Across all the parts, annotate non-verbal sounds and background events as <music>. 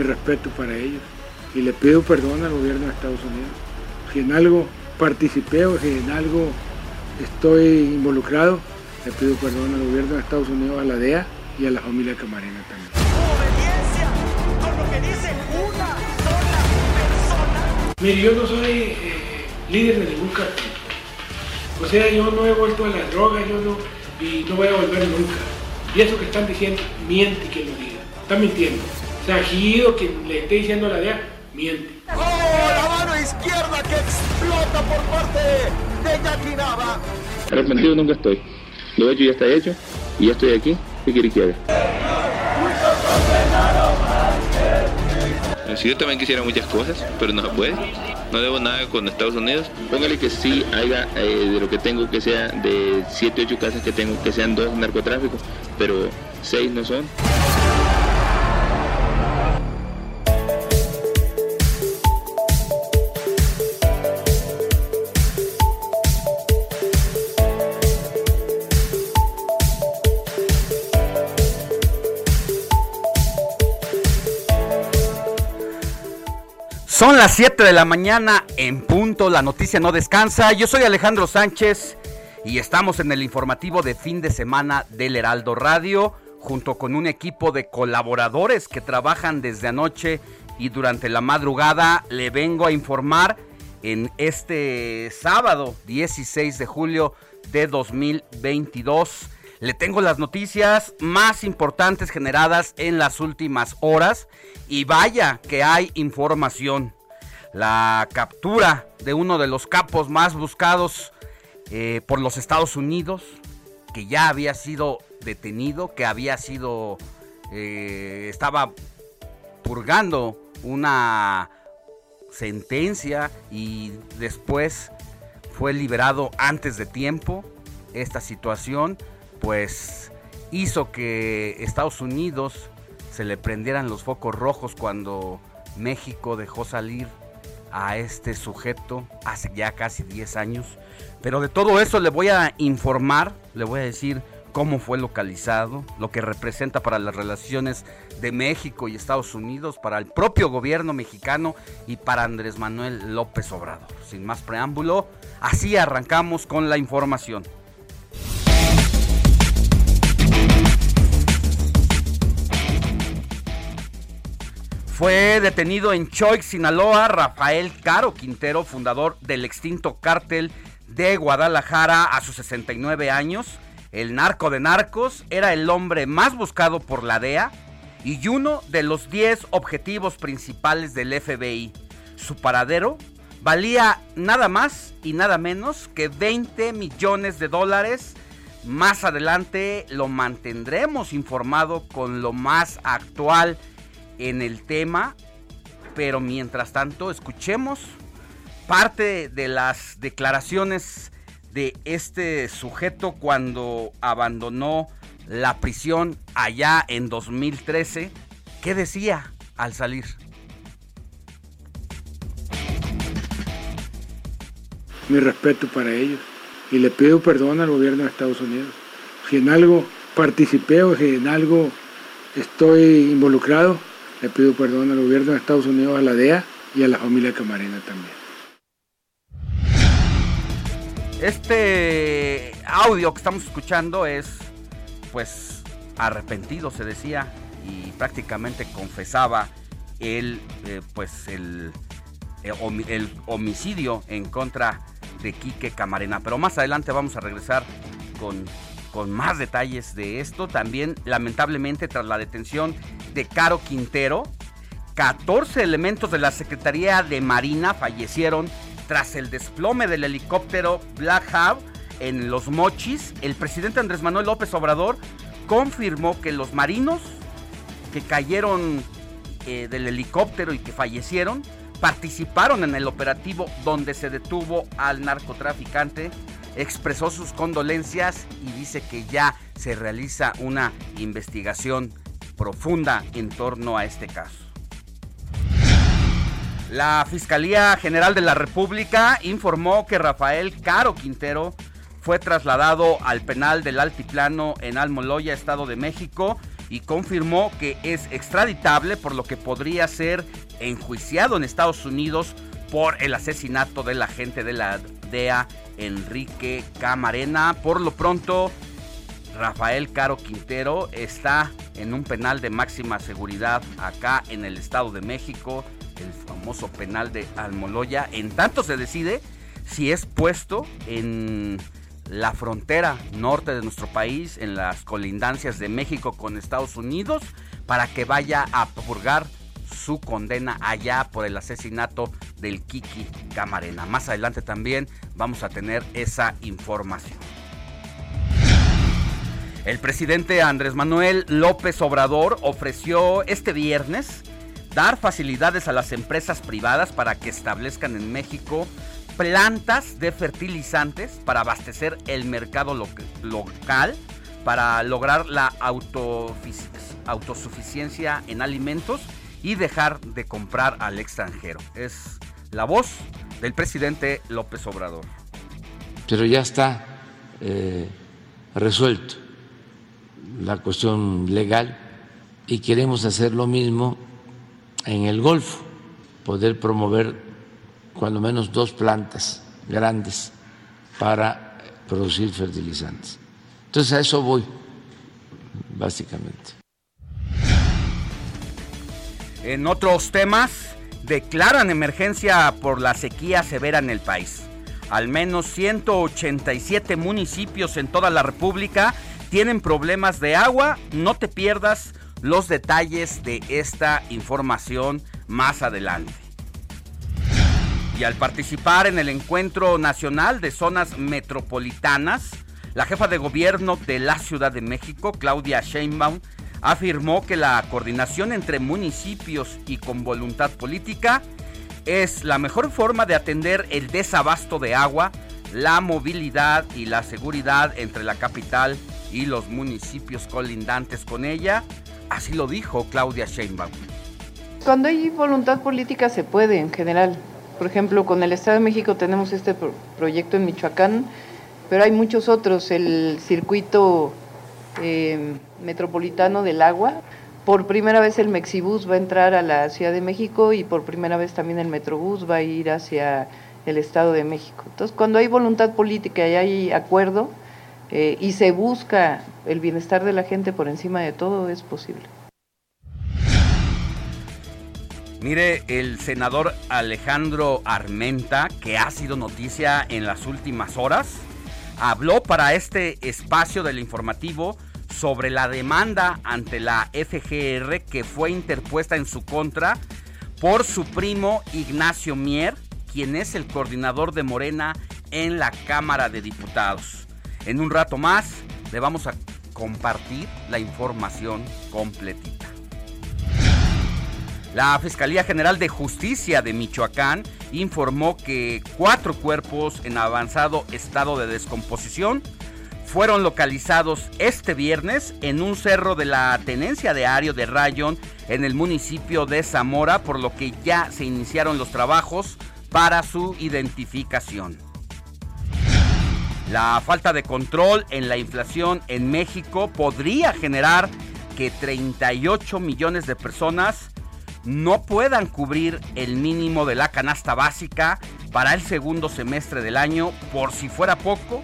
Mi respeto para ellos y le pido perdón al gobierno de Estados Unidos. Si en algo participé o si en algo estoy involucrado, le pido perdón al gobierno de Estados Unidos, a la DEA y a la familia Camarena también. Obediencia con lo que dice una sola persona. Mire, yo no soy eh, líder de ningún cartel. O sea, yo no he vuelto a las drogas, yo no, y no voy a volver nunca. Y eso que están diciendo, miente que lo diga. Están mintiendo. O sea, Gido, que le esté diciendo a la DEA, miente. ¡Oh, la mano izquierda que explota por parte de Jackie Nava! Arrepentido nunca estoy. Lo hecho ya está hecho y ya estoy aquí. ¿Qué quiere que haga? Si yo también quisiera muchas cosas, pero no se puede. No debo nada con Estados Unidos. Póngale que sí haya eh, de lo que tengo que sea de 7, 8 casas que tengo, que sean dos narcotráficos, pero 6 no son. Son las 7 de la mañana en punto, la noticia no descansa. Yo soy Alejandro Sánchez y estamos en el informativo de fin de semana del Heraldo Radio, junto con un equipo de colaboradores que trabajan desde anoche y durante la madrugada. Le vengo a informar en este sábado 16 de julio de 2022. Le tengo las noticias más importantes generadas en las últimas horas y vaya que hay información. La captura de uno de los capos más buscados eh, por los Estados Unidos, que ya había sido detenido, que había sido, eh, estaba purgando una sentencia y después fue liberado antes de tiempo. Esta situación pues hizo que Estados Unidos se le prendieran los focos rojos cuando México dejó salir a este sujeto hace ya casi 10 años. Pero de todo eso le voy a informar, le voy a decir cómo fue localizado, lo que representa para las relaciones de México y Estados Unidos, para el propio gobierno mexicano y para Andrés Manuel López Obrador. Sin más preámbulo, así arrancamos con la información. Fue detenido en Choix, Sinaloa, Rafael Caro Quintero, fundador del extinto cártel de Guadalajara a sus 69 años. El narco de narcos era el hombre más buscado por la DEA y uno de los 10 objetivos principales del FBI. Su paradero valía nada más y nada menos que 20 millones de dólares. Más adelante lo mantendremos informado con lo más actual en el tema, pero mientras tanto escuchemos parte de las declaraciones de este sujeto cuando abandonó la prisión allá en 2013. ¿Qué decía al salir? Mi respeto para ellos y le pido perdón al gobierno de Estados Unidos. Si en algo participé o si en algo estoy involucrado, Le pido perdón al gobierno de Estados Unidos, a la DEA y a la familia Camarena también. Este audio que estamos escuchando es, pues, arrepentido, se decía, y prácticamente confesaba el, eh, pues, el, eh, el homicidio en contra de Quique Camarena. Pero más adelante vamos a regresar con, con más detalles de esto. También, lamentablemente, tras la detención de Caro Quintero, 14 elementos de la Secretaría de Marina fallecieron tras el desplome del helicóptero Black Hawk en Los Mochis. El presidente Andrés Manuel López Obrador confirmó que los marinos que cayeron eh, del helicóptero y que fallecieron participaron en el operativo donde se detuvo al narcotraficante, expresó sus condolencias y dice que ya se realiza una investigación profunda en torno a este caso. La Fiscalía General de la República informó que Rafael Caro Quintero fue trasladado al penal del Altiplano en Almoloya, Estado de México, y confirmó que es extraditable por lo que podría ser enjuiciado en Estados Unidos por el asesinato del agente de la DEA Enrique Camarena. Por lo pronto, Rafael Caro Quintero está en un penal de máxima seguridad acá en el Estado de México, el famoso penal de Almoloya. En tanto se decide si es puesto en la frontera norte de nuestro país, en las colindancias de México con Estados Unidos, para que vaya a purgar su condena allá por el asesinato del Kiki Camarena. Más adelante también vamos a tener esa información. El presidente Andrés Manuel López Obrador ofreció este viernes dar facilidades a las empresas privadas para que establezcan en México plantas de fertilizantes para abastecer el mercado local, para lograr la autosuficiencia en alimentos y dejar de comprar al extranjero. Es la voz del presidente López Obrador. Pero ya está eh, resuelto la cuestión legal y queremos hacer lo mismo en el Golfo, poder promover cuando menos dos plantas grandes para producir fertilizantes. Entonces a eso voy, básicamente. En otros temas, declaran emergencia por la sequía severa en el país. Al menos 187 municipios en toda la República tienen problemas de agua. No te pierdas los detalles de esta información más adelante. Y al participar en el encuentro nacional de zonas metropolitanas, la jefa de gobierno de la Ciudad de México, Claudia Sheinbaum, afirmó que la coordinación entre municipios y con voluntad política es la mejor forma de atender el desabasto de agua, la movilidad y la seguridad entre la capital y los municipios colindantes con ella. Así lo dijo Claudia Sheinbaum. Cuando hay voluntad política se puede en general. Por ejemplo, con el Estado de México tenemos este proyecto en Michoacán, pero hay muchos otros. El circuito eh, metropolitano del agua. Por primera vez el Mexibus va a entrar a la Ciudad de México y por primera vez también el Metrobús va a ir hacia el Estado de México. Entonces, cuando hay voluntad política y hay acuerdo eh, y se busca el bienestar de la gente por encima de todo, es posible. Mire, el senador Alejandro Armenta, que ha sido noticia en las últimas horas, habló para este espacio del informativo sobre la demanda ante la FGR que fue interpuesta en su contra por su primo Ignacio Mier, quien es el coordinador de Morena en la Cámara de Diputados. En un rato más le vamos a compartir la información completita. La Fiscalía General de Justicia de Michoacán informó que cuatro cuerpos en avanzado estado de descomposición fueron localizados este viernes en un cerro de la tenencia de Ario de Rayón en el municipio de Zamora, por lo que ya se iniciaron los trabajos para su identificación. La falta de control en la inflación en México podría generar que 38 millones de personas no puedan cubrir el mínimo de la canasta básica para el segundo semestre del año. Por si fuera poco,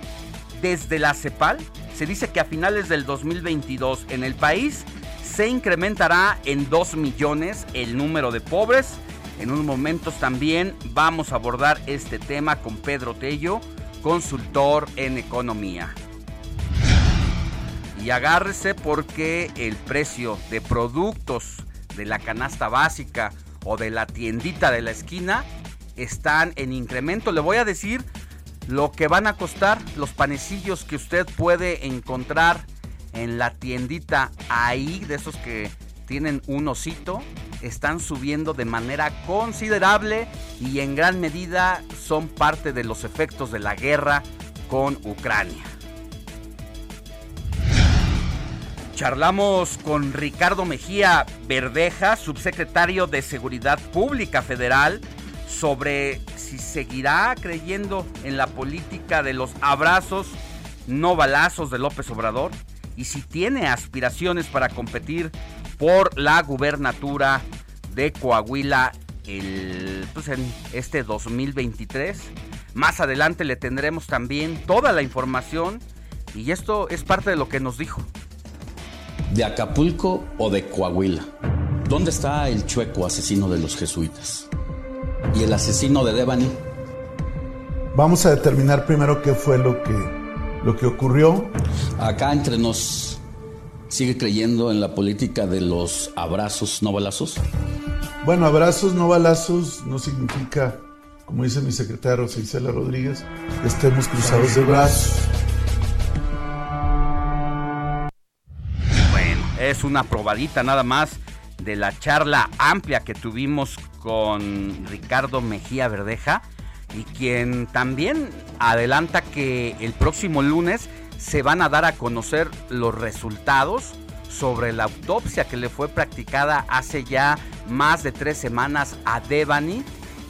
desde la CEPAL se dice que a finales del 2022 en el país se incrementará en 2 millones el número de pobres. En unos momentos también vamos a abordar este tema con Pedro Tello, consultor en economía. Y agárrese porque el precio de productos de la canasta básica o de la tiendita de la esquina están en incremento. Le voy a decir lo que van a costar los panecillos que usted puede encontrar en la tiendita ahí, de esos que tienen un osito, están subiendo de manera considerable y en gran medida son parte de los efectos de la guerra con Ucrania. Charlamos con Ricardo Mejía Verdeja, subsecretario de Seguridad Pública Federal, sobre si seguirá creyendo en la política de los abrazos, no balazos de López Obrador, y si tiene aspiraciones para competir por la gubernatura de Coahuila el, pues en este 2023. Más adelante le tendremos también toda la información y esto es parte de lo que nos dijo de Acapulco o de Coahuila. ¿Dónde está el chueco asesino de los jesuitas? ¿Y el asesino de Devani? Vamos a determinar primero qué fue lo que, lo que ocurrió. Acá entre nos, ¿sigue creyendo en la política de los abrazos, no balazos? Bueno, abrazos, no balazos no significa, como dice mi secretario Isela Rodríguez, que estemos cruzados de brazos. es una probadita nada más de la charla amplia que tuvimos con Ricardo Mejía Verdeja y quien también adelanta que el próximo lunes se van a dar a conocer los resultados sobre la autopsia que le fue practicada hace ya más de tres semanas a Devani,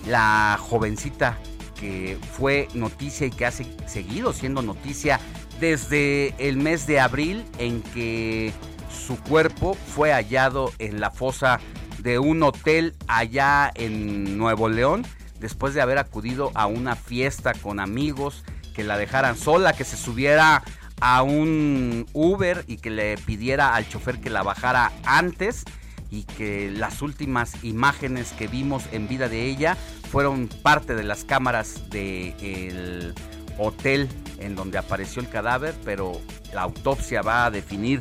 la jovencita que fue noticia y que ha seguido siendo noticia desde el mes de abril en que su cuerpo fue hallado en la fosa de un hotel allá en Nuevo León después de haber acudido a una fiesta con amigos que la dejaran sola, que se subiera a un Uber y que le pidiera al chofer que la bajara antes y que las últimas imágenes que vimos en vida de ella fueron parte de las cámaras del hotel en donde apareció el cadáver, pero la autopsia va a definir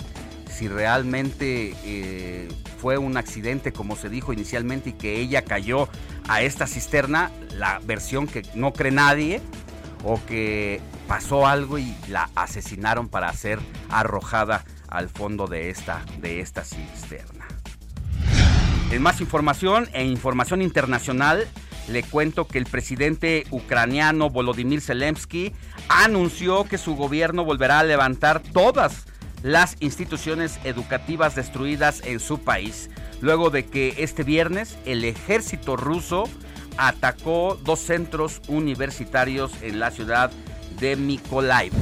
si realmente eh, fue un accidente como se dijo inicialmente y que ella cayó a esta cisterna, la versión que no cree nadie, o que pasó algo y la asesinaron para ser arrojada al fondo de esta, de esta cisterna. En más información e información internacional, le cuento que el presidente ucraniano Volodymyr Zelensky anunció que su gobierno volverá a levantar todas las instituciones educativas destruidas en su país, luego de que este viernes el ejército ruso atacó dos centros universitarios en la ciudad de Mykolaiv.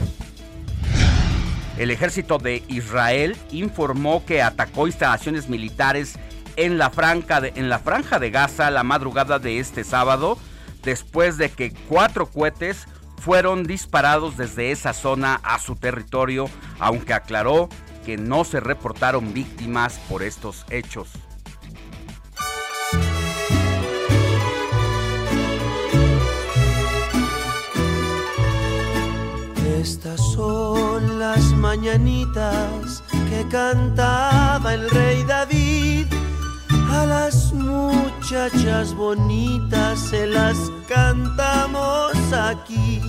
El ejército de Israel informó que atacó instalaciones militares en la, franja de, en la franja de Gaza la madrugada de este sábado, después de que cuatro cohetes fueron disparados desde esa zona a su territorio, aunque aclaró que no se reportaron víctimas por estos hechos. Estas son las mañanitas que cantaba el rey David. A las muchachas bonitas se las cantamos aquí.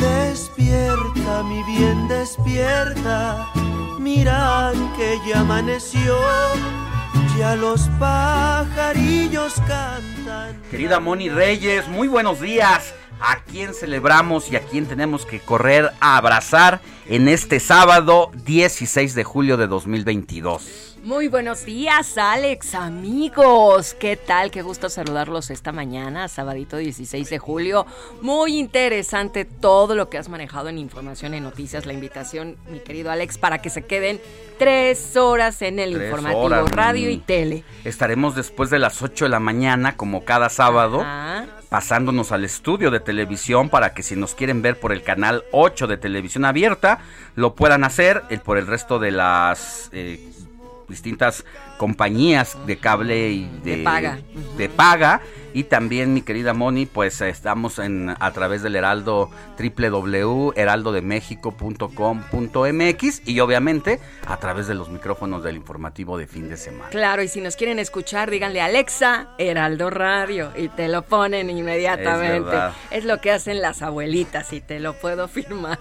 Despierta, mi bien, despierta. Mira que ya amaneció. Ya los pajarillos cantan. Querida Moni Reyes, muy buenos días. ¿A quién celebramos y a quién tenemos que correr a abrazar en este sábado 16 de julio de 2022? Muy buenos días, Alex, amigos. ¿Qué tal? Qué gusto saludarlos esta mañana, sabadito 16 de julio. Muy interesante todo lo que has manejado en información y noticias. La invitación, mi querido Alex, para que se queden tres horas en el informativo radio y tele. Estaremos después de las 8 de la mañana, como cada sábado. Pasándonos al estudio de televisión para que si nos quieren ver por el canal 8 de televisión abierta, lo puedan hacer el, por el resto de las eh, distintas compañías de cable y de, paga. De paga. Y también, mi querida Moni, pues estamos en, a través del Heraldo www.heraldodemexico.com.mx y obviamente a través de los micrófonos del informativo de fin de semana. Claro, y si nos quieren escuchar, díganle Alexa, Heraldo Radio, y te lo ponen inmediatamente. Es, es lo que hacen las abuelitas, y te lo puedo <laughs> firmar.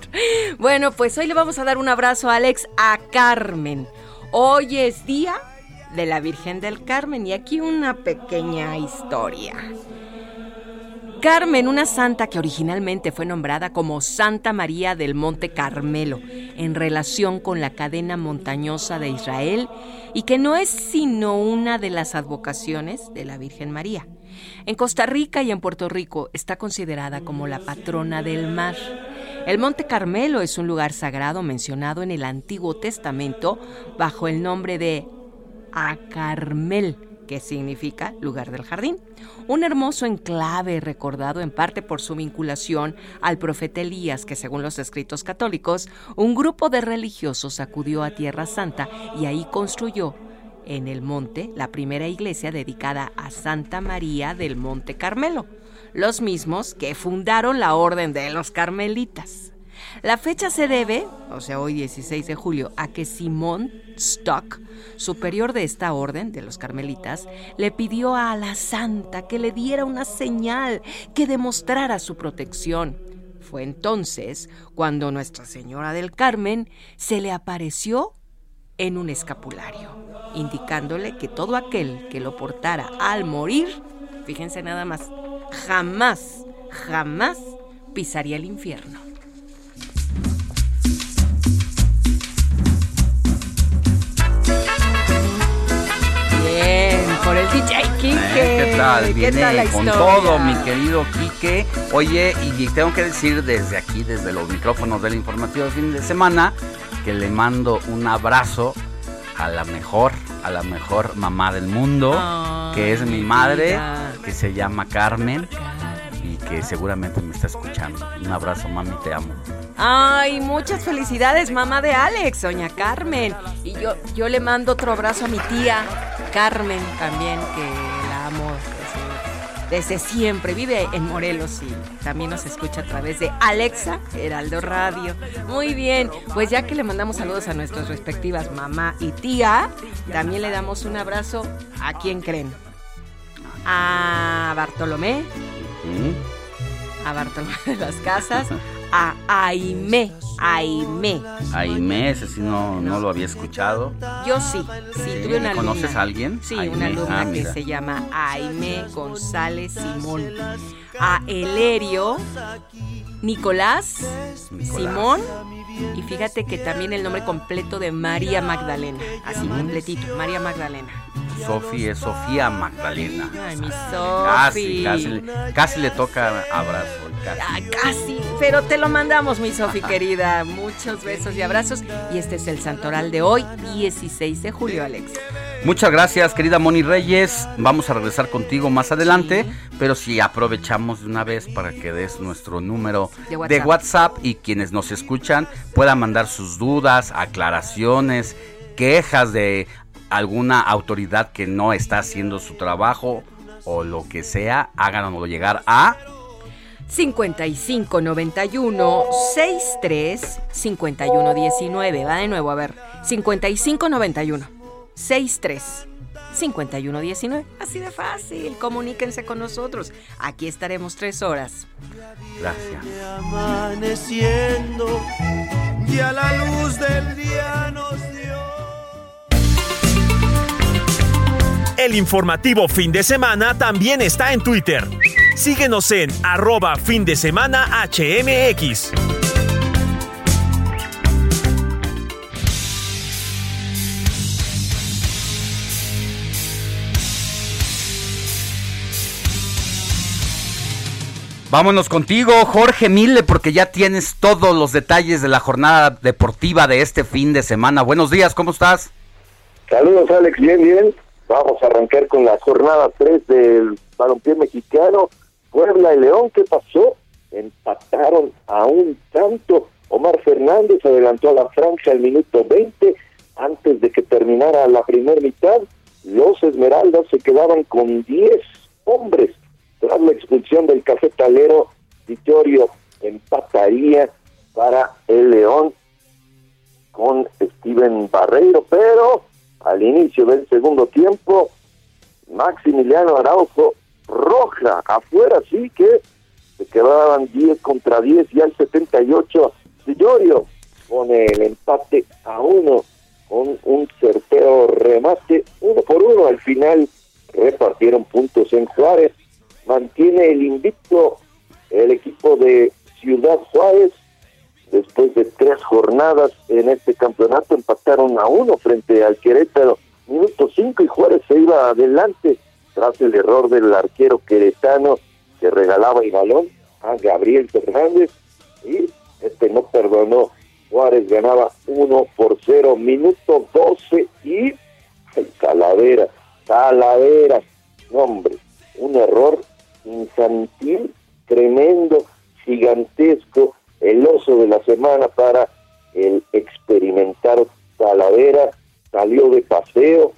Bueno, pues hoy le vamos a dar un abrazo a Alex, a Carmen. Hoy es día de la Virgen del Carmen y aquí una pequeña historia. Carmen, una santa que originalmente fue nombrada como Santa María del Monte Carmelo, en relación con la cadena montañosa de Israel, y que no es sino una de las advocaciones de la Virgen María. En Costa Rica y en Puerto Rico está considerada como la patrona del mar. El Monte Carmelo es un lugar sagrado mencionado en el Antiguo Testamento bajo el nombre de Acarmel, que significa lugar del jardín. Un hermoso enclave recordado en parte por su vinculación al profeta Elías, que según los escritos católicos, un grupo de religiosos acudió a Tierra Santa y ahí construyó en el monte la primera iglesia dedicada a Santa María del Monte Carmelo los mismos que fundaron la Orden de los Carmelitas. La fecha se debe, o sea, hoy 16 de julio, a que Simón Stock, superior de esta orden de los carmelitas, le pidió a la santa que le diera una señal que demostrara su protección. Fue entonces cuando Nuestra Señora del Carmen se le apareció en un escapulario, indicándole que todo aquel que lo portara al morir, fíjense nada más, jamás, jamás pisaría el infierno. Bien, por el DJ. Eh, ¿Qué tal? Viene con todo, mi querido Quique. Oye, y tengo que decir desde aquí, desde los micrófonos del informativo de fin de semana, que le mando un abrazo a la mejor, a la mejor mamá del mundo, que es mi madre, que se llama Carmen que seguramente me está escuchando. Un abrazo, mami, te amo. Ay, muchas felicidades, mamá de Alex, doña Carmen. Y yo, yo le mando otro abrazo a mi tía, Carmen, también, que la amo desde siempre. Vive en Morelos y también nos escucha a través de Alexa Heraldo Radio. Muy bien, pues ya que le mandamos saludos a nuestras respectivas mamá y tía, también le damos un abrazo a quien creen. A Bartolomé. A Bartolomé de las Casas. A Aime. Aime. Aime, ese sí no, no, lo había escuchado. Yo sí, sí, tuve una alumna. ¿Conoces a alguien? Sí, una alumna ah, que se llama Aime González Simón. A Elerio Nicolás, Simón. Y fíjate que también el nombre completo de María Magdalena. Así completito, María Magdalena. Sofi es Sofía Magdalena. Ay, mi Sofi. Casi, casi, casi, le toca abrazo. Casi. casi. Pero te lo mandamos, mi Sofi querida. Muchos besos y abrazos. Y este es el santoral de hoy, 16 de julio, Alex. Muchas gracias, querida Moni Reyes. Vamos a regresar contigo más adelante, pero si aprovechamos de una vez para que des nuestro número de WhatsApp. de WhatsApp y quienes nos escuchan puedan mandar sus dudas, aclaraciones, quejas de alguna autoridad que no está haciendo su trabajo o lo que sea, háganoslo llegar a 5591 63 5119. Va de nuevo, a ver. 5591 63 5119. Así de fácil. Comuníquense con nosotros. Aquí estaremos tres horas. Gracias. Amaneciendo y a la luz del día nos dio. El informativo fin de semana también está en Twitter. Síguenos en arroba fin de semana HMX. Vámonos contigo, Jorge Mille, porque ya tienes todos los detalles de la jornada deportiva de este fin de semana. Buenos días, ¿cómo estás? Saludos, Alex, bien, bien. Vamos a arrancar con la jornada 3 del balompié mexicano. Puebla y León, ¿qué pasó? Empataron a un tanto. Omar Fernández adelantó a la franja al minuto 20 antes de que terminara la primera mitad. Los Esmeraldas se quedaban con 10 hombres tras la expulsión del cafetalero, Vittorio empataría para el León con Steven Barreiro, pero al inicio del segundo tiempo, Maximiliano Araujo roja afuera, sí que se quedaban 10 contra 10 y al 78 Vittorio pone el empate a uno con un certero remate, uno por uno al final repartieron puntos en Juárez mantiene el invicto el equipo de Ciudad Juárez. Después de tres jornadas en este campeonato, empataron a uno frente al Querétaro. Minuto cinco y Juárez se iba adelante tras el error del arquero queretano que regalaba el balón a Gabriel Fernández y este no perdonó. Juárez ganaba uno por cero, minuto doce y Talavera, Talavera, hombre, un error infantil, tremendo, gigantesco, el oso de la semana para el experimentar Talavera, salió de paseo,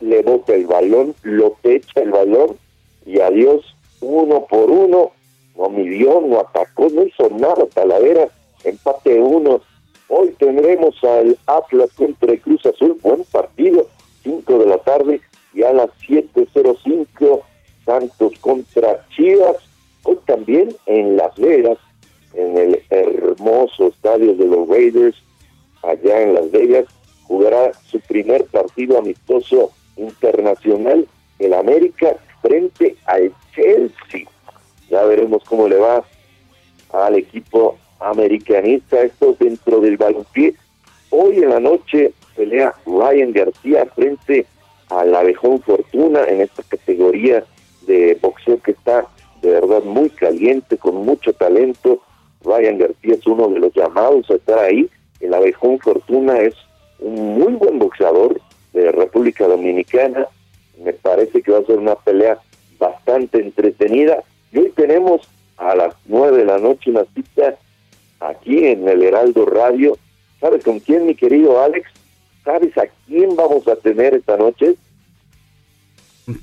le bota el balón, lo techa el balón y adiós, uno por uno, no midió, no atacó, no hizo nada Talavera, empate uno. Hoy tendremos al Atlas contra Cruz Azul, buen partido, 5 de la tarde y a las 7.05 Santos contra Chivas, hoy también en Las Vegas, en el hermoso estadio de los Raiders, allá en Las Vegas, jugará su primer partido amistoso internacional en América frente al Chelsea. Ya veremos cómo le va al equipo americanista, esto dentro del balompié. Hoy en la noche pelea Ryan García frente al Abejón Fortuna en esta categoría de boxeo que está de verdad muy caliente, con mucho talento. Ryan García es uno de los llamados a estar ahí. El Abejón Fortuna es un muy buen boxeador de República Dominicana. Me parece que va a ser una pelea bastante entretenida. Y hoy tenemos a las nueve de la noche una cita aquí en el Heraldo Radio. ¿Sabes con quién, mi querido Alex? ¿Sabes a quién vamos a tener esta noche?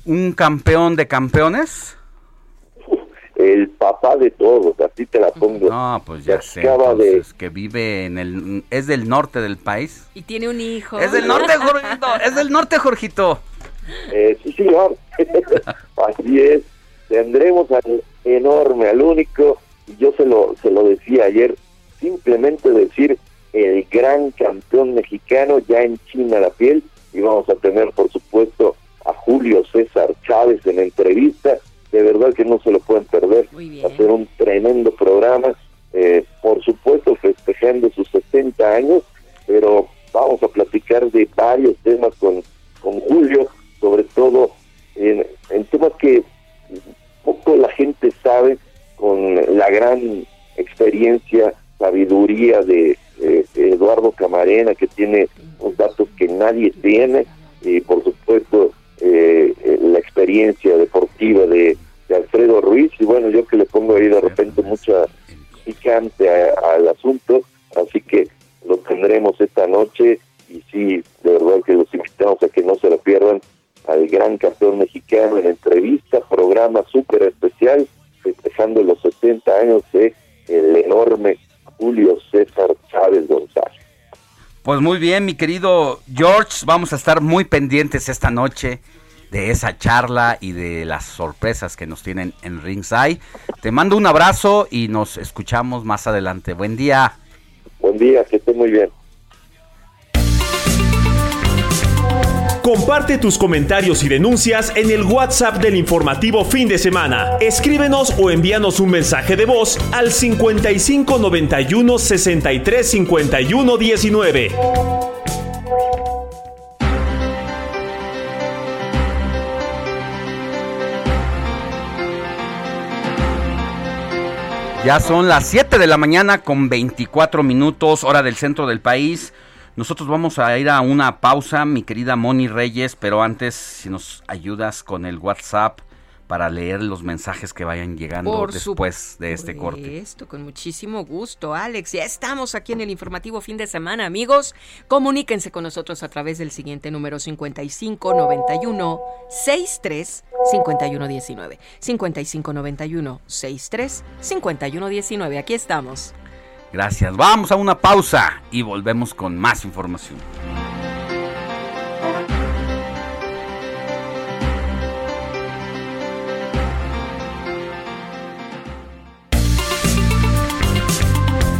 Un campeón de campeones? El papá de todos, así te la pongo. No, pues ya sé, entonces, que vive en el... Es del norte del país. Y tiene un hijo. Es del norte, Jorgito, es del norte, Jorgito. Eh, sí, señor. <laughs> así es. Tendremos al enorme, al único, yo se lo, se lo decía ayer, simplemente decir el gran campeón mexicano ya en China la piel y vamos a tener por supuesto a Julio César Chávez en entrevista. De verdad que no se lo pueden perder. Va a ser un tremendo programa. Eh, por supuesto, festejando sus 60 años, pero vamos a platicar de varios temas con, con Julio, sobre todo en, temas que poco la gente sabe, con la gran experiencia, sabiduría de, de Eduardo Camarena, que tiene unos datos que nadie tiene, y por supuesto eh, eh, deportiva de, Alfredo Ruiz y bueno, yo que le pongo ahí de repente mucha picante al asunto, así que lo tendremos esta noche y sí, de verdad que los invitamos a que no se lo pierdan al gran campeón mexicano en entrevista, programa súper especial, festejando los 60 años de el enorme Julio César Chávez González. Pues muy bien, mi querido George, vamos a estar muy pendientes esta noche de esa charla y de las sorpresas que nos tienen en Ringside. Te mando un abrazo y nos escuchamos más adelante. Buen día. Buen día, que esté muy bien. Comparte tus comentarios y denuncias en el WhatsApp del informativo fin de semana. Escríbenos o envíanos un mensaje de voz al 55 91 63 51 19. Ya son las 7 de la mañana con 24 minutos, hora del centro del país. Nosotros vamos a ir a una pausa, mi querida Moni Reyes, pero antes, si nos ayudas con el WhatsApp para leer los mensajes que vayan llegando después de este corte. Esto, con muchísimo gusto, Alex. Ya estamos aquí en el informativo fin de semana, amigos. Comuníquense con nosotros a través del siguiente número 5591 63 5119. 5591 63 5119. Aquí estamos. Gracias. Vamos a una pausa y volvemos con más información.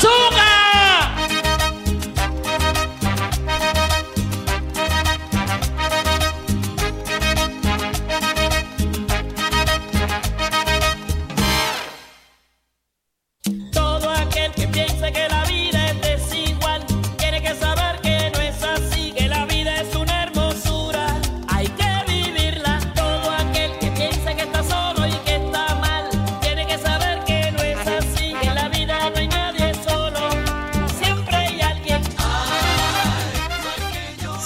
Azúcar.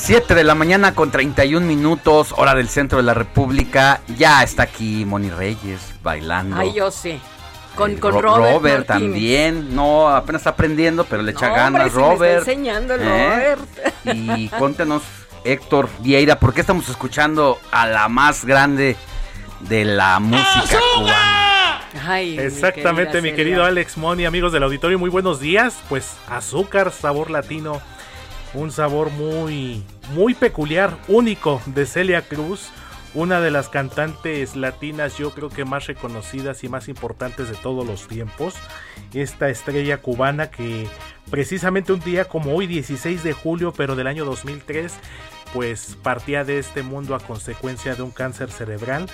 De la mañana con 31 minutos, hora del centro de la República. Ya está aquí Moni Reyes bailando. Ay, yo sé. Con, Eh, con Ro- Robert, Robert también. No, apenas está aprendiendo, pero le echa No, ganas, hombre, si me está Robert. enseñando ¿Eh? Robert. Y cuéntanos, Héctor Vieira, ¿por qué estamos escuchando a la más grande de la música cubana? Ay, Exactamente, mi querida querido. Alex Moni, amigos del auditorio, muy buenos días. Pues azúcar, sabor latino, un sabor muy, muy peculiar, único de Celia Cruz, una de las cantantes latinas yo creo que más reconocidas y más importantes de todos los tiempos. Esta estrella cubana que precisamente un día como hoy, 16 de julio, pero del año 2003, pues partía de este mundo a consecuencia de un cáncer cerebral,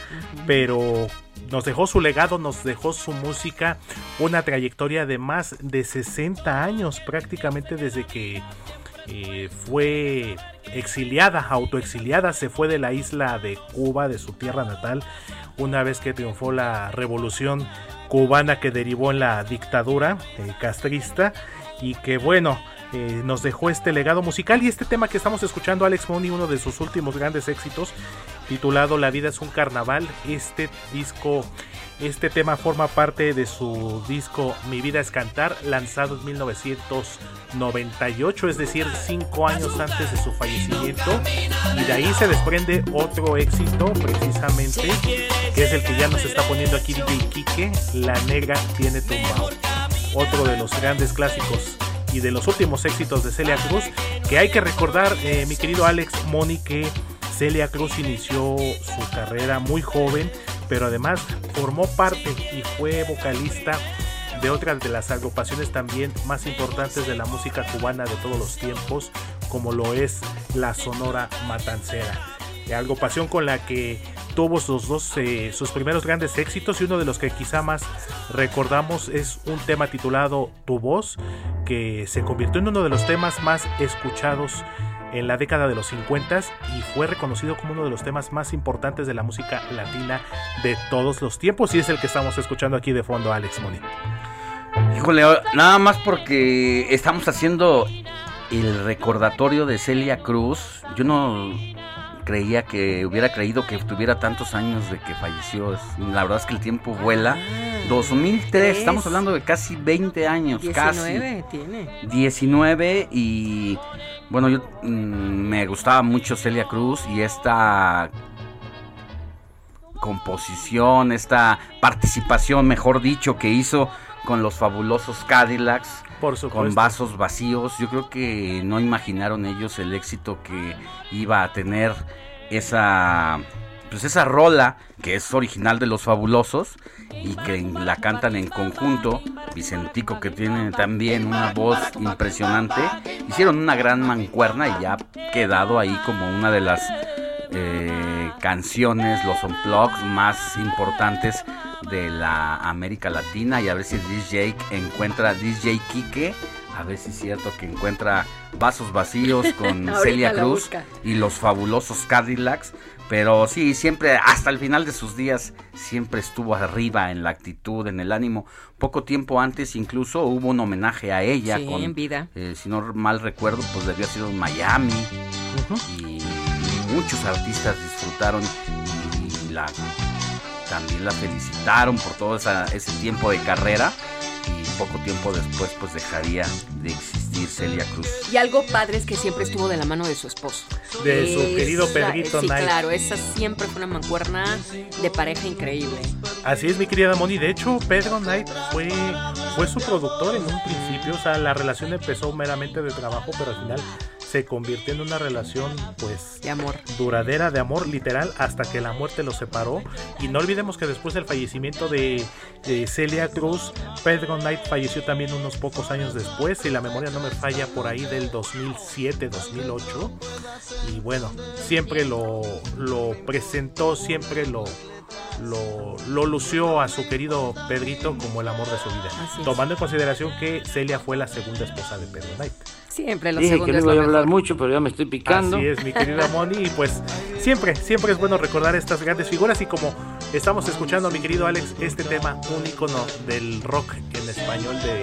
pero nos dejó su legado, nos dejó su música, una trayectoria de más de 60 años prácticamente desde que eh, fue exiliada, autoexiliada, se fue de la isla de Cuba, de su tierra natal, una vez que triunfó la revolución cubana que derivó en la dictadura eh, castrista y que bueno, eh, nos dejó este legado musical y este tema que estamos escuchando Alex Money, uno de sus últimos grandes éxitos, titulado La vida es un carnaval, este disco, este tema forma parte de su disco Mi vida es cantar, lanzado en 1998, es decir, cinco años antes de su fallecimiento, y de ahí se desprende otro éxito precisamente, que es el que ya nos está poniendo aquí DJ Kike, La negra tiene tumbao otro de los grandes clásicos y de los últimos éxitos de Celia Cruz, que hay que recordar, eh, mi querido Alex Moni, que Celia Cruz inició su carrera muy joven, pero además formó parte y fue vocalista de otras de las agrupaciones también más importantes de la música cubana de todos los tiempos, como lo es la Sonora Matancera. Eh, agrupación con la que tuvo sus dos eh, sus primeros grandes éxitos y uno de los que quizá más recordamos es un tema titulado Tu voz que se convirtió en uno de los temas más escuchados en la década de los 50 y fue reconocido como uno de los temas más importantes de la música latina de todos los tiempos y es el que estamos escuchando aquí de fondo Alex Moni. Híjole, nada más porque estamos haciendo el recordatorio de Celia Cruz. Yo no creía que hubiera creído que tuviera tantos años de que falleció. La verdad es que el tiempo vuela. 2003, estamos hablando de casi 20 años, 19 casi. tiene. 19 y bueno, yo mm, me gustaba mucho Celia Cruz y esta composición, esta participación, mejor dicho, que hizo con los fabulosos Cadillacs, Por supuesto. con vasos vacíos. Yo creo que no imaginaron ellos el éxito que iba a tener esa pues esa rola que es original de los fabulosos y que la cantan en conjunto Vicentico que tiene también una voz impresionante hicieron una gran mancuerna y ya ha quedado ahí como una de las eh, canciones los unplugs más importantes de la América Latina y a ver si DJ encuentra DJ Kike a ver si es cierto que encuentra vasos vacíos con <laughs> Celia Cruz y los fabulosos Cadillacs. Pero sí, siempre, hasta el final de sus días, siempre estuvo arriba en la actitud, en el ánimo. Poco tiempo antes incluso hubo un homenaje a ella. Sí, con, en vida. eh, si no mal recuerdo, pues debió haber sido en Miami. Y muchos artistas disfrutaron y la, también la felicitaron por todo esa- ese tiempo de carrera. Y poco tiempo después, pues dejaría de existir Celia Cruz. Y algo padre es que siempre estuvo de la mano de su esposo. De su querido Pedrito Sí, Knight. claro, esa siempre fue una mancuerna de pareja increíble. Así es, mi querida Moni. De hecho, Pedro Knight fue, fue su productor en un principio. O sea, la relación empezó meramente de trabajo, pero al final se convirtió en una relación, pues, de amor. Duradera, de amor, literal, hasta que la muerte los separó. Y no olvidemos que después del fallecimiento de, de Celia Cruz, Pedro Knight falleció también unos pocos años después. Si la memoria no me falla, por ahí del 2007-2008. Y bueno, siempre lo, lo presentó, siempre lo, lo, lo lució a su querido Pedrito como el amor de su vida. Tomando en consideración que Celia fue la segunda esposa de Pedro Knight. Siempre los Dije que segundos no es iba a lo hablar mucho, pero ya me estoy picando. Así es, mi querida Moni. Y pues siempre, siempre es bueno recordar estas grandes figuras. Y como estamos escuchando, mi querido Alex, este tema, un icono del rock en español de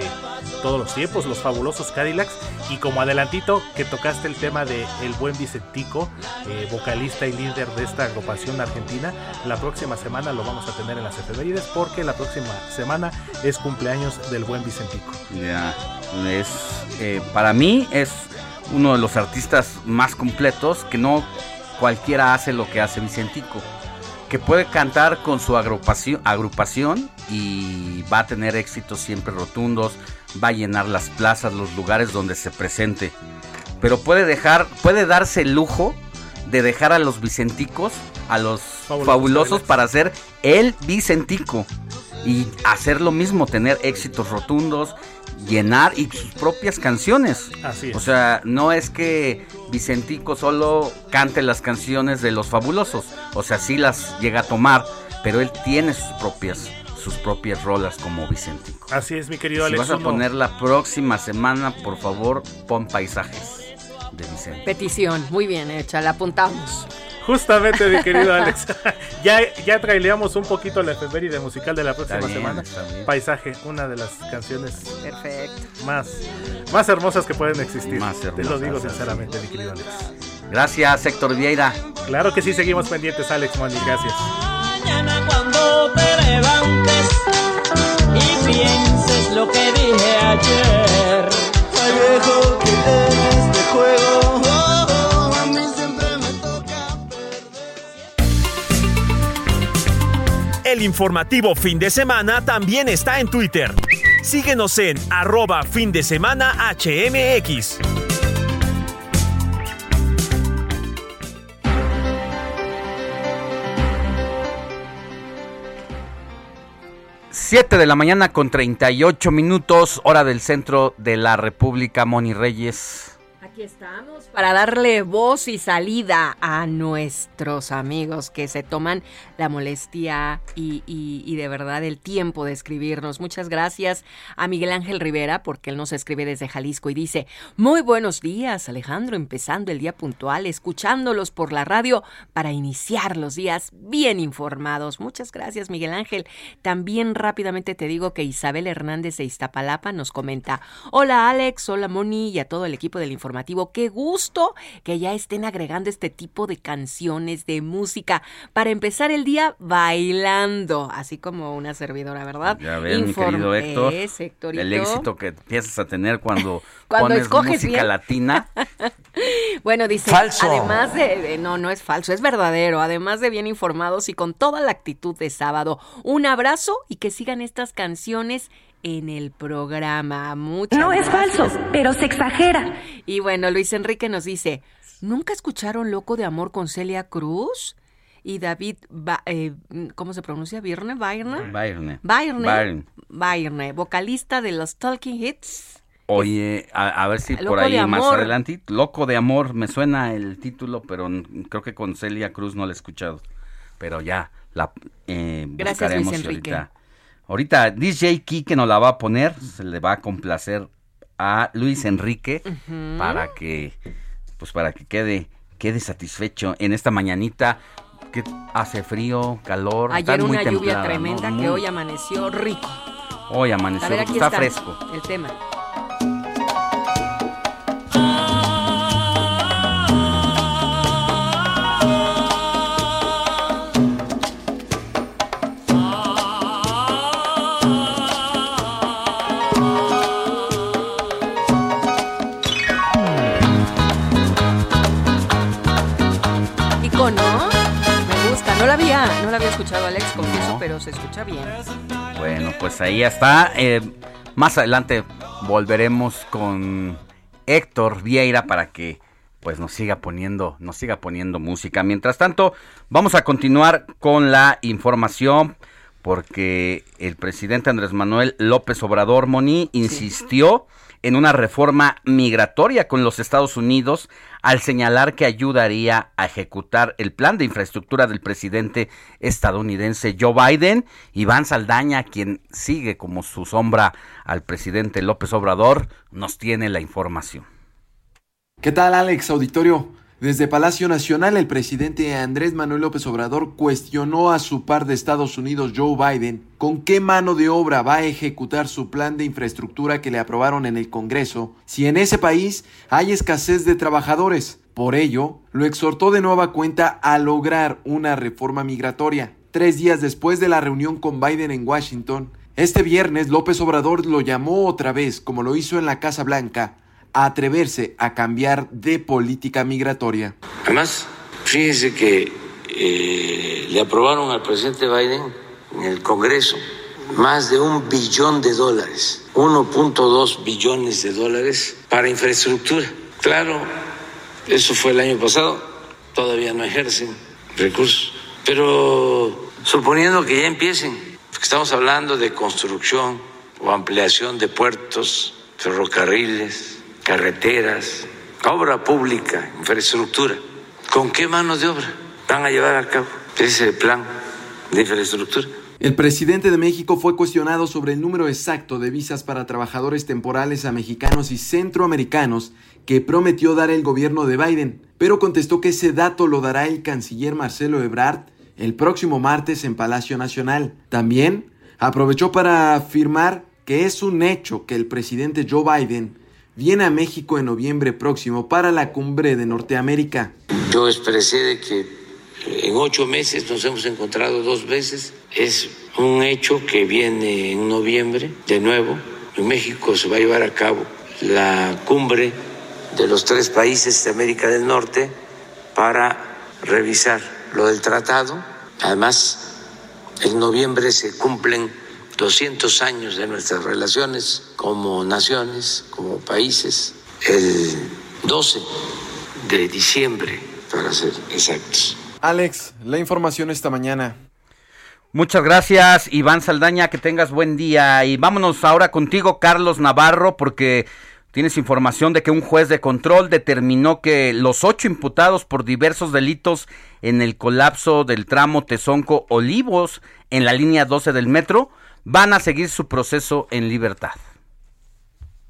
todos los tiempos, los fabulosos Cadillacs. Y como adelantito, que tocaste el tema de El Buen Vicentico, eh, vocalista y líder de esta agrupación argentina, la próxima semana lo vamos a tener en las efemérides porque la próxima semana es cumpleaños del Buen Vicentico. Ya, es, eh, para mí es uno de los artistas más completos que no cualquiera hace lo que hace Vicentico. Que puede cantar con su agrupación, agrupación y va a tener éxitos siempre rotundos, va a llenar las plazas, los lugares donde se presente. Pero puede dejar, puede darse el lujo de dejar a los Vicenticos, a los fabulosos, para ser el Vicentico y hacer lo mismo, tener éxitos rotundos, llenar y sus propias canciones. Así es. O sea, no es que Vicentico solo cante las canciones de los fabulosos, o sea, sí las llega a tomar, pero él tiene sus propias sus propias rolas como Vicentico. Así es, mi querido Si Alex. vas a poner la próxima semana, por favor, pon paisajes de Vicente. Petición, muy bien hecha, la apuntamos. Justamente, mi querido Alex. <laughs> ya, ya traileamos un poquito la efeméride musical de la próxima Está bien, semana. está bien. Paisaje, una de las canciones Perfecto. más, más hermosas que pueden existir. Más Te lo hermosas, digo así. sinceramente, mi querido Alex. Gracias, Héctor Vieira. Claro que sí, seguimos pendientes, Alex Money. Gracias. Mañana cuando te levantes y pienses lo que informativo fin de semana también está en Twitter. Síguenos en arroba fin de semana HMX. 7 de la mañana con 38 minutos, hora del centro de la República, Moni Reyes. Aquí estamos para darle voz y salida a nuestros amigos que se toman la molestia y, de verdad el tiempo de escribirnos. Muchas gracias a Miguel Ángel Rivera porque él nos escribe desde Jalisco y dice, muy buenos días Alejandro, empezando el día puntual, escuchándolos por la radio para iniciar los días bien informados. Muchas gracias Miguel Ángel. También rápidamente te digo que Isabel Hernández de Iztapalapa nos comenta, hola Alex, hola Moni y a todo el equipo del informativo informativo. Qué gusto que ya estén agregando este tipo de canciones, de música, para empezar el día bailando, así como una servidora, ¿verdad? Ya ves, mi querido Héctor, Es, el éxito que empiezas a tener cuando, <laughs> Cuando pones escoges música bien. latina. <laughs> Bueno, dice, Falso. además de, de- no, no es falso, es verdadero, además de bien informados y con toda la actitud de sábado, un abrazo y que sigan estas canciones en el programa. Muchas No es falso, pero se exagera. Y bueno, Luis Enrique nos dice, ¿nunca escucharon Loco de Amor con Celia Cruz? Y David, Ba- eh, ¿cómo se pronuncia? ¿Virne? ¿Bairne? Bairne. Bairne. Vocalista de los Talking Hits. Oye, a, a ver si Loco por ahí más adelante. Loco de amor, me suena el título, pero creo que con Celia Cruz no la he escuchado. Pero ya, la eh, Gracias, Luis buscaremos y Enrique. ahorita. Ahorita DJ Kike nos la va a poner, se le va a complacer a Luis Enrique para que, pues para que quede, quede satisfecho en esta mañanita que hace frío, calor, Ayer está muy una lluvia tremenda Muy- que hoy amaneció rico. hoy amaneció, ver, está, está, fresco. el tema. Me gusta. No la había, no la había escuchado Alex, confieso, pero se escucha bien. Bueno, pues ahí está. Eh, más adelante volveremos con Héctor Vieira para que pues nos siga poniendo, nos siga poniendo música. Mientras tanto, vamos a continuar con la información porque el presidente Andrés Manuel López Obrador Moni insistió en una reforma migratoria con los Estados Unidos al señalar que ayudaría a ejecutar el plan de infraestructura del presidente estadounidense Joe Biden. Iván Saldaña, quien sigue como su sombra al presidente López Obrador, nos tiene la información. ¿Qué tal Alex Auditorio? Desde Palacio Nacional el presidente Andrés Manuel López Obrador cuestionó a su par de Estados Unidos Joe Biden con qué mano de obra va a ejecutar su plan de infraestructura que le aprobaron en el Congreso si en ese país hay escasez de trabajadores. Por ello, lo exhortó de nueva cuenta a lograr una reforma migratoria. Tres días después de la reunión con Biden en Washington, este viernes López Obrador lo llamó otra vez, como lo hizo en la Casa Blanca, a atreverse a cambiar de política migratoria. Además, fíjense que eh, le aprobaron al presidente Biden en el Congreso más de un billón de dólares, 1.2 billones de dólares para infraestructura. Claro, eso fue el año pasado, todavía no ejercen recursos, pero suponiendo que ya empiecen, porque estamos hablando de construcción o ampliación de puertos, ferrocarriles, carreteras, obra pública, infraestructura. ¿Con qué mano de obra van a llevar a cabo ese plan de infraestructura? El presidente de México fue cuestionado sobre el número exacto de visas para trabajadores temporales a mexicanos y centroamericanos que prometió dar el gobierno de Biden, pero contestó que ese dato lo dará el canciller Marcelo Ebrard el próximo martes en Palacio Nacional. También aprovechó para afirmar que es un hecho que el presidente Joe Biden viene a México en noviembre próximo para la cumbre de Norteamérica. Yo expresé de que en ocho meses nos hemos encontrado dos veces. Es un hecho que viene en noviembre, de nuevo. En México se va a llevar a cabo la cumbre de los tres países de América del Norte para revisar lo del tratado. Además, en noviembre se cumplen 200 años de nuestras relaciones como naciones, como países. El 12 de diciembre, para ser exactos. Alex, la información esta mañana. Muchas gracias, Iván Saldaña, que tengas buen día. Y vámonos ahora contigo, Carlos Navarro, porque tienes información de que un juez de control determinó que los ocho imputados por diversos delitos en el colapso del tramo Tezonco Olivos en la línea 12 del metro van a seguir su proceso en libertad.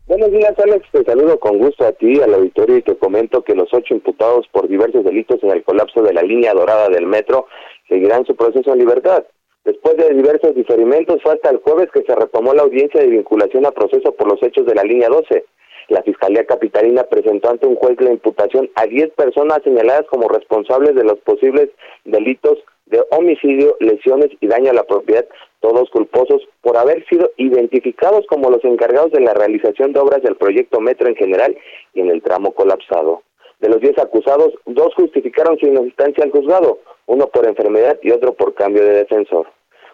Buenos días, Alex. Te saludo con gusto a ti, al auditorio, y te comento que los ocho imputados por diversos delitos en el colapso de la línea dorada del metro seguirán su proceso en libertad. Después de diversos diferimentos, fue hasta el jueves que se retomó la audiencia de vinculación a proceso por los hechos de la línea 12. La Fiscalía Capitalina presentó ante un juez la imputación a 10 personas señaladas como responsables de los posibles delitos de homicidio, lesiones y daño a la propiedad, todos culposos por haber sido identificados como los encargados de la realización de obras del proyecto Metro en general y en el tramo colapsado. De los 10 acusados, dos justificaron su inocencia al juzgado, uno por enfermedad y otro por cambio de defensor.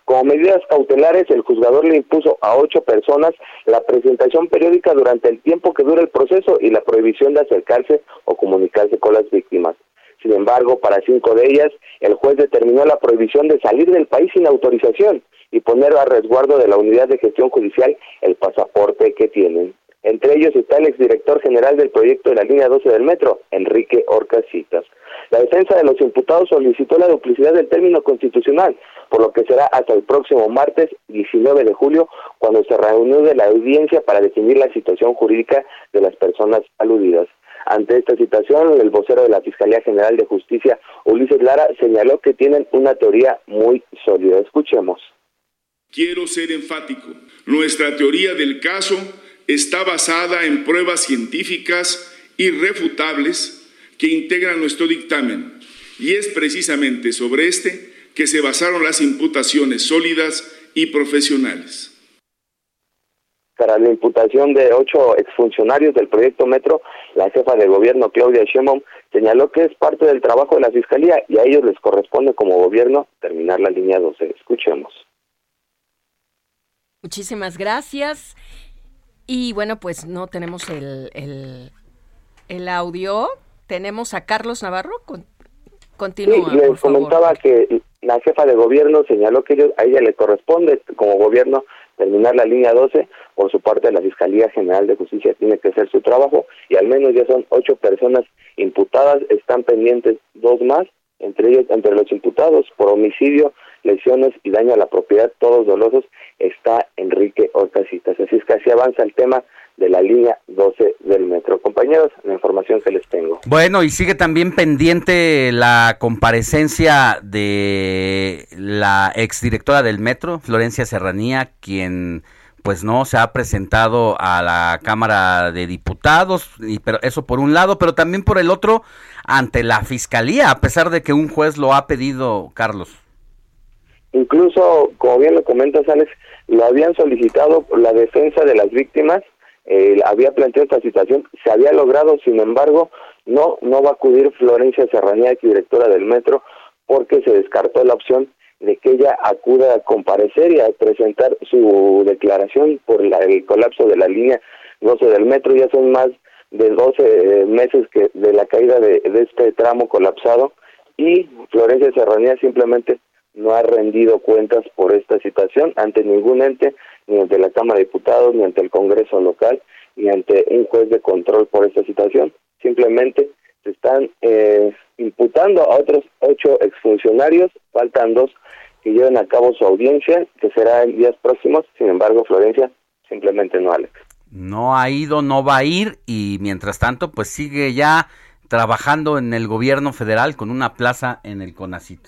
Como medidas cautelares, el juzgador le impuso a ocho personas la presentación periódica durante el tiempo que dura el proceso y la prohibición de acercarse o comunicarse con las víctimas. Sin embargo, para cinco de ellas, el juez determinó la prohibición de salir del país sin autorización y poner a resguardo de la unidad de gestión judicial el pasaporte que tienen. Entre ellos está el exdirector general del proyecto de la línea 12 del metro, Enrique Orcasitas. La defensa de los imputados solicitó la duplicidad del término constitucional, por lo que será hasta el próximo martes 19 de julio cuando se reúne la audiencia para definir la situación jurídica de las personas aludidas. Ante esta situación, el vocero de la Fiscalía General de Justicia, Ulises Lara, señaló que tienen una teoría muy sólida. Escuchemos. Quiero ser enfático. Nuestra teoría del caso está basada en pruebas científicas irrefutables que integran nuestro dictamen y es precisamente sobre este que se basaron las imputaciones sólidas y profesionales. Para la imputación de ocho exfuncionarios del proyecto Metro, la jefa de gobierno Claudia Sheinbaum señaló que es parte del trabajo de la Fiscalía y a ellos les corresponde como gobierno terminar la línea 12. Escuchemos. Muchísimas gracias. Y bueno, pues no tenemos el, el, audio. Tenemos a Carlos Navarro. Con, continúa. Sí, les comentaba que la jefa de gobierno señaló que a ella le corresponde como gobierno terminar la línea 12. Por su parte, la Fiscalía General de Justicia tiene que hacer su trabajo y al menos ya son ocho personas imputadas. Están pendientes dos más, entre ellos, entre los imputados por homicidio, lesiones y daño a la propiedad, todos dolosos, está Enrique Orcasitas. Así es que así avanza el tema de la línea 12 del metro. Compañeros, la información que les tengo. Bueno, y sigue también pendiente la comparecencia de la exdirectora del metro, Florencia Serranía, quien pues no se ha presentado a la Cámara de Diputados, y, pero eso por un lado, pero también por el otro ante la Fiscalía, a pesar de que un juez lo ha pedido, Carlos. Incluso, como bien lo comentas, Alex, lo habían solicitado la defensa de las víctimas, eh, había planteado esta situación, se había logrado, sin embargo, no, no va a acudir Florencia Serranía, directora del metro, porque se descartó la opción de que ella acuda a comparecer y a presentar su declaración por el colapso de la línea 12 del metro. Ya son más de 12 eh, meses que de la caída de este tramo colapsado y Florencia Serranía simplemente no ha rendido cuentas por esta situación ante ningún ente, ni ante la Cámara de Diputados, ni ante el Congreso local, ni ante un juez de control por esta situación. Simplemente se están eh, imputando a otros ocho exfuncionarios, faltan dos que lleven a cabo su audiencia, que será en días próximos. Sin embargo, Florencia simplemente no, Alex. No ha ido, no va a ir y mientras tanto, pues sigue ya trabajando en el gobierno federal con una plaza en el CONACIT.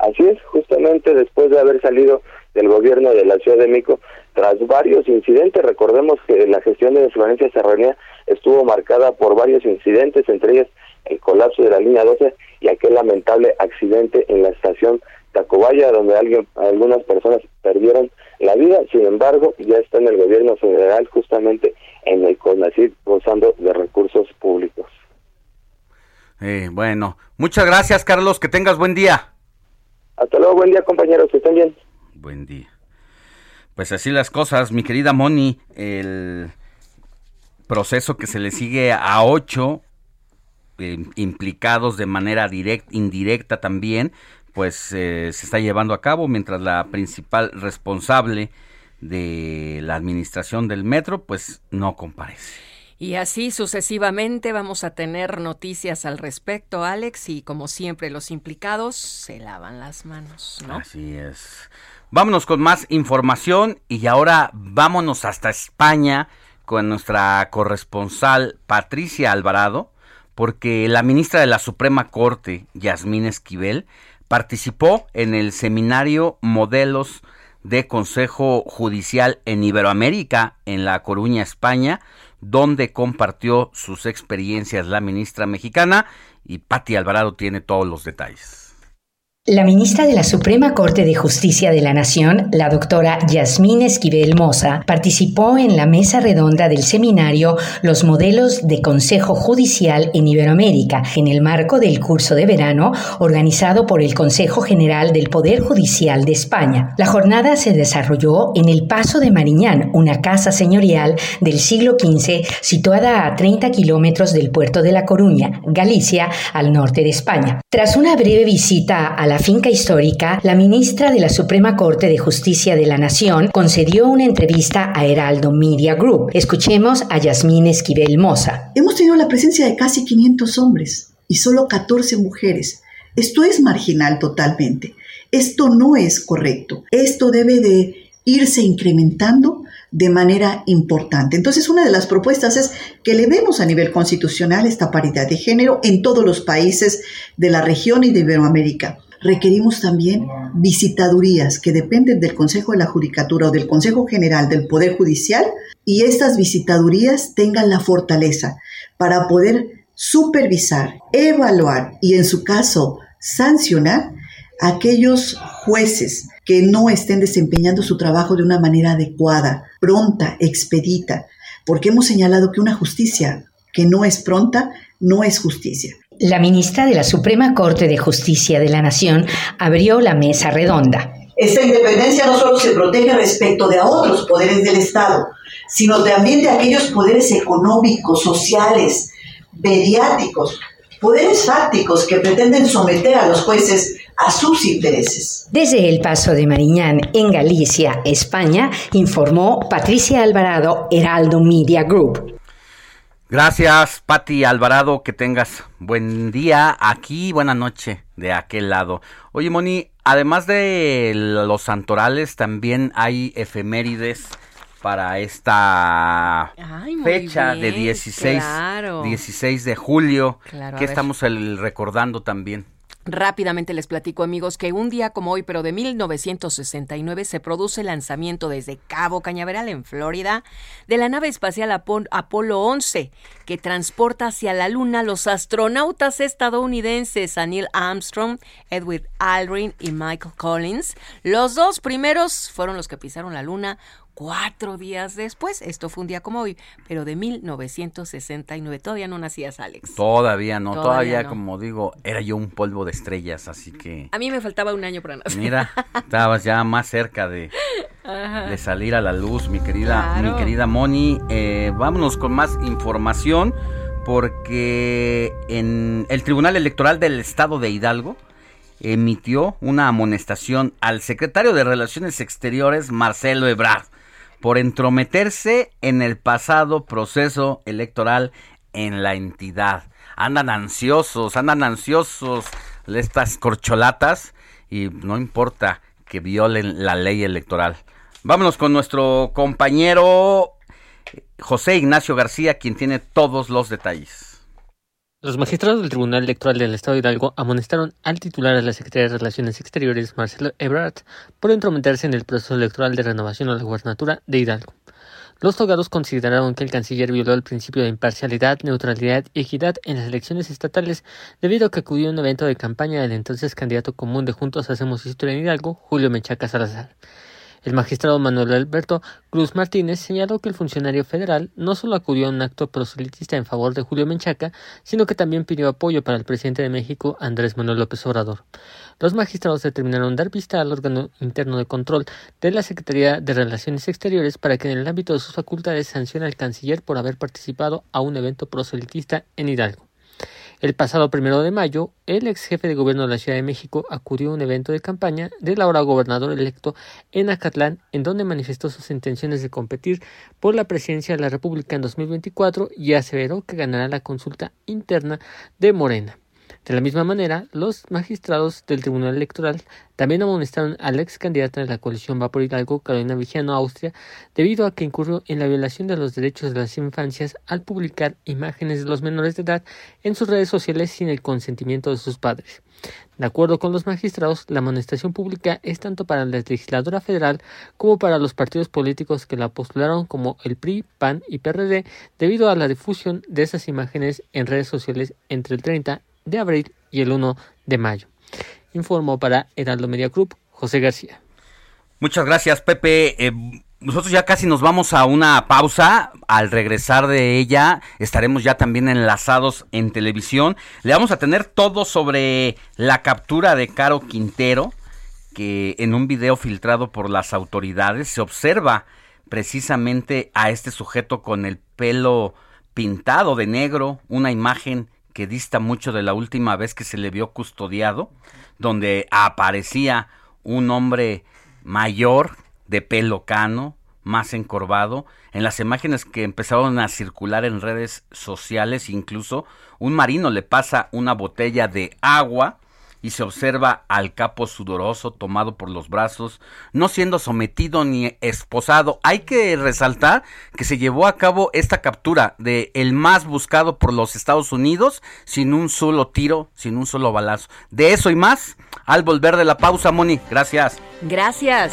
Así es, justamente después de haber salido del gobierno de la Ciudad de México, tras varios incidentes, recordemos que la gestión de Florencia Serranía estuvo marcada por varios incidentes, entre ellos el colapso de la línea 12 y aquel lamentable accidente en la estación Tacubaya, donde alguien, algunas personas perdieron la vida, sin embargo, ya está en el gobierno federal, justamente en el CONACYT, gozando de recursos públicos. Eh, bueno, muchas gracias, Carlos, que tengas buen día. Hasta luego, buen día compañeros, estén bien. Buen día. Pues así las cosas, mi querida Moni, el proceso que se le sigue a ocho eh, implicados de manera directa, indirecta también, pues eh, se está llevando a cabo mientras la principal responsable de la administración del metro pues no comparece. Y así sucesivamente vamos a tener noticias al respecto, Alex, y como siempre los implicados se lavan las manos, ¿no? Así es. Vámonos con más información y ahora vámonos hasta España con nuestra corresponsal Patricia Alvarado, porque la ministra de la Suprema Corte, Yasmín Esquivel, participó en el seminario Modelos de Consejo Judicial en Iberoamérica, en La Coruña, España, donde compartió sus experiencias la ministra mexicana y Patti Alvarado tiene todos los detalles. La ministra de la Suprema Corte de Justicia de la Nación, la doctora Yasmín Esquivel Moza, participó en la mesa redonda del seminario Los modelos de Consejo Judicial en Iberoamérica, en el marco del curso de verano organizado por el Consejo General del Poder Judicial de España. La jornada se desarrolló en el Paso de Mariñán, una casa señorial del siglo XV situada a 30 kilómetros del puerto de La Coruña, Galicia, al norte de España. Tras una breve visita a la finca histórica, la ministra de la Suprema Corte de Justicia de la Nación concedió una entrevista a Heraldo Media Group. Escuchemos a Yasmín Esquivel Moza. Hemos tenido la presencia de casi 500 hombres y solo 14 mujeres. Esto es marginal totalmente. Esto no es correcto. Esto debe de irse incrementando de manera importante. Entonces, una de las propuestas es que le demos a nivel constitucional esta paridad de género en todos los países de la región y de Iberoamérica requerimos también visitadurías que dependen del Consejo de la Judicatura o del Consejo General del Poder Judicial y estas visitadurías tengan la fortaleza para poder supervisar, evaluar y en su caso sancionar a aquellos jueces que no estén desempeñando su trabajo de una manera adecuada, pronta, expedita, porque hemos señalado que una justicia que no es pronta no es justicia. La ministra de la Suprema Corte de Justicia de la Nación abrió la mesa redonda. Esta independencia no solo se protege respecto de otros poderes del Estado, sino también de aquellos poderes económicos, sociales, mediáticos, poderes fácticos que pretenden someter a los jueces a sus intereses. Desde el Paso de Mariñán, en Galicia, España, informó Patricia Alvarado, Heraldo Media Group. Gracias, Patti Alvarado, que tengas buen día aquí, buena noche de aquel lado. Oye, Moni, además de los santorales, también hay efemérides para esta fecha de 16, 16 de julio, que estamos recordando también. Rápidamente les platico amigos que un día como hoy, pero de 1969, se produce el lanzamiento desde Cabo Cañaveral en Florida de la nave espacial Apolo 11 que transporta hacia la Luna los astronautas estadounidenses Neil Armstrong, Edwin Aldrin y Michael Collins. Los dos primeros fueron los que pisaron la Luna cuatro días después. Esto fue un día como hoy, pero de 1969. Todavía no nacías, Alex. Todavía no, todavía, como digo, era yo un polvo de estrellas, así que... A mí me faltaba un año para nacer. Mira, estabas ya más cerca de, de salir a la luz, mi querida, mi querida Moni. Eh, vámonos con más información, porque en el Tribunal Electoral del Estado de Hidalgo emitió una amonestación al secretario de Relaciones Exteriores, Marcelo Ebrard por entrometerse en el pasado proceso electoral en la entidad. Andan ansiosos, andan ansiosos estas corcholatas y no importa que violen la ley electoral. Vámonos con nuestro compañero José Ignacio García, quien tiene todos los detalles. Los magistrados del Tribunal Electoral del Estado de Hidalgo amonestaron al titular de la Secretaría de Relaciones Exteriores, Marcelo Ebrard, por entrometerse en el proceso electoral de renovación a la gubernatura de Hidalgo. Los togados consideraron que el canciller violó el principio de imparcialidad, neutralidad y equidad en las elecciones estatales debido a que acudió a un evento de campaña del entonces candidato común de Juntos Hacemos Historia en Hidalgo, Julio Menchaca Salazar. El magistrado Manuel Alberto Cruz Martínez señaló que el funcionario federal no solo acudió a un acto proselitista en favor de Julio Menchaca, sino que también pidió apoyo para el presidente de México, Andrés Manuel López Obrador. Los magistrados determinaron dar vista al órgano interno de control de la Secretaría de Relaciones Exteriores para que en el ámbito de sus facultades sancione al canciller por haber participado a un evento proselitista en Hidalgo. El pasado primero de mayo, el ex jefe de gobierno de la Ciudad de México acudió a un evento de campaña del ahora gobernador electo en Acatlán, en donde manifestó sus intenciones de competir por la presidencia de la República en 2024 y aseveró que ganará la consulta interna de Morena. De la misma manera, los magistrados del Tribunal Electoral también amonestaron al ex candidato de la coalición Va por Hidalgo, Carolina Vigiano, Austria, debido a que incurrió en la violación de los derechos de las infancias al publicar imágenes de los menores de edad en sus redes sociales sin el consentimiento de sus padres. De acuerdo con los magistrados, la amonestación pública es tanto para la legisladora federal como para los partidos políticos que la postularon como el PRI, PAN y PRD debido a la difusión de esas imágenes en redes sociales entre el 30 de abril y el 1 de mayo. Informó para Heraldo Media Group José García. Muchas gracias, Pepe. Eh, nosotros ya casi nos vamos a una pausa. Al regresar de ella, estaremos ya también enlazados en televisión. Le vamos a tener todo sobre la captura de Caro Quintero, que en un video filtrado por las autoridades se observa precisamente a este sujeto con el pelo pintado de negro, una imagen que dista mucho de la última vez que se le vio custodiado, donde aparecía un hombre mayor de pelo cano, más encorvado. En las imágenes que empezaron a circular en redes sociales, incluso un marino le pasa una botella de agua y se observa al capo sudoroso tomado por los brazos, no siendo sometido ni esposado. Hay que resaltar que se llevó a cabo esta captura de el más buscado por los Estados Unidos sin un solo tiro, sin un solo balazo. De eso y más al volver de la pausa, Moni. Gracias. Gracias.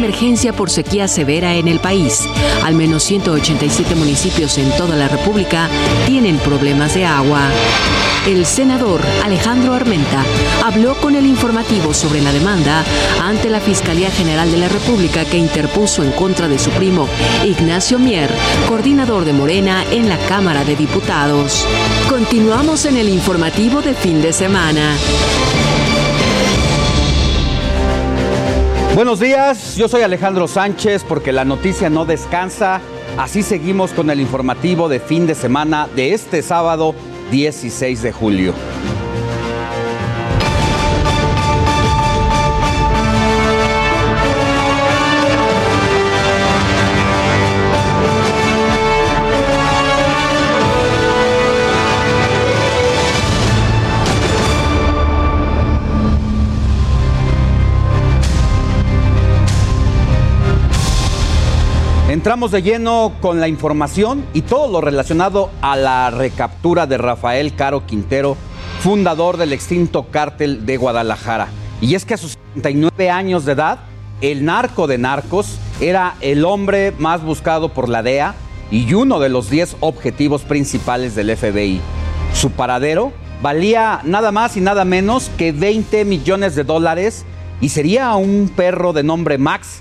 Emergencia por sequía severa en el país. Al menos 187 municipios en toda la República tienen problemas de agua. El senador Alejandro Armenta habló con el informativo sobre la demanda ante la Fiscalía General de la República que interpuso en contra de su primo Ignacio Mier, coordinador de Morena en la Cámara de Diputados. Continuamos en el informativo de fin de semana. Buenos días, yo soy Alejandro Sánchez porque la noticia no descansa. Así seguimos con el informativo de fin de semana de este sábado 16 de julio. Entramos de lleno con la información y todo lo relacionado a la recaptura de Rafael Caro Quintero, fundador del extinto cártel de Guadalajara. Y es que a sus 79 años de edad, el narco de narcos era el hombre más buscado por la DEA y uno de los 10 objetivos principales del FBI. Su paradero valía nada más y nada menos que 20 millones de dólares y sería un perro de nombre Max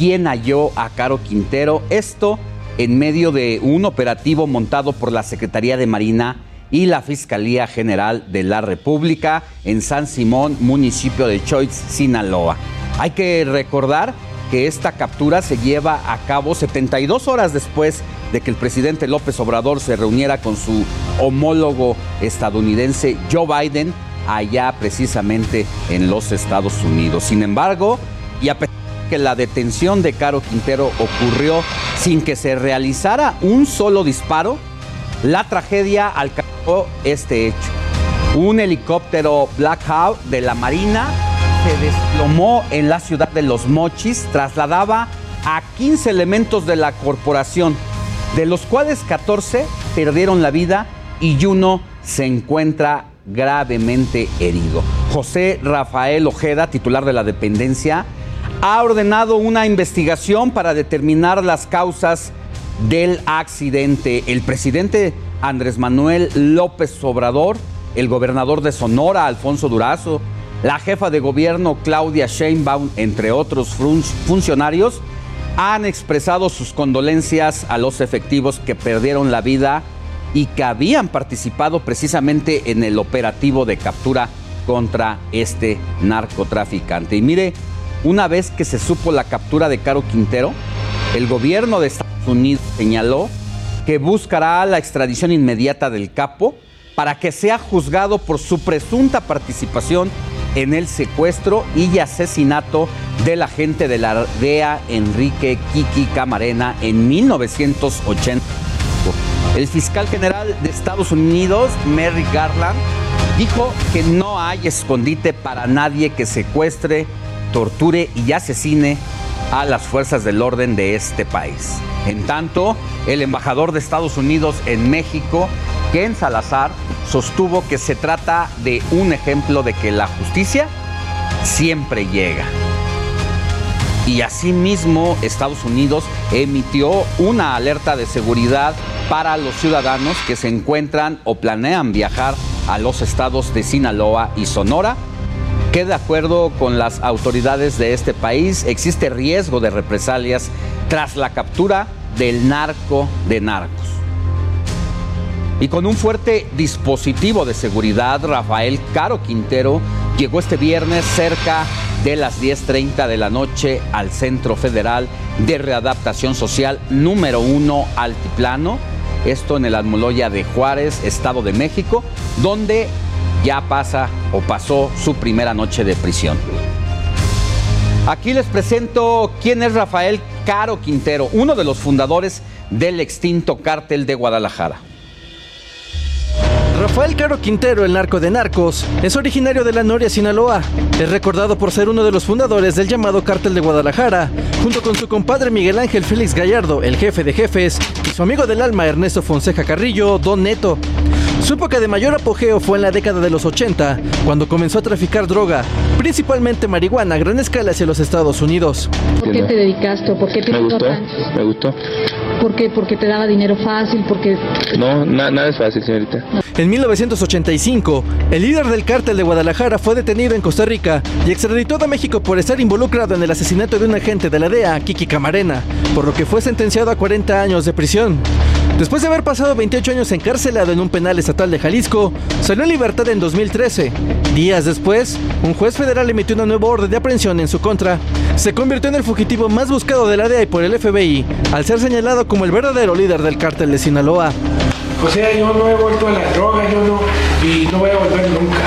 quién halló a Caro Quintero. Esto en medio de un operativo montado por la Secretaría de Marina y la Fiscalía General de la República en San Simón, municipio de Choix, Sinaloa. Hay que recordar que esta captura se lleva a cabo 72 horas después de que el presidente López Obrador se reuniera con su homólogo estadounidense Joe Biden allá precisamente en los Estados Unidos. Sin embargo, y a pesar que la detención de Caro Quintero ocurrió sin que se realizara un solo disparo, la tragedia alcanzó este hecho. Un helicóptero Black Hawk de la Marina se desplomó en la ciudad de Los Mochis, trasladaba a 15 elementos de la corporación, de los cuales 14 perdieron la vida y uno se encuentra gravemente herido. José Rafael Ojeda, titular de la dependencia, ha ordenado una investigación para determinar las causas del accidente. El presidente Andrés Manuel López Obrador, el gobernador de Sonora, Alfonso Durazo, la jefa de gobierno Claudia Sheinbaum, entre otros funcionarios, han expresado sus condolencias a los efectivos que perdieron la vida y que habían participado precisamente en el operativo de captura contra este narcotraficante. Y mire, una vez que se supo la captura de Caro Quintero, el gobierno de Estados Unidos señaló que buscará la extradición inmediata del capo para que sea juzgado por su presunta participación en el secuestro y asesinato del agente de la DEA Enrique Kiki Camarena en 1980. El fiscal general de Estados Unidos, Merrick Garland, dijo que no hay escondite para nadie que secuestre, torture y asesine a las fuerzas del orden de este país. En tanto, el embajador de Estados Unidos en México, Ken Salazar, sostuvo que se trata de un ejemplo de que la justicia siempre llega. Y asimismo, Estados Unidos emitió una alerta de seguridad para los ciudadanos que se encuentran o planean viajar a los estados de Sinaloa y Sonora que de acuerdo con las autoridades de este país existe riesgo de represalias tras la captura del narco de narcos. Y con un fuerte dispositivo de seguridad, Rafael Caro Quintero llegó este viernes cerca de las 10.30 de la noche al Centro Federal de Readaptación Social número 1 Altiplano, esto en el Almoloya de Juárez, Estado de México, donde ya pasa o pasó su primera noche de prisión. Aquí les presento quién es Rafael Caro Quintero, uno de los fundadores del extinto cártel de Guadalajara. Rafael Caro Quintero, el narco de narcos, es originario de la Noria, Sinaloa. Es recordado por ser uno de los fundadores del llamado Cártel de Guadalajara, junto con su compadre Miguel Ángel Félix Gallardo, el jefe de jefes, y su amigo del alma Ernesto Fonseca Carrillo, Don Neto. Su época de mayor apogeo fue en la década de los 80, cuando comenzó a traficar droga, principalmente marihuana a gran escala hacia los Estados Unidos. ¿Por qué te dedicaste? ¿Por qué te Me gustó, me gustó. ¿Por qué? ¿Porque te daba dinero fácil? Porque No, na- nada es fácil, señorita. En 1985, el líder del cártel de Guadalajara fue detenido en Costa Rica y extraditado a México por estar involucrado en el asesinato de un agente de la DEA, Kiki Camarena, por lo que fue sentenciado a 40 años de prisión. Después de haber pasado 28 años encarcelado en un penal estatal de Jalisco, salió en libertad en 2013. Días después, un juez federal emitió una nueva orden de aprehensión en su contra. Se convirtió en el fugitivo más buscado de la y por el FBI, al ser señalado como el verdadero líder del cártel de Sinaloa. O sea, yo no he vuelto a las drogas, yo no, y no voy a volver nunca.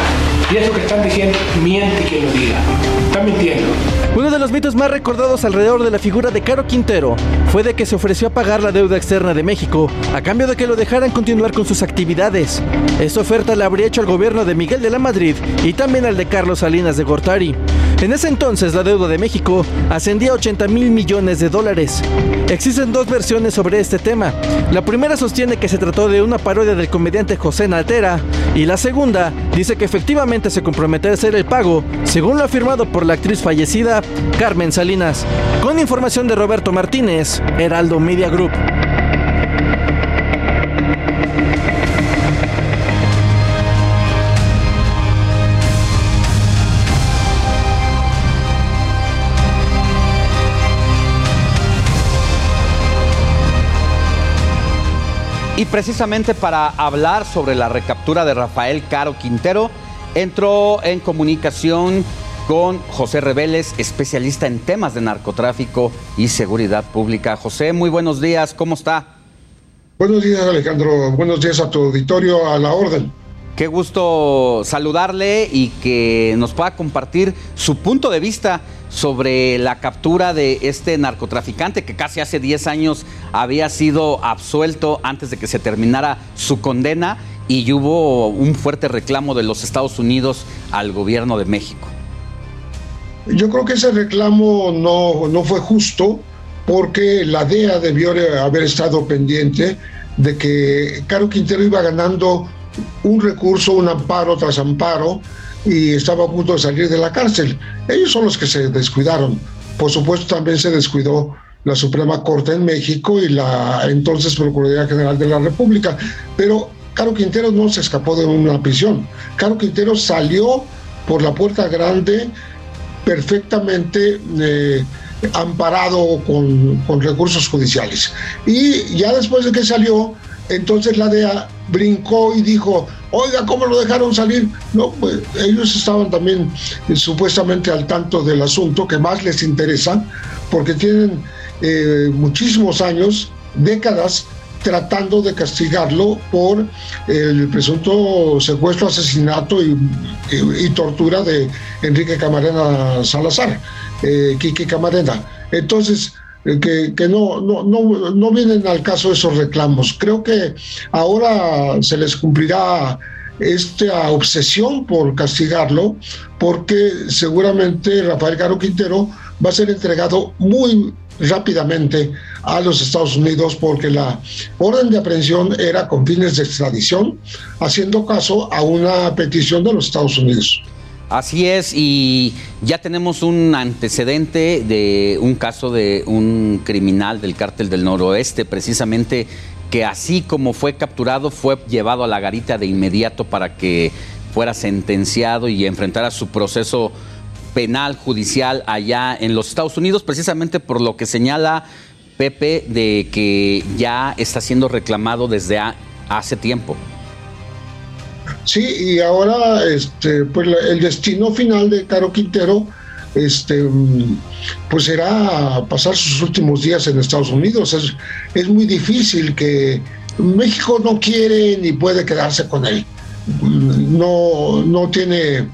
Y eso que están diciendo, miente quien lo diga. Están mintiendo. Uno de los mitos más recordados alrededor de la figura de Caro Quintero fue de que se ofreció a pagar la deuda externa de México a cambio de que lo dejaran continuar con sus actividades. Esta oferta la habría hecho al gobierno de Miguel de la Madrid y también al de Carlos Salinas de Gortari. En ese entonces la deuda de México ascendía a 80 mil millones de dólares. Existen dos versiones sobre este tema. La primera sostiene que se trató de una parodia del comediante José Naltera y la segunda dice que efectivamente se comprometió a hacer el pago, según lo afirmado por la actriz fallecida Carmen Salinas. Con información de Roberto Martínez, Heraldo Media Group. Y precisamente para hablar sobre la recaptura de Rafael Caro Quintero, entró en comunicación con José Reveles, especialista en temas de narcotráfico y seguridad pública. José, muy buenos días, ¿cómo está? Buenos días, Alejandro. Buenos días a tu auditorio, a la orden. Qué gusto saludarle y que nos pueda compartir su punto de vista sobre la captura de este narcotraficante que casi hace 10 años había sido absuelto antes de que se terminara su condena y hubo un fuerte reclamo de los Estados Unidos al gobierno de México. Yo creo que ese reclamo no, no fue justo porque la DEA debió haber estado pendiente de que Caro Quintero iba ganando un recurso, un amparo tras amparo y estaba a punto de salir de la cárcel. Ellos son los que se descuidaron. Por supuesto, también se descuidó la Suprema Corte en México y la entonces Procuraduría General de la República. Pero Caro Quintero no se escapó de una prisión. Caro Quintero salió por la puerta grande perfectamente eh, amparado con, con, recursos judiciales. Y ya después de que salió, Entonces la DEA brincó y dijo, oiga, ¿cómo lo dejaron salir? No, pues ellos estaban también eh, supuestamente al tanto del asunto que más les interesa, porque tienen eh, muchísimos años, décadas, tratando de castigarlo por el presunto secuestro, asesinato y, tortura de Enrique Camarena Salazar, eh, Quique Camarena. Entonces, que, que no, no, no, no vienen al caso esos reclamos. Creo que ahora se les cumplirá esta obsesión por castigarlo, porque seguramente Rafael Caro Quintero va a ser entregado muy rápidamente a los Estados Unidos porque la orden de aprehensión era con fines de extradición, haciendo caso a una petición de los Estados Unidos. Así es, y ya tenemos un antecedente de un caso de un criminal del cártel del noroeste, precisamente que así como fue capturado, fue llevado a la garita de inmediato para que fuera sentenciado y enfrentara su proceso penal judicial allá en los Estados Unidos, precisamente por lo que señala Pepe de que ya está siendo reclamado desde ha- hace tiempo. Sí, y ahora este, pues el destino final de Caro Quintero este, mm, pues será pasar sus últimos días en Estados Unidos. Es, es muy difícil que México no quiere ni puede quedarse con él. Mm, No, no tiene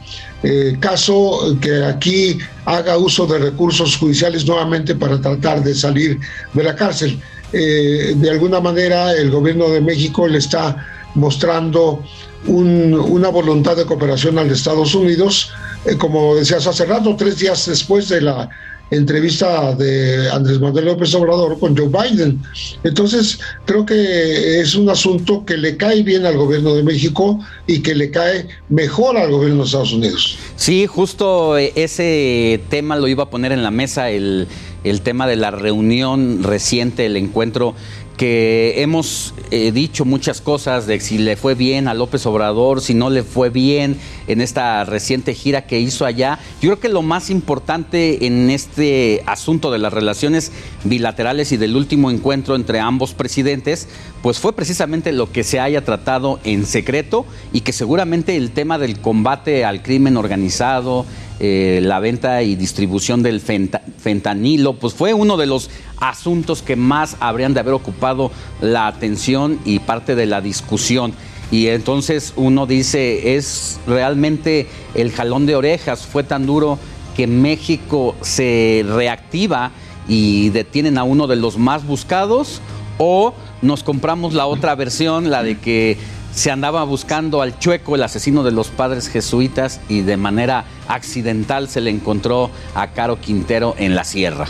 eh, caso que aquí haga uso de recursos judiciales nuevamente para tratar de salir de la cárcel. Eh, de alguna manera el gobierno de México le está mostrando un- una voluntad de cooperación al de Estados Unidos, eh, como decías hace rato, tres días después de la entrevista de Andrés Manuel López Obrador con Joe Biden. Entonces, creo que es un asunto que le cae bien al gobierno de México y que le cae mejor al gobierno de Estados Unidos. Sí, justo eh, ese tema lo iba a poner en la mesa, el, el tema de la reunión reciente, el encuentro que hemos eh, dicho muchas cosas de si le fue bien a López Obrador, si no le fue bien en esta reciente gira que hizo allá. Yo creo que lo más importante en este asunto de las relaciones bilaterales y del último encuentro entre ambos presidentes, pues fue precisamente lo que se haya tratado en secreto y que seguramente el tema del combate al crimen organizado, eh, la venta y distribución del fenta- fentanilo, pues fue uno de los asuntos que más habrían de haber ocupado la atención y parte de la discusión. Y entonces uno dice, es realmente el jalón de orejas, fue tan duro que México se reactiva y detienen a uno de los más buscados o nos compramos la otra versión, la de que se andaba buscando al chueco, el asesino de los padres jesuitas, y de manera accidental se le encontró a Caro Quintero en la sierra.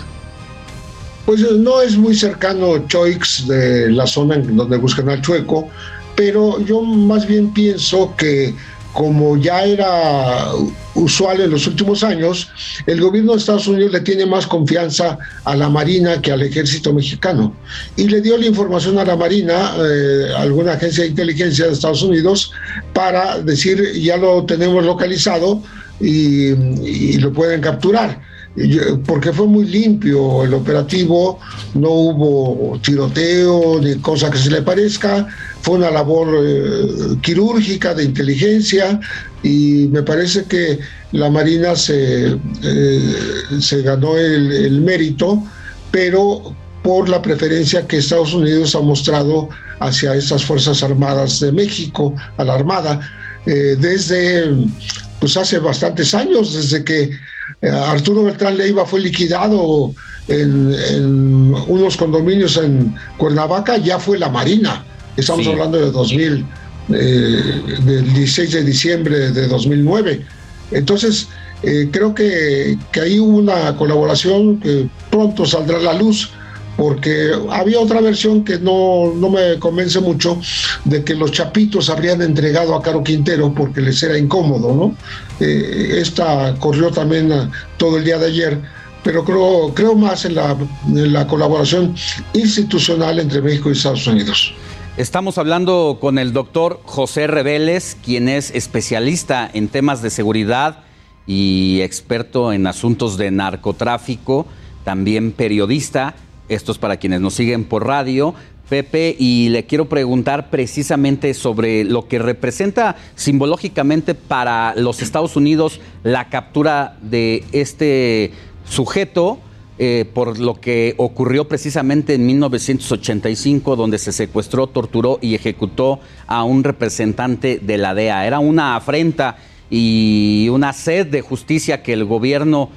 Pues eh, no es muy cercano Choix de la zona en donde buscan al Chueco, pero yo más bien pienso que como ya era usual en los últimos años, el gobierno de Estados Unidos le tiene más confianza a la Marina que al ejército mexicano. Y le dio la información a la Marina, eh, alguna agencia de inteligencia de Estados Unidos, para decir, ya lo tenemos localizado y, y lo pueden capturar. Porque fue muy limpio el operativo, no hubo tiroteo ni cosa que se le parezca, fue una labor eh, quirúrgica de inteligencia y me parece que la Marina se, eh, se ganó el, mérito, pero por la preferencia que Estados Unidos ha mostrado hacia estas Fuerzas Armadas de México, a la Armada, eh, desde pues hace bastantes años, desde que Arturo Beltrán Leiva fue liquidado en unos condominios en Cuernavaca, ya fue la Marina. Estamos Sí. hablando de 2000, eh, del 16 de diciembre de 2009. Entonces, eh, creo que, que ahí hubo una colaboración que pronto saldrá a la luz, porque había otra versión que no, no me convence mucho, de que los chapitos habrían entregado a Caro Quintero porque les era incómodo, ¿no? Eh, esta corrió también todo el día de ayer, pero creo, creo más en la, en la colaboración institucional entre México y Estados Unidos. Estamos hablando con el doctor José Reveles, quien es especialista en temas de seguridad y experto en asuntos de narcotráfico, también periodista. Esto es para quienes nos siguen por radio. Pepe, y le quiero preguntar precisamente sobre lo que representa simbológicamente para los Estados Unidos la captura de este sujeto. Eh, por lo que ocurrió precisamente en 1985, donde se secuestró, torturó y ejecutó a un representante de la DEA. Era una afrenta y una sed de justicia que el gobierno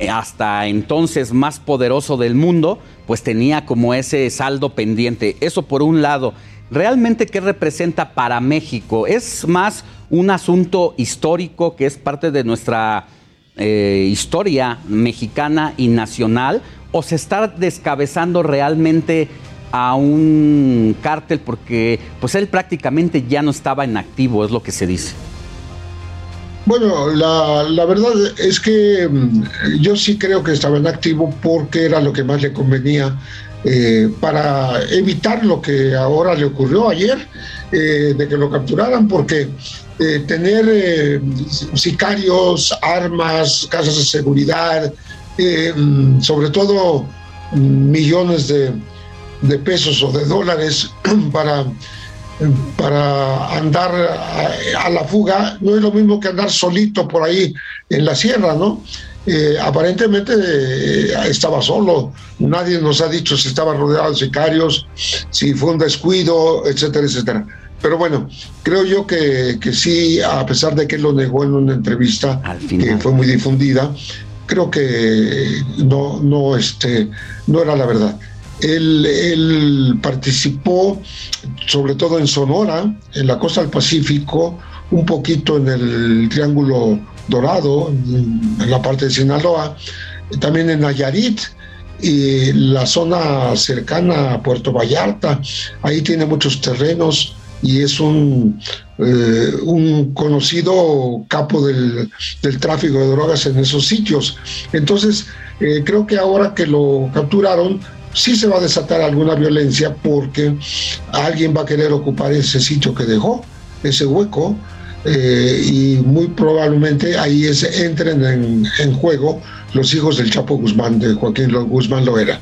eh, hasta entonces más poderoso del mundo, pues tenía como ese saldo pendiente. Eso por un lado. ¿Realmente qué representa para México? ¿Es más un asunto histórico que es parte de nuestra eh, historia mexicana y nacional? ¿O se está descabezando realmente a un cártel porque pues él prácticamente ya no estaba en activo, es lo que se dice? Bueno, la, la verdad es que mm, yo sí creo que estaba en activo porque era lo que más le convenía eh, para evitar lo que ahora le ocurrió ayer, eh, de que lo capturaran, porque eh, tener eh, sicarios, armas, casas de seguridad, eh, mm, sobre todo mm, millones de, de pesos o de dólares <clears throat> para para andar a, a la fuga no es lo mismo que andar solito por ahí en la sierra, ¿no? Aparentemente estaba solo, nadie nos ha dicho si estaba rodeado de sicarios, si fue un descuido, etcétera, etcétera. Pero bueno, creo yo que, que sí, a pesar de que lo negó en una entrevista que fue muy difundida, creo que no, no, este, no era la verdad. Él, él, participó sobre todo en Sonora, en la costa del Pacífico, un poquito en el Triángulo Dorado, en la parte de Sinaloa, también en Nayarit y la zona cercana a Puerto Vallarta. Ahí tiene muchos terrenos y es un, eh, un conocido capo del, del, tráfico de drogas en esos sitios. Entonces, eh, creo que ahora que lo capturaron, sí se va a desatar alguna violencia porque alguien va a querer ocupar ese sitio que dejó, ese hueco, eh, y muy probablemente ahí es, entren en, en, juego los hijos del Chapo Guzmán, de Joaquín Guzmán Loera.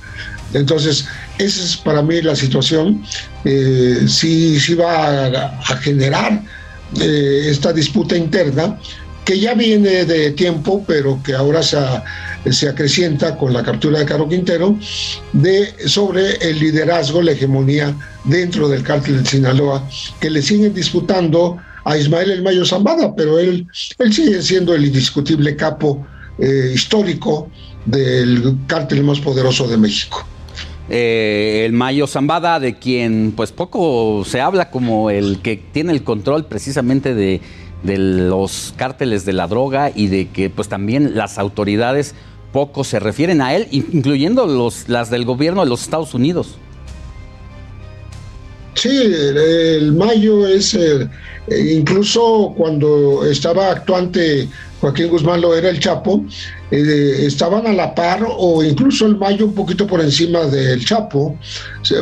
Entonces, esa es para mí la situación. Eh, sí, sí va a, generar eh, esta disputa interna que ya viene de tiempo, pero que ahora se, se acrecienta con la captura de Caro Quintero, de, sobre el liderazgo, la hegemonía dentro del cártel de Sinaloa, que le siguen disputando a Ismael El Mayo Zambada, pero él, él sigue siendo el indiscutible capo eh, histórico del cártel más poderoso de México. Eh, el Mayo Zambada, de quien pues poco se habla como el que tiene el control precisamente de, los cárteles de la droga y de que pues también las autoridades poco se refieren a él, incluyendo los, las del gobierno de los Estados Unidos. Sí, el, el Mayo es, eh, incluso cuando estaba actuante Joaquín Guzmán lo era el Chapo, eh, estaban a la par o incluso el Mayo un poquito por encima del Chapo,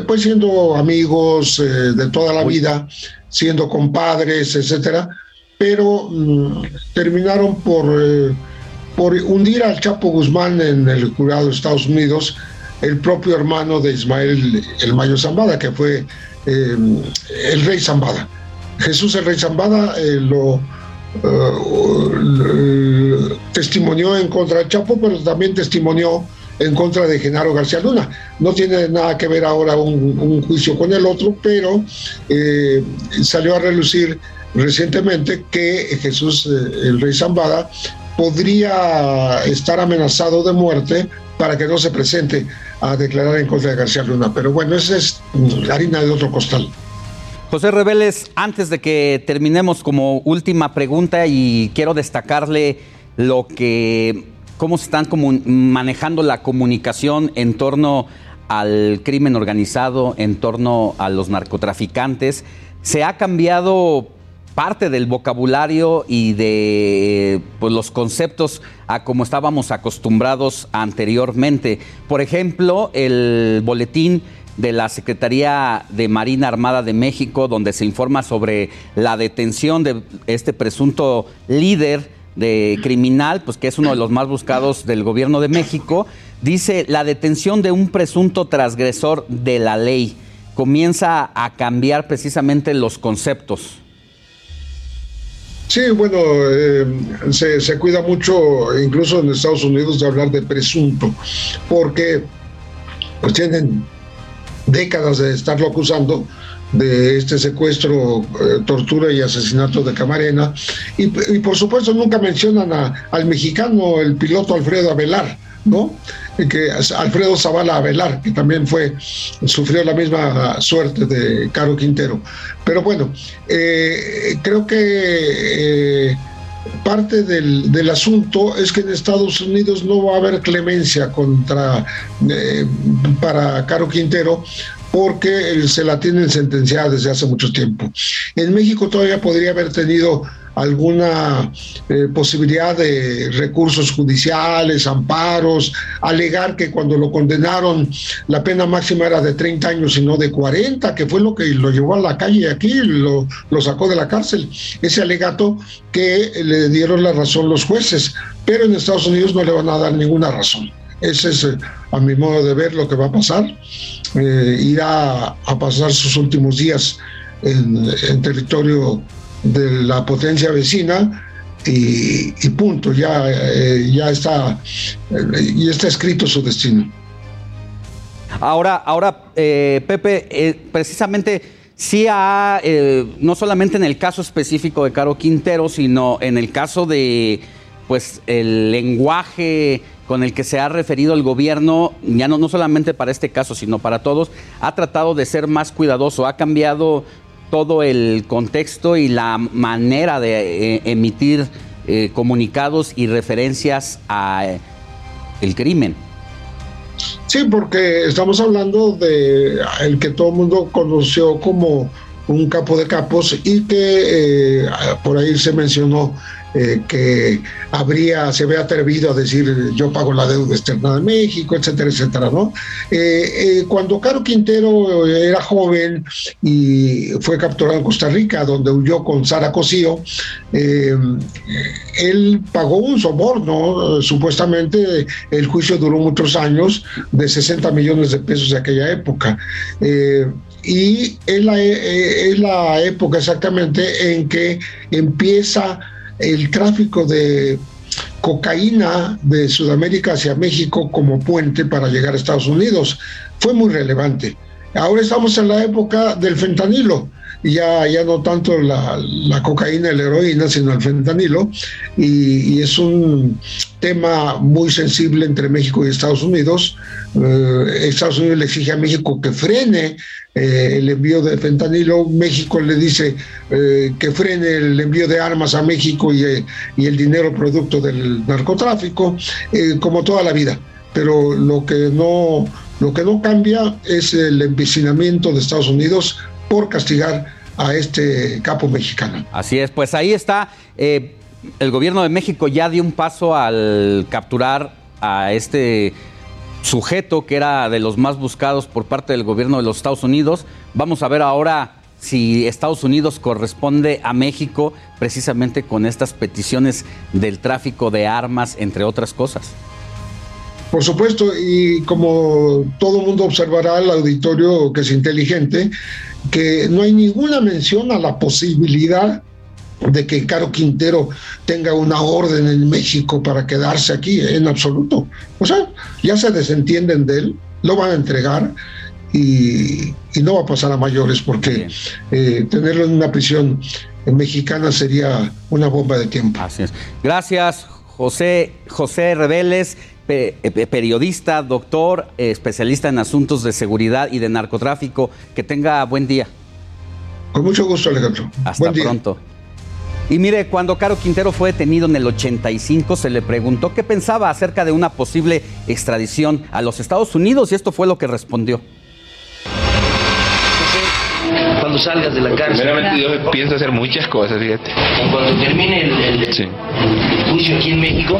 pues siendo amigos eh, de toda la vida, siendo compadres, etcétera, pero mmm, terminaron por, eh, por hundir al Chapo Guzmán en el jurado de Estados Unidos, el propio hermano de Ismael el Mayo Zambada, que fue el rey Zambada. Jesús el rey Zambada lo uh, testimonió en contra del Chapo, pero también testimonió en contra de Genaro García Luna. No tiene nada que ver ahora un, juicio con el otro, pero eh, salió a relucir recientemente que Jesús eh, el rey Zambada podría estar amenazado de muerte para que no se presente a declarar en contra de García Luna. Pero bueno, esa es harina de otro costal. José Reveles, antes de que terminemos como última pregunta y quiero destacarle lo que, cómo se están manejando la comunicación en torno al crimen organizado, en torno a los narcotraficantes. Se ha cambiado parte del vocabulario y de pues, los conceptos a como estábamos acostumbrados anteriormente. Por ejemplo, el boletín de la Secretaría de Marina Armada de México, donde se informa sobre la detención de este presunto líder de criminal, pues que es uno de los más buscados del gobierno de México, dice la detención de un presunto transgresor de la ley. comienza a cambiar precisamente los conceptos. Sí, bueno, eh, se, se cuida mucho, incluso en Estados Unidos, de hablar de presunto, porque pues tienen décadas de estarlo acusando de este secuestro, eh, tortura y asesinato de Camarena. Y, por supuesto nunca mencionan al mexicano, el piloto Alfredo Avelar, ¿no? Que Alfredo Zavala Avelar, que también fue, sufrió la misma suerte de Caro Quintero. Pero bueno, eh, creo que eh, parte del, del asunto es que en Estados Unidos no va a haber clemencia contra eh, para Caro Quintero porque se la tienen sentenciada desde hace mucho tiempo. En México todavía podría haber tenido alguna eh, posibilidad de recursos judiciales, amparos, alegar que cuando lo condenaron la pena máxima era de 30 años y no de 40, que fue lo que lo llevó a la calle aquí, lo, sacó de la cárcel. Ese alegato que le dieron la razón los jueces, pero en Estados Unidos no le van a dar ninguna razón. Ese es, a mi modo de ver, lo que va a pasar. Eh, irá a pasar sus últimos días en, en territorio de la potencia vecina y, punto, ya, eh, ya está, eh, ya está escrito su destino. Ahora, ahora eh, Pepe, eh, precisamente sí ha, no solamente en el caso específico de Caro Quintero, sino en el caso de, pues, el lenguaje con el que se ha referido el gobierno, ya no, no solamente para este caso, sino para todos, ha tratado de ser más cuidadoso, ha cambiado todo el contexto y la manera de eh, emitir eh, comunicados y referencias a eh, el crimen. Sí, porque estamos hablando de el que todo el mundo conoció como un capo de capos y que por ahí se mencionó eh, que habría, se había atrevido a decir yo pago la deuda externa de México, etcétera, etcétera, ¿no? Eh, eh, cuando Caro Quintero era joven y fue capturado en Costa Rica, donde huyó con Sara Cosío, eh, él pagó un soborno, supuestamente el juicio duró muchos años, de 60 millones de pesos de aquella época. Eh, y es la, eh, es la época exactamente en que empieza el tráfico de cocaína de Sudamérica hacia México como puente para llegar a Estados Unidos. Fue muy relevante. Ahora estamos en la época del fentanilo, ya, ya no tanto la, cocaína y la heroína, sino el fentanilo, y, es un tema muy sensible entre México y Estados Unidos. Eh, Estados Unidos le exige a México que frene eh, el envío de fentanilo, México le dice eh, que frene el envío de armas a México y, el dinero producto del narcotráfico, como toda la vida. Pero lo que no lo que no cambia es el empecinamiento de Estados Unidos por castigar a este capo mexicano. Así es, pues ahí está. eh, el gobierno de México ya dio un paso al capturar a este sujeto que era de los más buscados por parte del gobierno de los Estados Unidos. Vamos a ver ahora si Estados Unidos corresponde a México precisamente con estas peticiones del tráfico de armas, entre otras cosas. Por supuesto, y como todo mundo observará, el auditorio que es inteligente, que no hay ninguna mención a la posibilidad de que Caro Quintero tenga una orden en México para quedarse aquí, en absoluto. O sea, ya se desentienden de él, lo van a entregar y, y no va a pasar a mayores porque eh, tenerlo en una prisión mexicana sería una bomba de tiempo. Así es. Gracias, José, José eh, periodista, doctor, especialista en asuntos de seguridad y de narcotráfico. Que tenga buen día. Con mucho gusto, Alejandro. Hasta pronto. Y mire, cuando Caro Quintero fue detenido en el 85, se le preguntó qué pensaba acerca de una posible extradición a los Estados Unidos y esto fue lo que respondió. Cuando salgas de la cárcel. Primeramente yo pienso hacer muchas cosas, fíjate. Cuando termine el, el- Sí. el juicio aquí en México,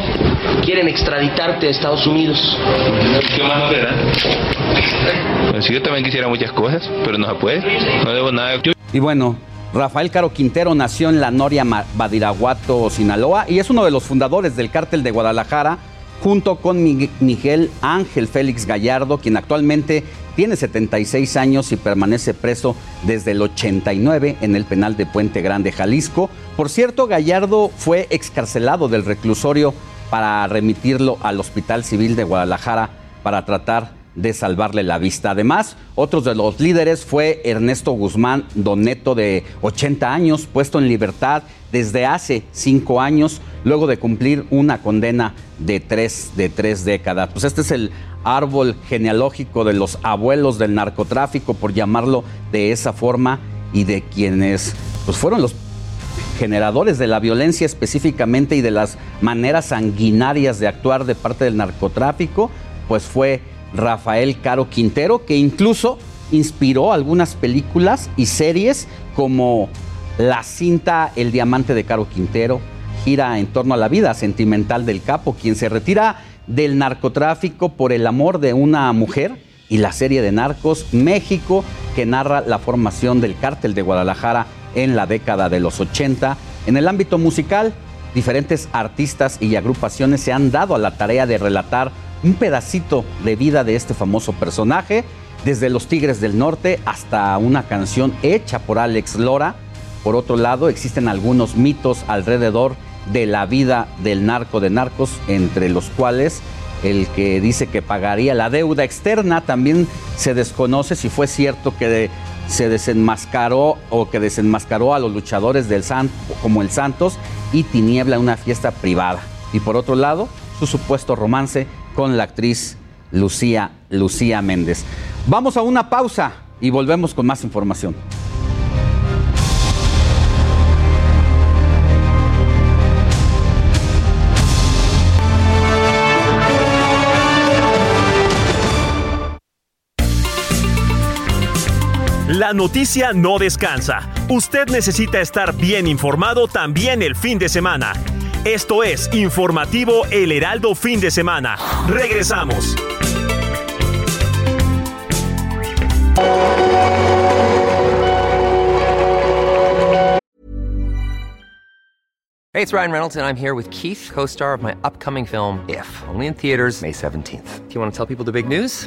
quieren extraditarte a Estados Unidos. ¿Qué más no verán? Pues yo también quisiera muchas cosas, pero no se puede. No debo nada. Y bueno, Rafael Caro Quintero nació en la Noria Badiraguato, Sinaloa, y es uno de los fundadores del cártel de Guadalajara, junto con Miguel Ángel Félix Gallardo, quien actualmente tiene 76 años y permanece preso desde el 89 en el penal de Puente Grande, Jalisco. Por cierto, Gallardo fue excarcelado del reclusorio para remitirlo al Hospital Civil de Guadalajara para tratar de salvarle la vista. Además, otros de los líderes fue Ernesto Guzmán Doneto, de 80 años, puesto en libertad desde hace cinco años, luego de cumplir una condena de tres, de tres décadas. Pues este es el árbol genealógico de los abuelos del narcotráfico, por llamarlo de esa forma, y de quienes pues, fueron los generadores de la violencia específicamente y de las maneras sanguinarias de actuar de parte del narcotráfico, pues fue Rafael Caro Quintero, que incluso inspiró algunas películas y series como la cinta El Diamante de Caro Quintero, gira en torno a la vida sentimental del capo, quien se retira del narcotráfico por el amor de una mujer, y la serie de Narcos México, que narra la formación del cártel de Guadalajara en la década de los 80. En el ámbito musical, diferentes artistas y agrupaciones se han dado a la tarea de relatar un pedacito de vida de este famoso personaje, desde Los Tigres del Norte hasta una canción hecha por Alex Lora. Por otro lado, existen algunos mitos alrededor de la vida del narco de narcos, entre los cuales el que dice que pagaría la deuda externa, también se desconoce si fue cierto que se desenmascaró o que desenmascaró a los luchadores del San, como el Santos y Tiniebla en una fiesta privada. Y por otro lado, su supuesto romance con la actriz Lucía, Lucía Méndez. Vamos a una pausa y volvemos con más información. La noticia no descansa. Usted necesita estar bien informado también el fin de semana. Esto es Informativo El Heraldo Fin de Semana. Regresamos. Hey, it's Ryan Reynolds, and I'm here with Keith, co star of my upcoming film, If, only in theaters, May 17th. Do you want to tell people the big news?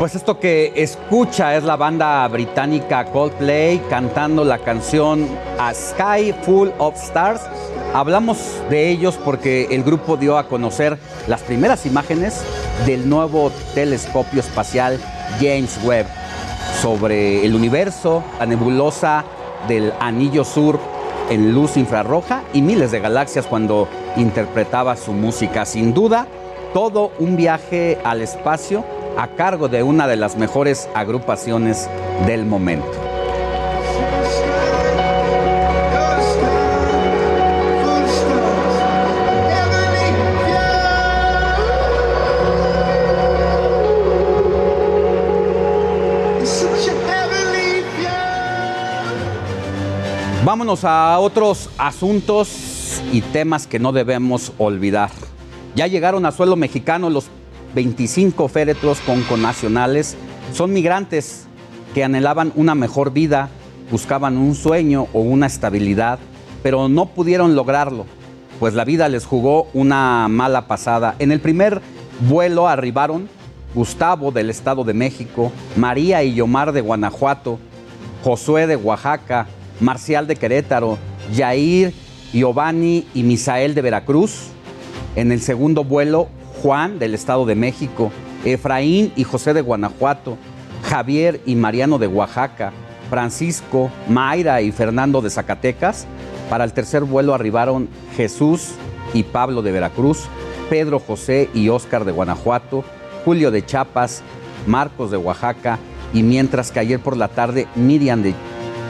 Pues esto que escucha es la banda británica Coldplay cantando la canción A Sky Full of Stars. Hablamos de ellos porque el grupo dio a conocer las primeras imágenes del nuevo telescopio espacial James Webb sobre el universo, la nebulosa del anillo sur en luz infrarroja y miles de galaxias cuando interpretaba su música. Sin duda, todo un viaje al espacio a cargo de una de las mejores agrupaciones del momento. Vámonos a otros asuntos y temas que no debemos olvidar. Ya llegaron a suelo mexicano los 25 féretros con connacionales. Son migrantes que anhelaban una mejor vida, buscaban un sueño o una estabilidad, pero no pudieron lograrlo, pues la vida les jugó una mala pasada. En el primer vuelo arribaron Gustavo del Estado de México, María y Yomar de Guanajuato, Josué de Oaxaca, Marcial de Querétaro, Yair, Giovanni y Misael de Veracruz. En el segundo vuelo, Juan del Estado de México, Efraín y José de Guanajuato, Javier y Mariano de Oaxaca, Francisco, Mayra y Fernando de Zacatecas. Para el tercer vuelo arribaron Jesús y Pablo de Veracruz, Pedro José y Óscar de Guanajuato, Julio de Chiapas, Marcos de Oaxaca y mientras que ayer por la tarde Miriam de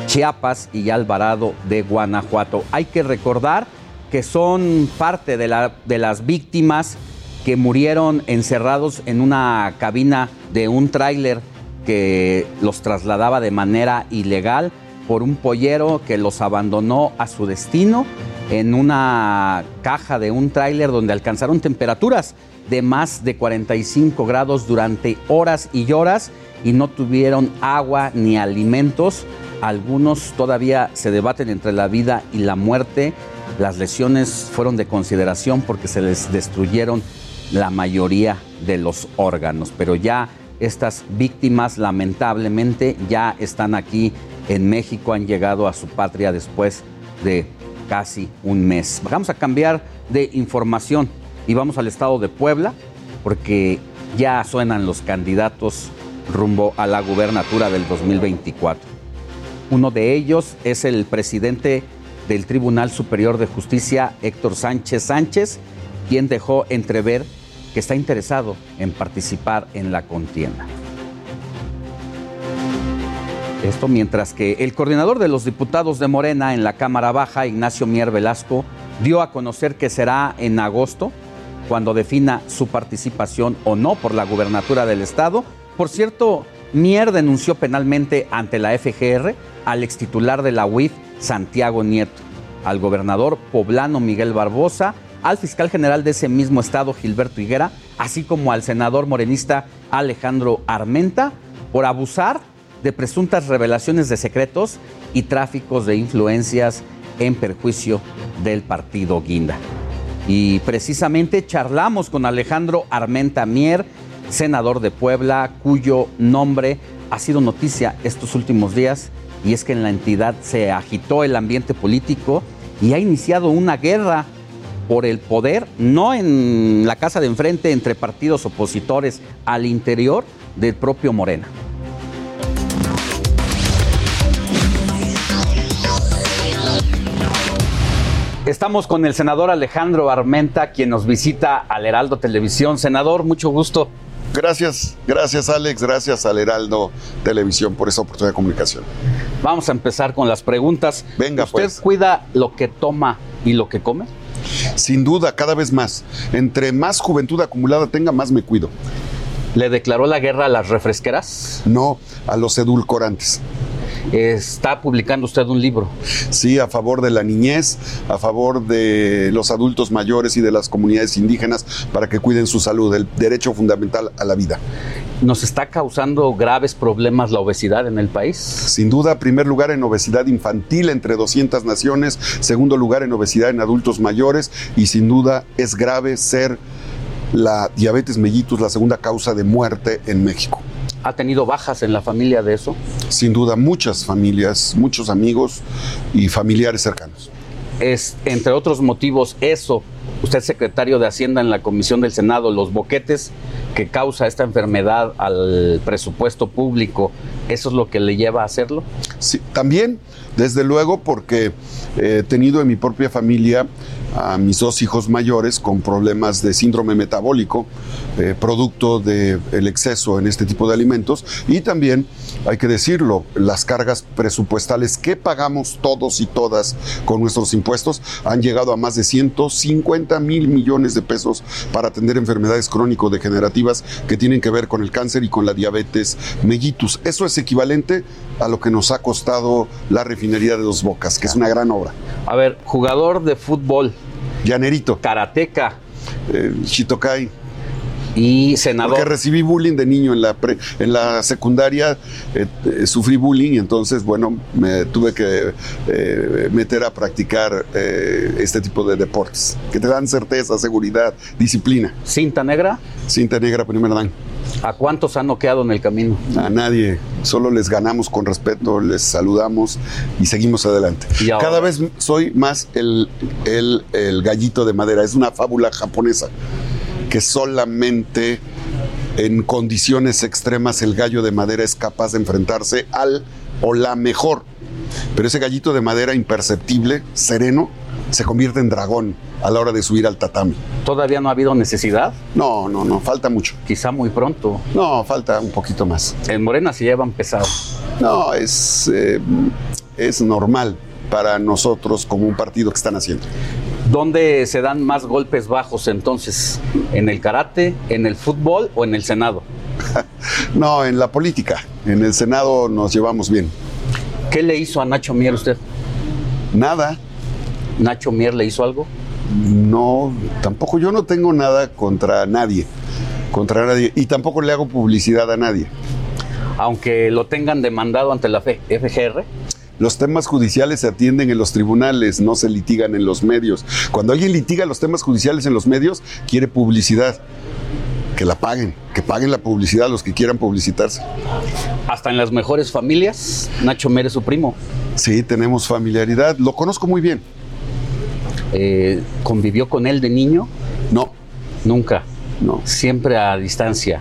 Chiapas y Alvarado de Guanajuato. Hay que recordar que son parte de, la, de las víctimas que murieron encerrados en una cabina de un tráiler que los trasladaba de manera ilegal por un pollero que los abandonó a su destino en una caja de un tráiler donde alcanzaron temperaturas de más de 45 grados durante horas y horas y no tuvieron agua ni alimentos. Algunos todavía se debaten entre la vida y la muerte. Las lesiones fueron de consideración porque se les destruyeron la mayoría de los órganos, pero ya estas víctimas lamentablemente ya están aquí en México, han llegado a su patria después de casi un mes. Vamos a cambiar de información y vamos al estado de Puebla porque ya suenan los candidatos rumbo a la gubernatura del 2024. Uno de ellos es el presidente del Tribunal Superior de Justicia, Héctor Sánchez Sánchez, quien dejó entrever que está interesado en participar en la contienda. Esto mientras que el coordinador de los diputados de Morena en la Cámara Baja, Ignacio Mier Velasco, dio a conocer que será en agosto cuando defina su participación o no por la gubernatura del Estado. Por cierto, Mier denunció penalmente ante la FGR al extitular de la UIF, Santiago Nieto, al gobernador poblano Miguel Barbosa, al fiscal general de ese mismo estado, Gilberto Higuera, así como al senador morenista Alejandro Armenta, por abusar de presuntas revelaciones de secretos y tráficos de influencias en perjuicio del partido Guinda. Y precisamente charlamos con Alejandro Armenta Mier, senador de Puebla, cuyo nombre ha sido noticia estos últimos días, y es que en la entidad se agitó el ambiente político y ha iniciado una guerra por el poder, no en la casa de enfrente entre partidos opositores, al interior del propio Morena. Estamos con el senador Alejandro Armenta, quien nos visita al Heraldo Televisión. Senador, mucho gusto. Gracias, gracias Alex, gracias al Heraldo Televisión por esa oportunidad de comunicación. Vamos a empezar con las preguntas. Venga, ¿Usted pues. cuida lo que toma y lo que come? Sin duda, cada vez más. Entre más juventud acumulada tenga, más me cuido. ¿Le declaró la guerra a las refresqueras? No, a los edulcorantes. Está publicando usted un libro. Sí, a favor de la niñez, a favor de los adultos mayores y de las comunidades indígenas para que cuiden su salud, el derecho fundamental a la vida. ¿Nos está causando graves problemas la obesidad en el país? Sin duda, primer lugar en obesidad infantil entre 200 naciones, segundo lugar en obesidad en adultos mayores y sin duda es grave ser la diabetes mellitus la segunda causa de muerte en México. ¿Ha tenido bajas en la familia de eso? Sin duda, muchas familias, muchos amigos y familiares cercanos. Es, entre otros motivos, eso, usted secretario de Hacienda en la Comisión del Senado, los boquetes que causa esta enfermedad al presupuesto público, ¿eso es lo que le lleva a hacerlo? Sí, también, desde luego, porque he tenido en mi propia familia a mis dos hijos mayores con problemas de síndrome metabólico, eh, producto del exceso en este tipo de alimentos, y también, hay que decirlo, las cargas presupuestales que pagamos todos y todas con nuestros impuestos han llegado a más de 150 mil millones de pesos para atender enfermedades crónico-degenerativas que tienen que ver con el cáncer y con la diabetes mellitus. Eso es equivalente a lo que nos ha costado la refinería de Dos Bocas, que es una gran obra. A ver, jugador de fútbol. Llanerito. Karateca. Eh, Shitokai. Y senador. Porque recibí bullying de niño en la, pre- en la secundaria, eh, eh, sufrí bullying y entonces, bueno, me tuve que eh, meter a practicar este tipo de deportes, que te dan certeza, seguridad, disciplina. ¿Cinta negra? Cinta negra, primer dan. ¿A cuántos han noqueado en el camino? A nadie, solo les ganamos con respeto, les saludamos y seguimos adelante. Y Cada vez soy más el, el, el gallito de madera, es una fábula japonesa que solamente en condiciones extremas el gallo de madera es capaz de enfrentarse al o la mejor. Pero ese gallito de madera imperceptible, sereno, se convierte en dragón a la hora de subir al tatami. ¿Todavía no ha habido necesidad? No, no, no, falta mucho. Quizá muy pronto. No, falta un poquito más. En Morena se llevan pesado. No, es, eh, es normal para nosotros como un partido que están haciendo. ¿Dónde se dan más golpes bajos entonces? ¿En el karate, en el fútbol o en el Senado? <laughs> no, en la política. En el Senado nos llevamos bien. ¿Qué le hizo a Nacho Mier usted? Nada. ¿Nacho Mier le hizo algo? No, tampoco yo no tengo nada contra nadie. Contra nadie. Y tampoco le hago publicidad a nadie. Aunque lo tengan demandado ante la FGR. Los temas judiciales se atienden en los tribunales, no se litigan en los medios. Cuando alguien litiga los temas judiciales en los medios, quiere publicidad. Que la paguen, que paguen la publicidad los que quieran publicitarse. Hasta en las mejores familias, Nacho Mere es su primo. Sí, tenemos familiaridad. Lo conozco muy bien. Eh, ¿Convivió con él de niño? No. Nunca. No. Siempre a distancia.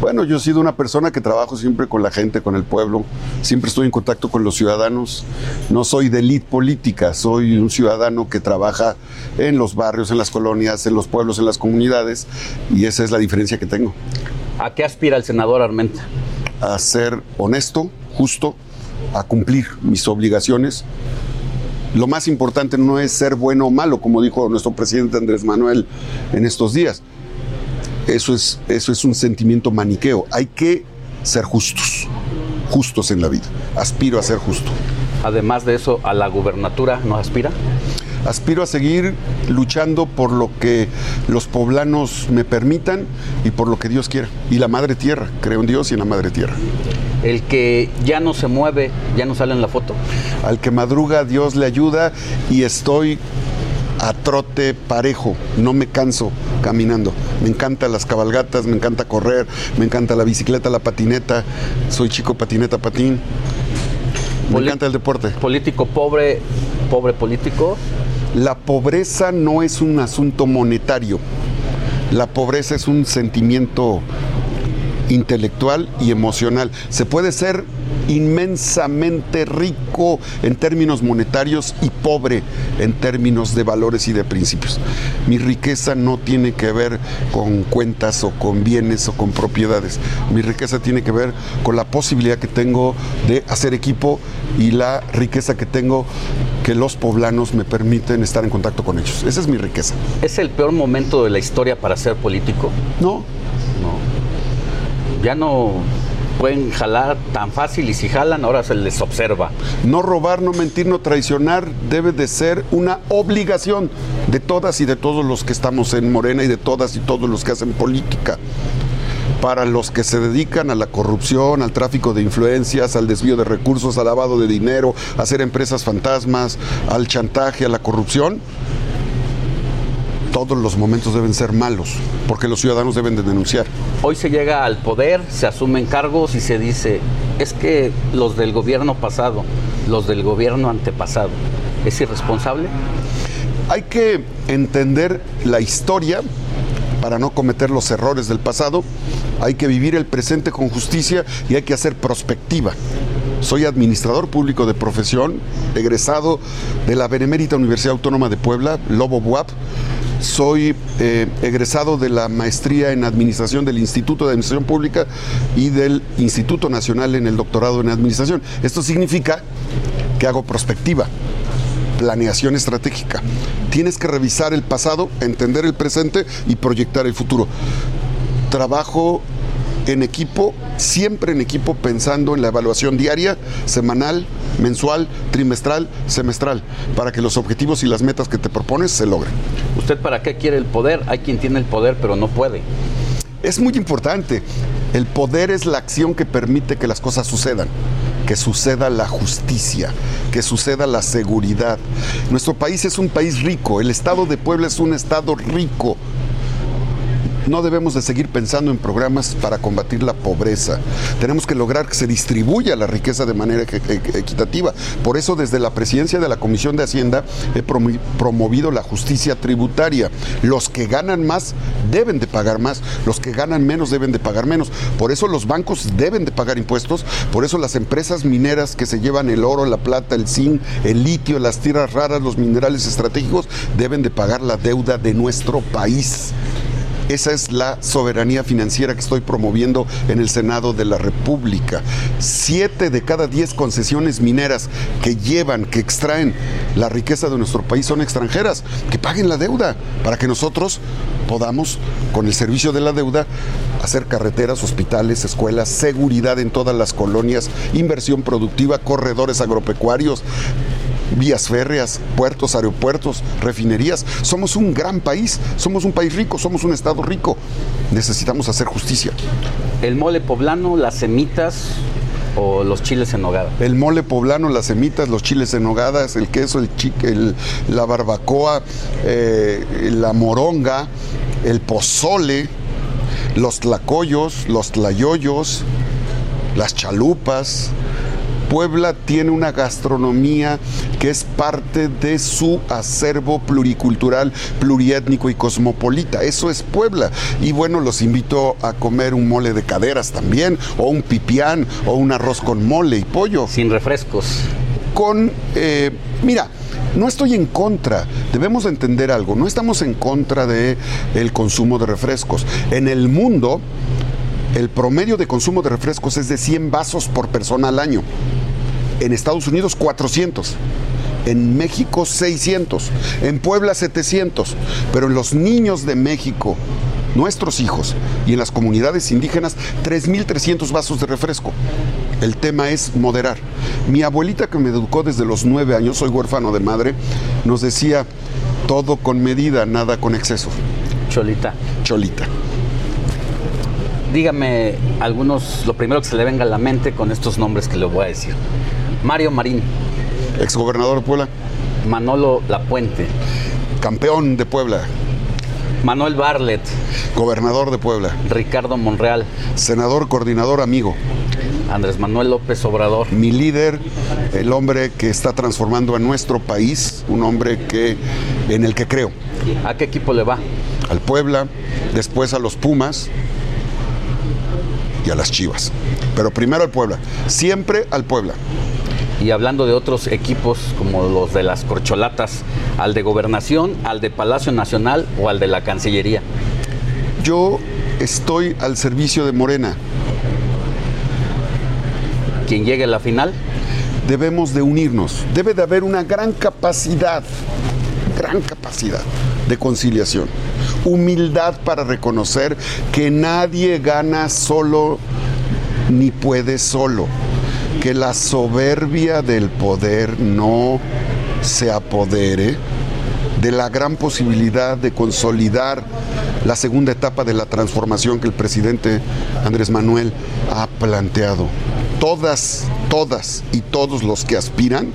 Bueno, yo he sido una persona que trabajo siempre con la gente, con el pueblo, siempre estoy en contacto con los ciudadanos. No soy de élite política, soy un ciudadano que trabaja en los barrios, en las colonias, en los pueblos, en las comunidades, y esa es la diferencia que tengo. ¿A qué aspira el senador Armenta? A ser honesto, justo, a cumplir mis obligaciones. Lo más importante no es ser bueno o malo, como dijo nuestro presidente Andrés Manuel en estos días eso es, eso es un sentimiento maniqueo. Hay que ser justos, justos en la vida. Aspiro a ser justo. Además de eso, ¿a la gubernatura no aspira? Aspiro a seguir luchando por lo que los poblanos me permitan y por lo que Dios quiera. Y la Madre Tierra, creo en Dios y en la Madre Tierra. El que ya no se mueve, ya no sale en la foto. Al que madruga, Dios le ayuda y estoy a trote parejo, no me canso caminando. Me encantan las cabalgatas, me encanta correr, me encanta la bicicleta, la patineta. Soy chico patineta, patín. Me encanta el deporte. Político pobre, pobre político. La pobreza no es un asunto monetario. La pobreza es un sentimiento intelectual y emocional. Se puede ser inmensamente rico en términos monetarios y pobre en términos de valores y de principios. Mi riqueza no tiene que ver con cuentas o con bienes o con propiedades. Mi riqueza tiene que ver con la posibilidad que tengo de hacer equipo y la riqueza que tengo que los poblanos me permiten estar en contacto con ellos. Esa es mi riqueza. ¿Es el peor momento de la historia para ser político? No. No. Ya no pueden jalar tan fácil y si jalan ahora se les observa. No robar, no mentir, no traicionar debe de ser una obligación de todas y de todos los que estamos en Morena y de todas y todos los que hacen política. Para los que se dedican a la corrupción, al tráfico de influencias, al desvío de recursos, al lavado de dinero, a hacer empresas fantasmas, al chantaje, a la corrupción, todos los momentos deben ser malos, porque los ciudadanos deben de denunciar. Hoy se llega al poder, se asumen cargos y se dice, es que los del gobierno pasado, los del gobierno antepasado, ¿es irresponsable? Hay que entender la historia para no cometer los errores del pasado, hay que vivir el presente con justicia y hay que hacer prospectiva. Soy administrador público de profesión, egresado de la Benemérita Universidad Autónoma de Puebla, Lobo Buap soy eh, egresado de la maestría en Administración del Instituto de Administración Pública y del Instituto Nacional en el doctorado en Administración. Esto significa que hago prospectiva, planeación estratégica. Tienes que revisar el pasado, entender el presente y proyectar el futuro. Trabajo en equipo, siempre en equipo, pensando en la evaluación diaria, semanal, mensual, trimestral, semestral, para que los objetivos y las metas que te propones se logren. ¿Usted para qué quiere el poder? Hay quien tiene el poder pero no puede. Es muy importante. El poder es la acción que permite que las cosas sucedan, que suceda la justicia, que suceda la seguridad. Nuestro país es un país rico, el estado de Puebla es un estado rico, no debemos de seguir pensando en programas para combatir la pobreza. Tenemos que lograr que se distribuya la riqueza de manera equitativa. Por eso desde la presidencia de la Comisión de Hacienda he promovido la justicia tributaria. Los que ganan más deben de pagar más, los que ganan menos deben de pagar menos. Por eso los bancos deben de pagar impuestos, por eso las empresas mineras que se llevan el oro, la plata, el zinc, el litio, las tierras raras, los minerales estratégicos, deben de pagar la deuda de nuestro país Esa es la soberanía financiera que estoy promoviendo en el Senado de la República. Siete de cada diez concesiones mineras que llevan, que extraen la riqueza de nuestro país son extranjeras. Que paguen la deuda para que nosotros podamos, con el servicio de la deuda, hacer carreteras, hospitales, escuelas, seguridad en todas las colonias, inversión productiva, corredores agropecuarios, vías férreas, puertos, aeropuertos, refinerías. Somos un gran país, somos un país rico, somos un estado rico. Necesitamos hacer justicia. El mole poblano, las semitas o los chiles en nogada. El mole poblano, las semitas, los chiles en nogadas, el queso, el chique, el- la barbacoa, eh, la moronga, el pozole, los tlacoyos, los tlayoyos, las chalupas. Puebla tiene una gastronomía que es parte de su acervo pluricultural, pluriétnico y cosmopolita. Eso es Puebla. Y bueno, los invito a comer un mole de caderas también, o un pipián, o un arroz con mole y pollo. Sin refrescos. Con, eh, mira, no estoy en contra, debemos de entender algo, no estamos en contra del el consumo de refrescos. En el mundo, el promedio de consumo de refrescos es de 100 vasos por persona al año. En Estados Unidos 400. En México 600. En Puebla 700. Pero en los niños de México, nuestros hijos, y en las comunidades indígenas 3.300 vasos de refresco. El tema es moderar. Mi abuelita que me educó desde los nueve años, soy huérfano de madre, nos decía todo con medida, nada con exceso. Cholita. Cholita. Dígame algunos, lo primero que se le venga a la mente con estos nombres que le voy a decir. Mario Marín. Exgobernador de Puebla. Manolo Lapuente. Campeón de Puebla. Manuel Barlet. Gobernador de Puebla. Ricardo Monreal. Senador, coordinador, amigo. Andrés Manuel López Obrador. Mi líder, el hombre que está transformando a nuestro país, un hombre que, en el que creo. ¿A qué equipo le va? Al Puebla, después a los Pumas y a las Chivas. Pero primero al Puebla, siempre al Puebla. Y hablando de otros equipos como los de las corcholatas, al de gobernación, al de Palacio Nacional o al de la Cancillería. Yo estoy al servicio de Morena. Quien llegue a la final. Debemos de unirnos. Debe de haber una gran capacidad, gran capacidad de conciliación. Humildad para reconocer que nadie gana solo ni puede solo. Que la soberbia del poder no se apodere de la gran posibilidad de consolidar la segunda etapa de la transformación que el presidente Andrés Manuel ha planteado. Todas, todas y todos los que aspiran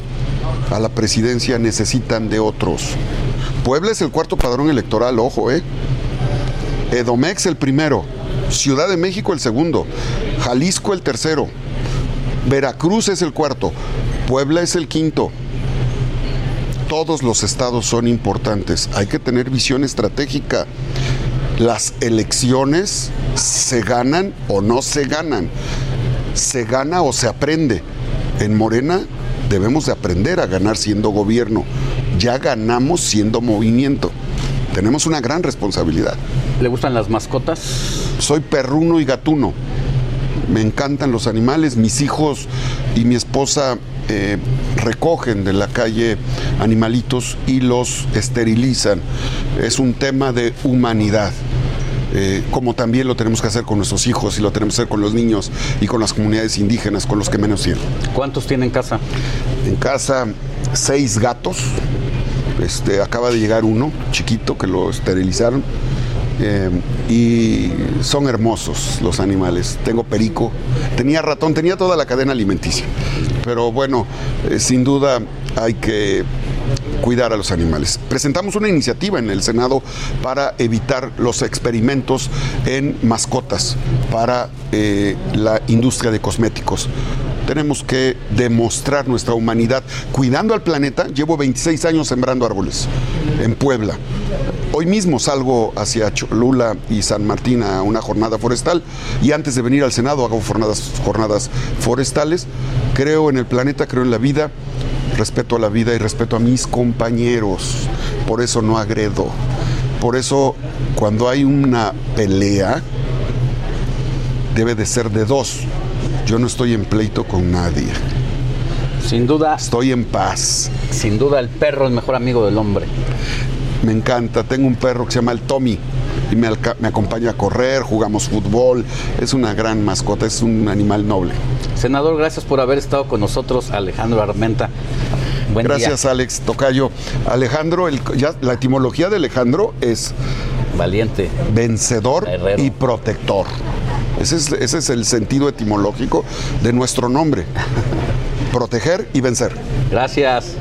a la presidencia necesitan de otros. Puebla es el cuarto padrón electoral, ojo, ¿eh? Edomex el primero, Ciudad de México el segundo, Jalisco el tercero, Veracruz es el cuarto, Puebla es el quinto. Todos los estados son importantes, hay que tener visión estratégica. Las elecciones se ganan o no se ganan, se gana o se aprende. En Morena debemos de aprender a ganar siendo gobierno, ya ganamos siendo movimiento. Tenemos una gran responsabilidad. ¿Le gustan las mascotas? Soy perruno y gatuno. Me encantan los animales. Mis hijos y mi esposa eh, recogen de la calle animalitos y los esterilizan. Es un tema de humanidad. Eh, como también lo tenemos que hacer con nuestros hijos y lo tenemos que hacer con los niños y con las comunidades indígenas, con los que menos tienen. ¿Cuántos tiene en casa? En casa, seis gatos. Este, acaba de llegar uno, chiquito, que lo esterilizaron. Eh, y son hermosos los animales. Tengo perico, tenía ratón, tenía toda la cadena alimenticia. Pero bueno, eh, sin duda hay que cuidar a los animales. Presentamos una iniciativa en el Senado para evitar los experimentos en mascotas para eh, la industria de cosméticos. Tenemos que demostrar nuestra humanidad cuidando al planeta. Llevo 26 años sembrando árboles en Puebla. Hoy mismo salgo hacia Cholula y San Martín a una jornada forestal y antes de venir al Senado hago jornadas, jornadas forestales. Creo en el planeta, creo en la vida, respeto a la vida y respeto a mis compañeros. Por eso no agredo. Por eso, cuando hay una pelea, debe de ser de dos. Yo no estoy en pleito con nadie. Sin duda. Estoy en paz. Sin duda el perro es mejor amigo del hombre. Me encanta. Tengo un perro que se llama el Tommy y me, acompaña a correr, jugamos fútbol. Es una gran mascota, es un animal noble. Senador, gracias por haber estado con nosotros, Alejandro Armenta. Buen Gracias, día. Alex Tocayo. Alejandro, el- ya, la etimología de Alejandro es valiente, vencedor y protector. Ese es, ese es el sentido etimológico de nuestro nombre. <laughs> Proteger y vencer. Gracias.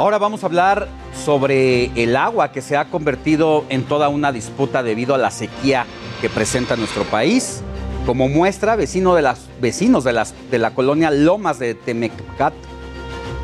Ahora vamos a hablar sobre el agua que se ha convertido en toda una disputa debido a la sequía que presenta nuestro país. Como muestra, de las, vecinos de, las, de la colonia Lomas de Temecat,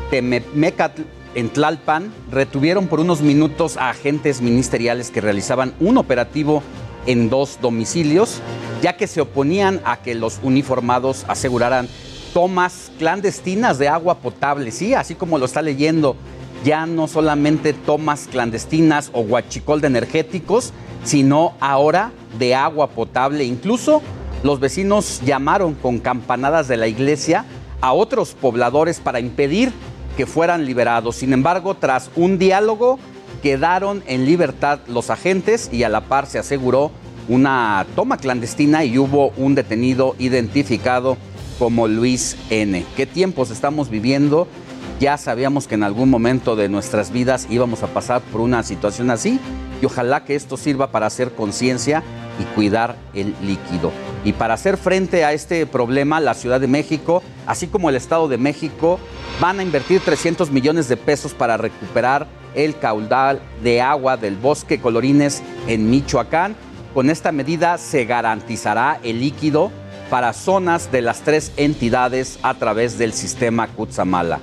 Temecatl en Tlalpan retuvieron por unos minutos a agentes ministeriales que realizaban un operativo en dos domicilios, ya que se oponían a que los uniformados aseguraran tomas clandestinas de agua potable. Sí, así como lo está leyendo, ya no solamente tomas clandestinas o guachicol de energéticos, sino ahora de agua potable. Incluso los vecinos llamaron con campanadas de la iglesia a otros pobladores para impedir que fueran liberados. Sin embargo, tras un diálogo, quedaron en libertad los agentes y a la par se aseguró una toma clandestina y hubo un detenido identificado como Luis N. ¿Qué tiempos estamos viviendo? Ya sabíamos que en algún momento de nuestras vidas íbamos a pasar por una situación así y ojalá que esto sirva para hacer conciencia y cuidar el líquido. Y para hacer frente a este problema, la Ciudad de México, así como el Estado de México, van a invertir 300 millones de pesos para recuperar el caudal de agua del bosque Colorines en Michoacán. Con esta medida se garantizará el líquido para zonas de las tres entidades a través del sistema Cutzamala.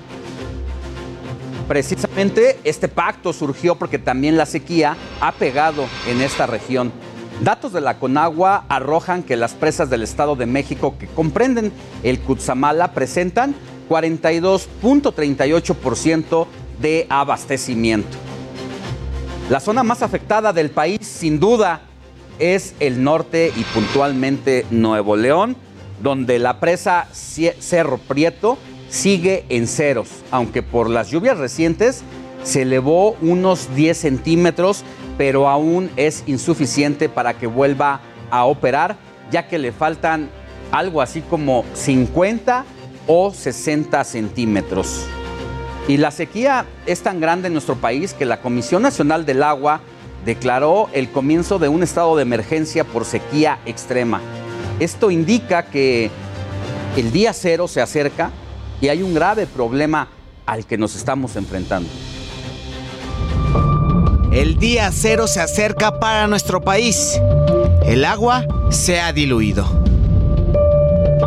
Precisamente este pacto surgió porque también la sequía ha pegado en esta región. Datos de la Conagua arrojan que las presas del Estado de México que comprenden el Cutzamala presentan 42.38% de abastecimiento. La zona más afectada del país, sin duda, es el norte y puntualmente Nuevo León, donde la presa Cerro Prieto sigue en ceros, aunque por las lluvias recientes se elevó unos 10 centímetros, pero aún es insuficiente para que vuelva a operar, ya que le faltan algo así como 50 o 60 centímetros. Y la sequía es tan grande en nuestro país que la Comisión Nacional del Agua declaró el comienzo de un estado de emergencia por sequía extrema. Esto indica que el día cero se acerca y hay un grave problema al que nos estamos enfrentando. El día cero se acerca para nuestro país. El agua se ha diluido.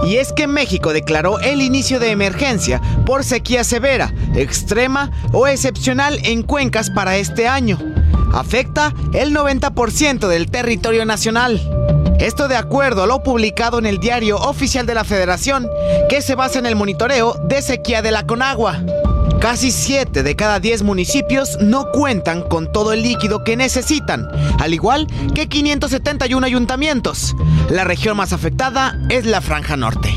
Y es que México declaró el inicio de emergencia por sequía severa, extrema o excepcional en cuencas para este año. Afecta el 90% del territorio nacional. Esto de acuerdo a lo publicado en el diario oficial de la Federación, que se basa en el monitoreo de sequía de la Conagua. Casi 7 de cada 10 municipios no cuentan con todo el líquido que necesitan, al igual que 571 ayuntamientos. La región más afectada es la Franja Norte.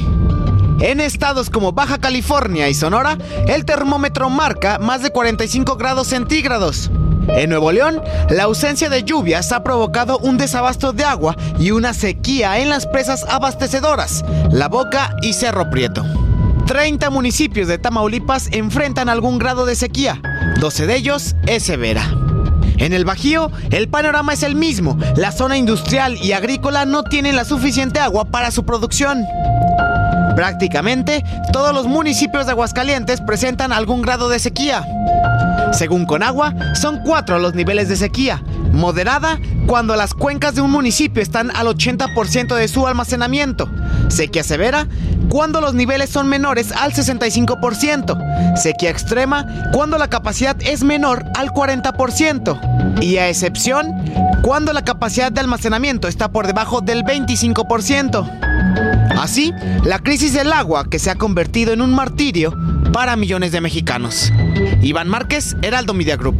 En estados como Baja California y Sonora, el termómetro marca más de 45 grados centígrados. En Nuevo León, la ausencia de lluvias ha provocado un desabasto de agua y una sequía en las presas abastecedoras, La Boca y Cerro Prieto. 30 municipios de Tamaulipas enfrentan algún grado de sequía, 12 de ellos es severa. En el Bajío, el panorama es el mismo. La zona industrial y agrícola no tienen la suficiente agua para su producción. Prácticamente todos los municipios de Aguascalientes presentan algún grado de sequía. Según Conagua, son cuatro los niveles de sequía. Moderada cuando las cuencas de un municipio están al 80% de su almacenamiento. Sequía severa cuando los niveles son menores al 65%. Sequía extrema cuando la capacidad es menor al 40%. Y a excepción cuando la capacidad de almacenamiento está por debajo del 25%. Así, la crisis del agua que se ha convertido en un martirio para millones de mexicanos. Iván Márquez, Heraldo Media Group.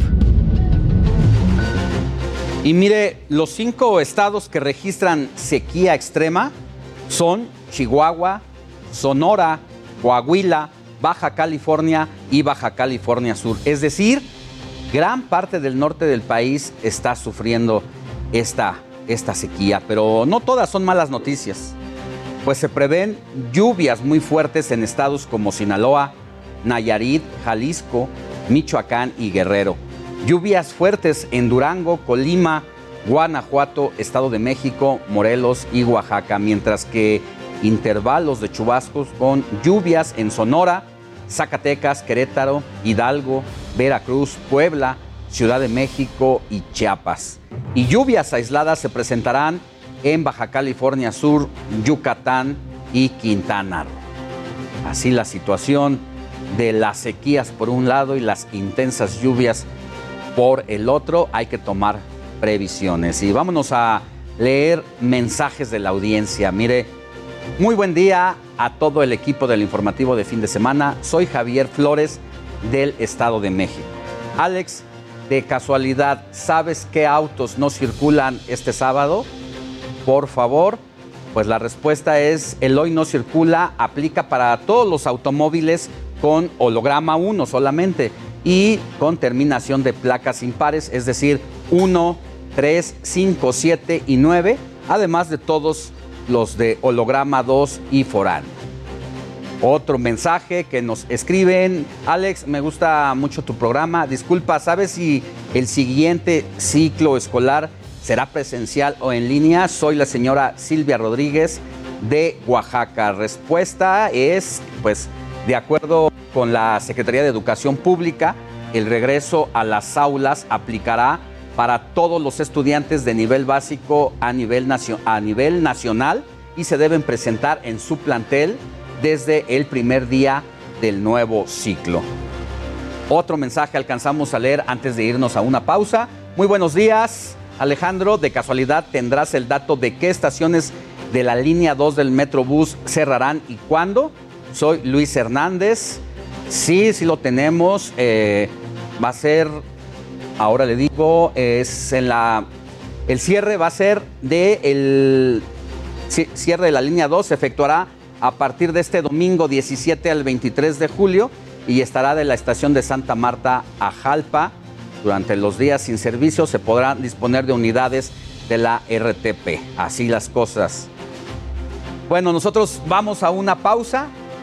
Y mire, los cinco estados que registran sequía extrema son Chihuahua, Sonora, Coahuila, Baja California y Baja California Sur. Es decir, gran parte del norte del país está sufriendo esta, esta sequía, pero no todas son malas noticias, pues se prevén lluvias muy fuertes en estados como Sinaloa, Nayarit, Jalisco, Michoacán y Guerrero. Lluvias fuertes en Durango, Colima, Guanajuato, Estado de México, Morelos y Oaxaca, mientras que intervalos de chubascos con lluvias en Sonora, Zacatecas, Querétaro, Hidalgo, Veracruz, Puebla, Ciudad de México y Chiapas. Y lluvias aisladas se presentarán en Baja California Sur, Yucatán y Quintana Roo. Así la situación de las sequías por un lado y las intensas lluvias por el otro, hay que tomar previsiones. Y vámonos a leer mensajes de la audiencia. Mire, muy buen día a todo el equipo del informativo de fin de semana. Soy Javier Flores del Estado de México. Alex, de casualidad, ¿sabes qué autos no circulan este sábado? Por favor, pues la respuesta es el hoy no circula, aplica para todos los automóviles con holograma 1 solamente y con terminación de placas impares, es decir, 1, 3, 5, 7 y 9, además de todos los de holograma 2 y forán. Otro mensaje que nos escriben, Alex, me gusta mucho tu programa. Disculpa, ¿sabes si el siguiente ciclo escolar será presencial o en línea? Soy la señora Silvia Rodríguez de Oaxaca. Respuesta es, pues, de acuerdo con la Secretaría de Educación Pública, el regreso a las aulas aplicará para todos los estudiantes de nivel básico a nivel, a nivel nacional y se deben presentar en su plantel desde el primer día del nuevo ciclo. Otro mensaje alcanzamos a leer antes de irnos a una pausa. Muy buenos días, Alejandro. De casualidad tendrás el dato de qué estaciones de la línea 2 del Metrobús cerrarán y cuándo. Soy Luis Hernández. Sí, sí lo tenemos. Eh, va a ser, ahora le digo, es en la. El cierre va a ser de el cierre de la línea 2, se efectuará a partir de este domingo 17 al 23 de julio y estará de la estación de Santa Marta a Jalpa. Durante los días sin servicio se podrán disponer de unidades de la RTP. Así las cosas. Bueno, nosotros vamos a una pausa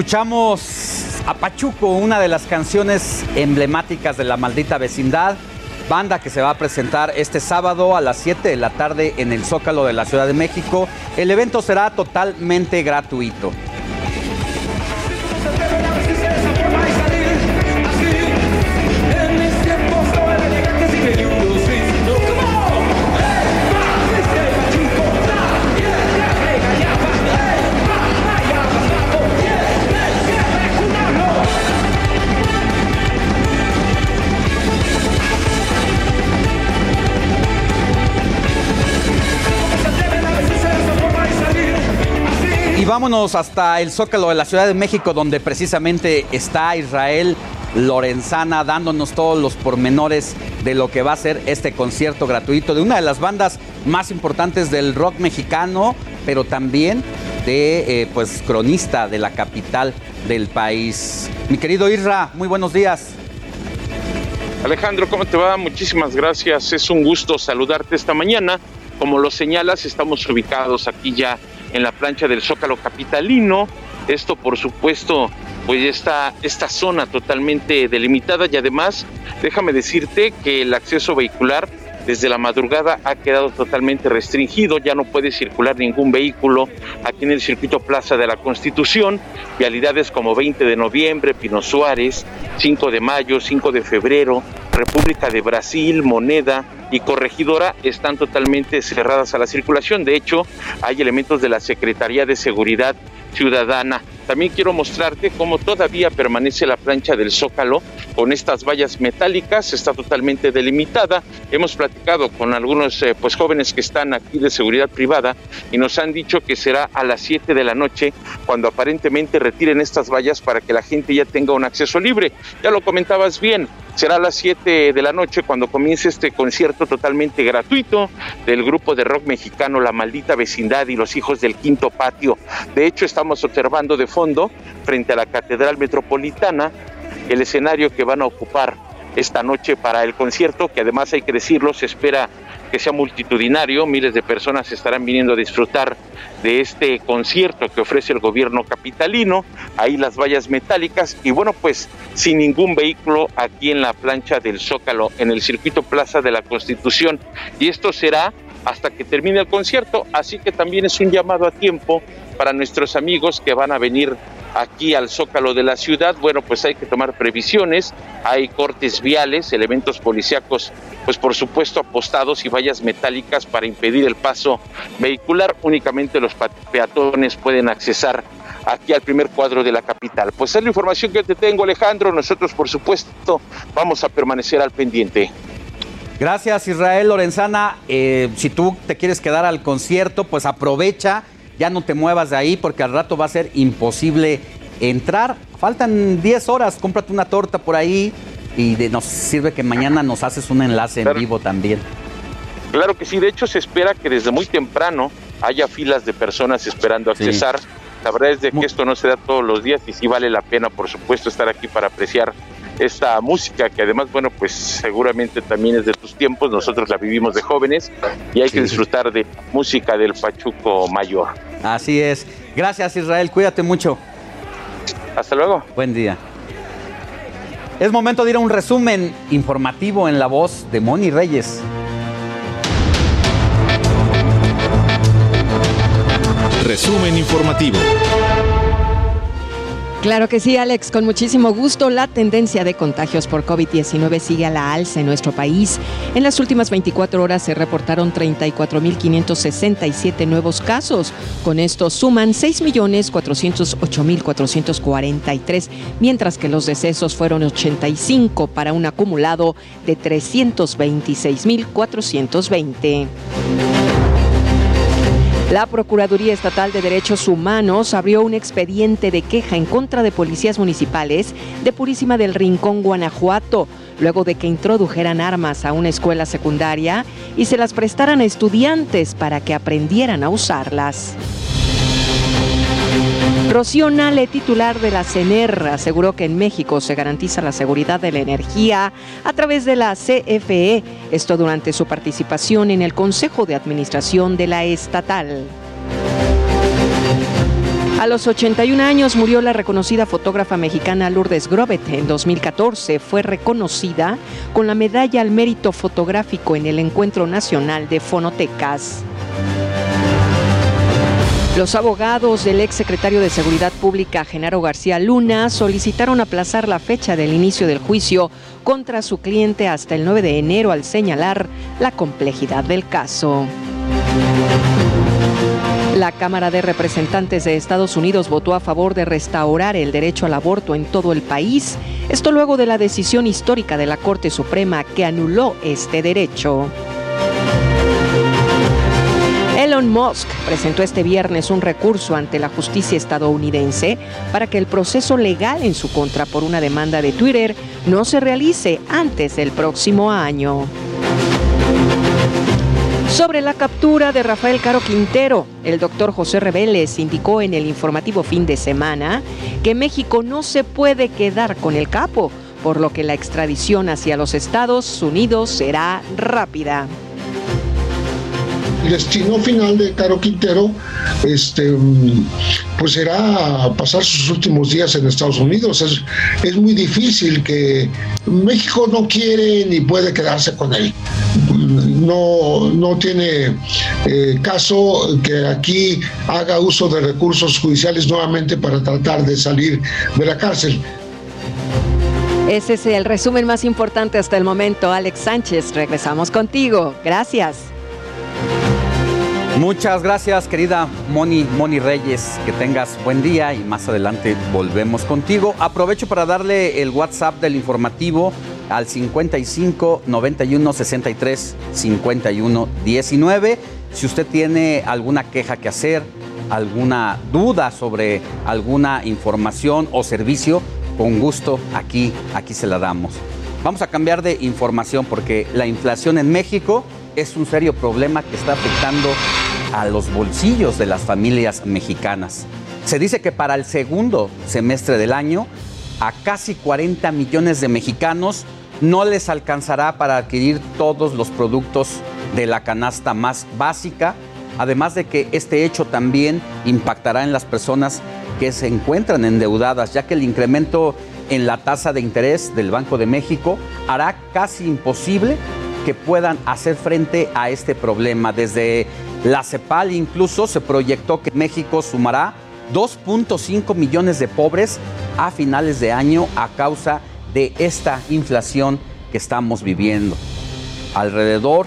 Escuchamos a Pachuco, una de las canciones emblemáticas de la maldita vecindad, banda que se va a presentar este sábado a las 7 de la tarde en el Zócalo de la Ciudad de México. El evento será totalmente gratuito. Vámonos hasta el Zócalo de la Ciudad de México, donde precisamente está Israel Lorenzana dándonos todos los pormenores de lo que va a ser este concierto gratuito de una de las bandas más importantes del rock mexicano, pero también de eh, pues cronista de la capital del país. Mi querido Isra, muy buenos días. Alejandro, ¿cómo te va? Muchísimas gracias. Es un gusto saludarte esta mañana. Como lo señalas, estamos ubicados aquí ya en la plancha del Zócalo Capitalino, Esto, por supuesto, pues está esta zona totalmente delimitada y además, déjame decirte que el acceso vehicular desde la madrugada ha quedado totalmente restringido, ya no puede circular ningún vehículo aquí en el circuito Plaza de la Constitución, vialidades como 20 de noviembre, Pino Suárez, 5 de mayo, 5 de febrero, República de Brasil, Moneda y Corregidora están totalmente cerradas a la circulación. De hecho, hay elementos de la Secretaría de Seguridad Ciudadana también quiero mostrarte cómo todavía permanece la plancha del Zócalo con estas vallas metálicas, está totalmente delimitada. Hemos platicado con algunos eh, pues jóvenes que están aquí de seguridad privada y nos han dicho que será a las 7 de la noche cuando aparentemente retiren estas vallas para que la gente ya tenga un acceso libre. Ya lo comentabas bien, será a las 7 de la noche cuando comience este concierto totalmente gratuito del grupo de rock mexicano La Maldita Vecindad y los Hijos del Quinto Patio. De hecho, estamos observando de fondo, frente a la Catedral Metropolitana, el escenario que van a ocupar esta noche para el concierto, que además hay que decirlo, se espera que sea multitudinario, miles de personas estarán viniendo a disfrutar de este concierto que ofrece el gobierno capitalino, ahí las vallas metálicas y bueno, pues sin ningún vehículo aquí en la plancha del Zócalo, en el circuito Plaza de la Constitución. Y esto será hasta que termine el concierto, así que también es un llamado a tiempo para nuestros amigos que van a venir aquí al zócalo de la ciudad, bueno, pues hay que tomar previsiones, hay cortes viales, elementos policíacos, pues por supuesto apostados y vallas metálicas para impedir el paso vehicular, únicamente los peatones pueden accesar aquí al primer cuadro de la capital. Pues es la información que te tengo, Alejandro, nosotros por supuesto vamos a permanecer al pendiente. Gracias Israel Lorenzana, eh, si tú te quieres quedar al concierto, pues aprovecha ya no te muevas de ahí porque al rato va a ser imposible entrar. Faltan 10 horas, cómprate una torta por ahí y nos sirve que mañana nos haces un enlace en vivo también. Claro que sí, de hecho se espera que desde muy temprano haya filas de personas esperando accesar. La verdad es de que esto no se da todos los días y sí vale la pena, por supuesto, estar aquí para apreciar esta música que además, bueno, pues seguramente también es de tus tiempos, nosotros la vivimos de jóvenes y hay que disfrutar de música del Pachuco Mayor. Así es. Gracias Israel, cuídate mucho. Hasta luego. Buen día. Es momento de ir a un resumen informativo en la voz de Moni Reyes. Resumen informativo. Claro que sí, Alex, con muchísimo gusto. La tendencia de contagios por COVID-19 sigue a la alza en nuestro país. En las últimas 24 horas se reportaron 34.567 nuevos casos. Con esto suman 6.408.443, mientras que los decesos fueron 85 para un acumulado de 326.420. La Procuraduría Estatal de Derechos Humanos abrió un expediente de queja en contra de policías municipales de Purísima del Rincón, Guanajuato, luego de que introdujeran armas a una escuela secundaria y se las prestaran a estudiantes para que aprendieran a usarlas. Rocío Nale, titular de la CENER, aseguró que en México se garantiza la seguridad de la energía a través de la CFE, esto durante su participación en el Consejo de Administración de la estatal. A los 81 años murió la reconocida fotógrafa mexicana Lourdes Grobet. En 2014 fue reconocida con la medalla al mérito fotográfico en el Encuentro Nacional de Fonotecas. Los abogados del ex secretario de Seguridad Pública, Genaro García Luna, solicitaron aplazar la fecha del inicio del juicio contra su cliente hasta el 9 de enero al señalar la complejidad del caso. La Cámara de Representantes de Estados Unidos votó a favor de restaurar el derecho al aborto en todo el país, esto luego de la decisión histórica de la Corte Suprema que anuló este derecho. Musk presentó este viernes un recurso ante la justicia estadounidense para que el proceso legal en su contra por una demanda de Twitter no se realice antes del próximo año. Sobre la captura de Rafael Caro Quintero, el doctor José Reveles indicó en el informativo fin de semana que México no se puede quedar con el capo, por lo que la extradición hacia los Estados Unidos será rápida. El destino final de Caro Quintero este, pues será pasar sus últimos días en Estados Unidos. Es, es muy difícil que México no quiere ni puede quedarse con él. No, no tiene eh, caso que aquí haga uso de recursos judiciales nuevamente para tratar de salir de la cárcel. Ese es el resumen más importante hasta el momento. Alex Sánchez, regresamos contigo. Gracias. Muchas gracias, querida Moni, Moni Reyes. Que tengas buen día y más adelante volvemos contigo. Aprovecho para darle el WhatsApp del informativo al 55 91 63 51 19. Si usted tiene alguna queja que hacer, alguna duda sobre alguna información o servicio, con gusto aquí, aquí se la damos. Vamos a cambiar de información porque la inflación en México es un serio problema que está afectando a los bolsillos de las familias mexicanas. Se dice que para el segundo semestre del año, a casi 40 millones de mexicanos no les alcanzará para adquirir todos los productos de la canasta más básica, además de que este hecho también impactará en las personas que se encuentran endeudadas, ya que el incremento en la tasa de interés del Banco de México hará casi imposible que puedan hacer frente a este problema. Desde la CEPAL incluso se proyectó que México sumará 2.5 millones de pobres a finales de año a causa de esta inflación que estamos viviendo. Alrededor,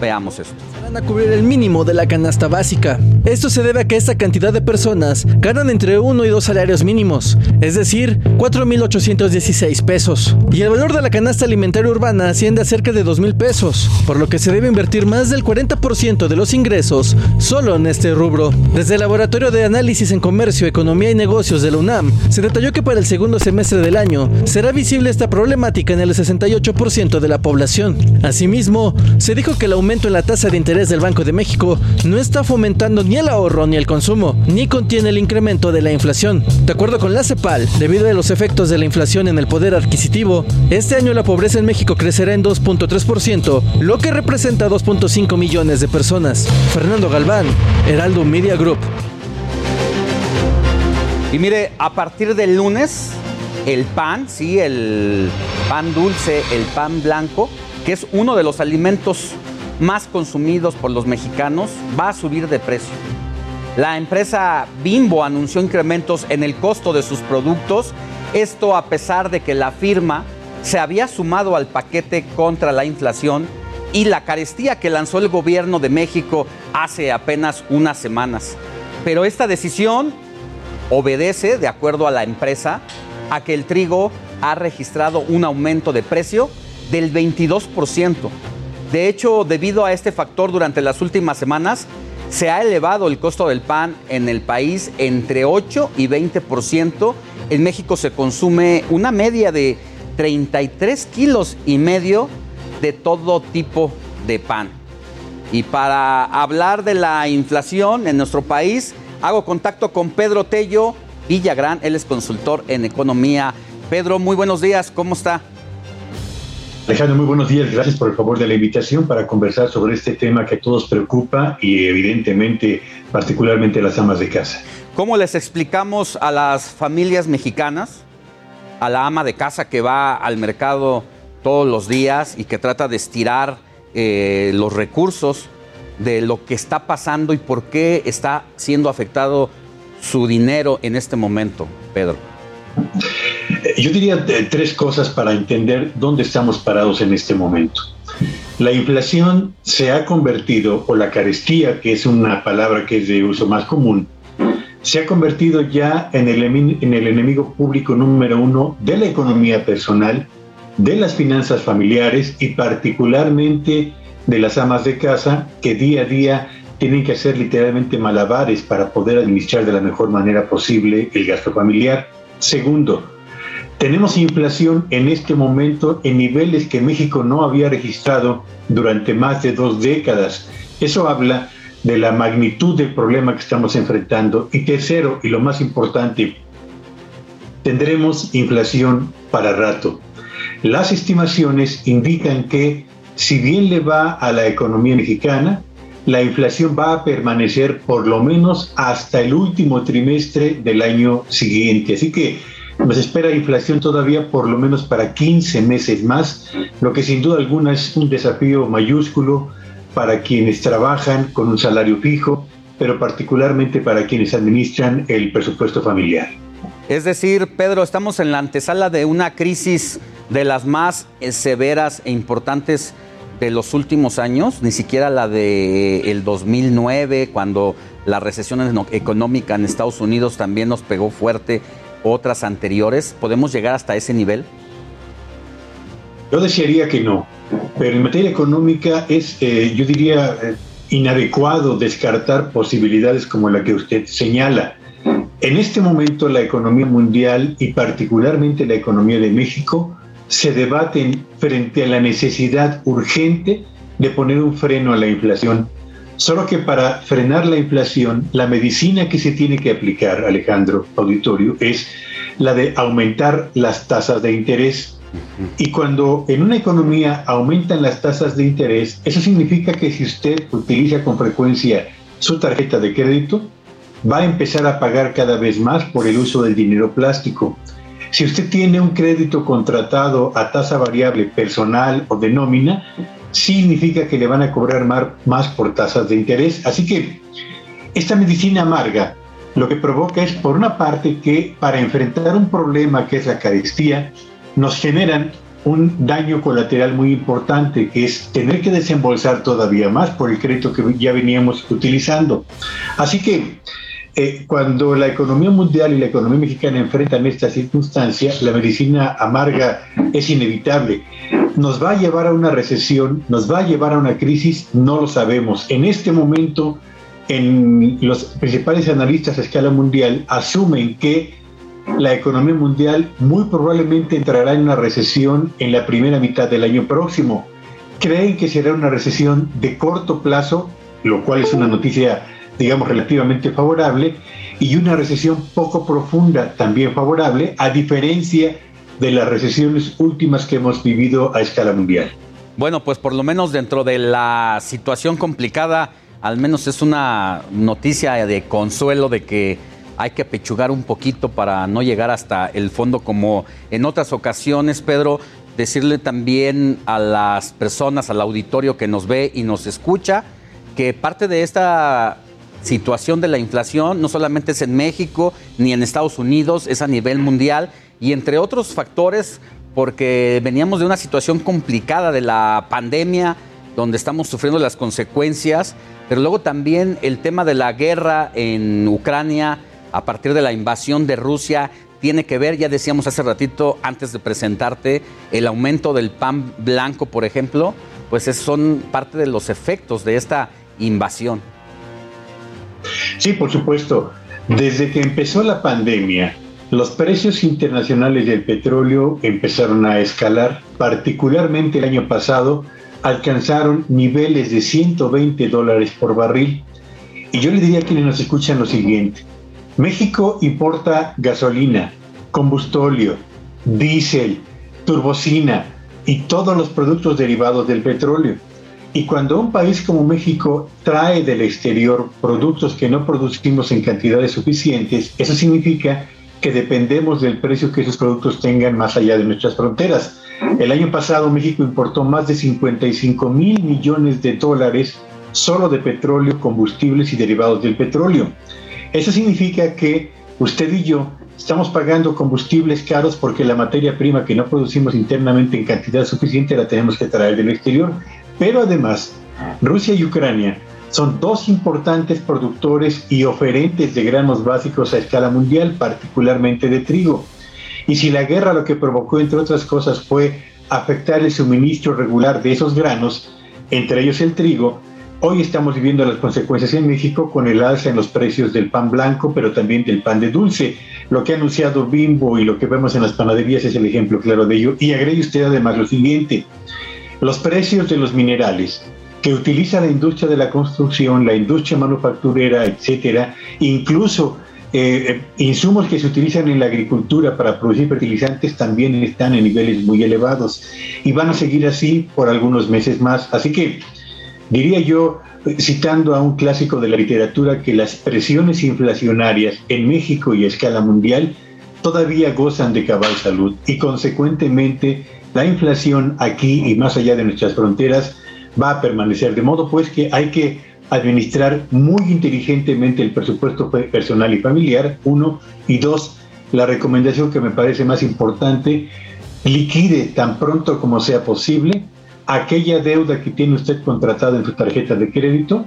veamos esto a cubrir el mínimo de la canasta básica. Esto se debe a que esta cantidad de personas ganan entre uno y dos salarios mínimos, es decir, 4.816 pesos. Y el valor de la canasta alimentaria urbana asciende a cerca de 2.000 pesos, por lo que se debe invertir más del 40% de los ingresos solo en este rubro. Desde el Laboratorio de Análisis en Comercio, Economía y Negocios de la UNAM, se detalló que para el segundo semestre del año será visible esta problemática en el 68% de la población. Asimismo, se dijo que el aumento en la tasa de interés del Banco de México no está fomentando ni el ahorro ni el consumo, ni contiene el incremento de la inflación. De acuerdo con la CEPAL, debido a los efectos de la inflación en el poder adquisitivo, este año la pobreza en México crecerá en 2.3%, lo que representa 2.5 millones de personas. Fernando Galván, Heraldo Media Group. Y mire, a partir del lunes, el pan, sí, el pan dulce, el pan blanco, que es uno de los alimentos más consumidos por los mexicanos, va a subir de precio. La empresa Bimbo anunció incrementos en el costo de sus productos, esto a pesar de que la firma se había sumado al paquete contra la inflación y la carestía que lanzó el gobierno de México hace apenas unas semanas. Pero esta decisión obedece, de acuerdo a la empresa, a que el trigo ha registrado un aumento de precio del 22%. De hecho, debido a este factor, durante las últimas semanas se ha elevado el costo del pan en el país entre 8 y 20%. En México se consume una media de 33 kilos y medio de todo tipo de pan. Y para hablar de la inflación en nuestro país, hago contacto con Pedro Tello Villagrán, él es consultor en economía. Pedro, muy buenos días, ¿cómo está? Alejandro, muy buenos días. Gracias por el favor de la invitación para conversar sobre este tema que a todos preocupa y evidentemente particularmente a las amas de casa. ¿Cómo les explicamos a las familias mexicanas, a la ama de casa que va al mercado todos los días y que trata de estirar eh, los recursos de lo que está pasando y por qué está siendo afectado su dinero en este momento, Pedro? Yo diría eh, tres cosas para entender dónde estamos parados en este momento. La inflación se ha convertido, o la carestía, que es una palabra que es de uso más común, se ha convertido ya en el, en el enemigo público número uno de la economía personal, de las finanzas familiares y particularmente de las amas de casa que día a día tienen que hacer literalmente malabares para poder administrar de la mejor manera posible el gasto familiar. Segundo, tenemos inflación en este momento en niveles que México no había registrado durante más de dos décadas. Eso habla de la magnitud del problema que estamos enfrentando. Y tercero, y lo más importante, tendremos inflación para rato. Las estimaciones indican que si bien le va a la economía mexicana, la inflación va a permanecer por lo menos hasta el último trimestre del año siguiente. Así que nos espera inflación todavía por lo menos para 15 meses más, lo que sin duda alguna es un desafío mayúsculo para quienes trabajan con un salario fijo, pero particularmente para quienes administran el presupuesto familiar. Es decir, Pedro, estamos en la antesala de una crisis de las más severas e importantes de los últimos años, ni siquiera la de el 2009, cuando la recesión económica en Estados Unidos también nos pegó fuerte, otras anteriores. ¿Podemos llegar hasta ese nivel? Yo desearía que no, pero en materia económica es, eh, yo diría, eh, inadecuado descartar posibilidades como la que usted señala. En este momento la economía mundial y particularmente la economía de México se debaten frente a la necesidad urgente de poner un freno a la inflación. Solo que para frenar la inflación, la medicina que se tiene que aplicar, Alejandro Auditorio, es la de aumentar las tasas de interés. Y cuando en una economía aumentan las tasas de interés, eso significa que si usted utiliza con frecuencia su tarjeta de crédito, va a empezar a pagar cada vez más por el uso del dinero plástico. Si usted tiene un crédito contratado a tasa variable personal o de nómina, significa que le van a cobrar más por tasas de interés. Así que esta medicina amarga lo que provoca es, por una parte, que para enfrentar un problema que es la carestía, nos generan un daño colateral muy importante, que es tener que desembolsar todavía más por el crédito que ya veníamos utilizando. Así que eh, cuando la economía mundial y la economía mexicana enfrentan esta circunstancia, la medicina amarga es inevitable. ¿Nos va a llevar a una recesión? ¿Nos va a llevar a una crisis? No lo sabemos. En este momento, en los principales analistas a escala mundial asumen que la economía mundial muy probablemente entrará en una recesión en la primera mitad del año próximo. Creen que será una recesión de corto plazo, lo cual es una noticia digamos, relativamente favorable, y una recesión poco profunda, también favorable, a diferencia de las recesiones últimas que hemos vivido a escala mundial. Bueno, pues por lo menos dentro de la situación complicada, al menos es una noticia de consuelo de que hay que pechugar un poquito para no llegar hasta el fondo como en otras ocasiones, Pedro. Decirle también a las personas, al auditorio que nos ve y nos escucha, que parte de esta situación de la inflación no solamente es en México ni en Estados Unidos, es a nivel mundial y entre otros factores porque veníamos de una situación complicada de la pandemia donde estamos sufriendo las consecuencias, pero luego también el tema de la guerra en Ucrania a partir de la invasión de Rusia tiene que ver, ya decíamos hace ratito antes de presentarte, el aumento del pan blanco, por ejemplo, pues son parte de los efectos de esta invasión. Sí, por supuesto. Desde que empezó la pandemia, los precios internacionales del petróleo empezaron a escalar, particularmente el año pasado alcanzaron niveles de 120 dólares por barril. Y yo le diría a quienes nos escuchan lo siguiente, México importa gasolina, combustóleo, diésel, turbocina y todos los productos derivados del petróleo. Y cuando un país como México trae del exterior productos que no producimos en cantidades suficientes, eso significa que dependemos del precio que esos productos tengan más allá de nuestras fronteras. El año pasado México importó más de 55 mil millones de dólares solo de petróleo, combustibles y derivados del petróleo. Eso significa que usted y yo estamos pagando combustibles caros porque la materia prima que no producimos internamente en cantidad suficiente la tenemos que traer del exterior. Pero además, Rusia y Ucrania son dos importantes productores y oferentes de granos básicos a escala mundial, particularmente de trigo. Y si la guerra lo que provocó, entre otras cosas, fue afectar el suministro regular de esos granos, entre ellos el trigo, hoy estamos viviendo las consecuencias en México con el alza en los precios del pan blanco, pero también del pan de dulce. Lo que ha anunciado Bimbo y lo que vemos en las panaderías es el ejemplo claro de ello. Y agregue usted además lo siguiente, los precios de los minerales que utiliza la industria de la construcción, la industria manufacturera, etcétera, incluso eh, insumos que se utilizan en la agricultura para producir fertilizantes también están en niveles muy elevados y van a seguir así por algunos meses más. Así que diría yo, citando a un clásico de la literatura, que las presiones inflacionarias en México y a escala mundial todavía gozan de cabal salud y consecuentemente la inflación aquí y más allá de nuestras fronteras va a permanecer. De modo pues que hay que administrar muy inteligentemente el presupuesto personal y familiar, uno, y dos, la recomendación que me parece más importante, liquide tan pronto como sea posible aquella deuda que tiene usted contratada en su tarjeta de crédito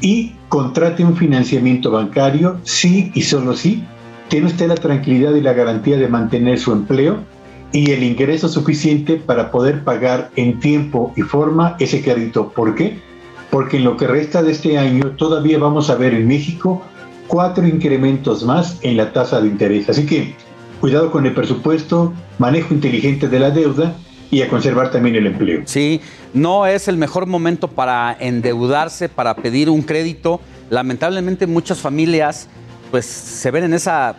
y contrate un financiamiento bancario, sí y solo sí, tiene usted la tranquilidad y la garantía de mantener su empleo y el ingreso suficiente para poder pagar en tiempo y forma ese crédito. ¿Por qué? porque en lo que resta de este año todavía vamos a ver en México cuatro incrementos más en la tasa de interés. Así que cuidado con el presupuesto, manejo inteligente de la deuda y a conservar también el empleo. Sí, no es el mejor momento para endeudarse, para pedir un crédito. Lamentablemente muchas familias pues se ven en esa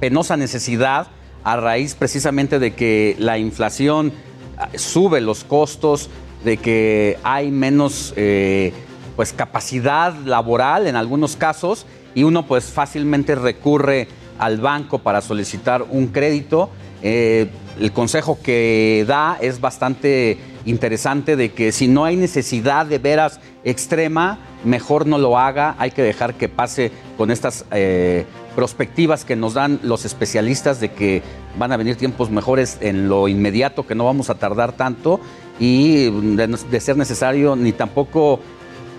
penosa necesidad a raíz precisamente de que la inflación ah, sube los costos, de que hay menos eh, pues capacidad laboral en algunos casos y uno pues fácilmente recurre al banco para solicitar un crédito. Eh, el consejo que da es bastante interesante de que si no hay necesidad de veras extrema, mejor no lo haga, hay que dejar que pase con estas eh, perspectivas que nos dan los especialistas de que van a venir tiempos mejores en lo inmediato, que no vamos a tardar tanto y de, ser necesario, ni tampoco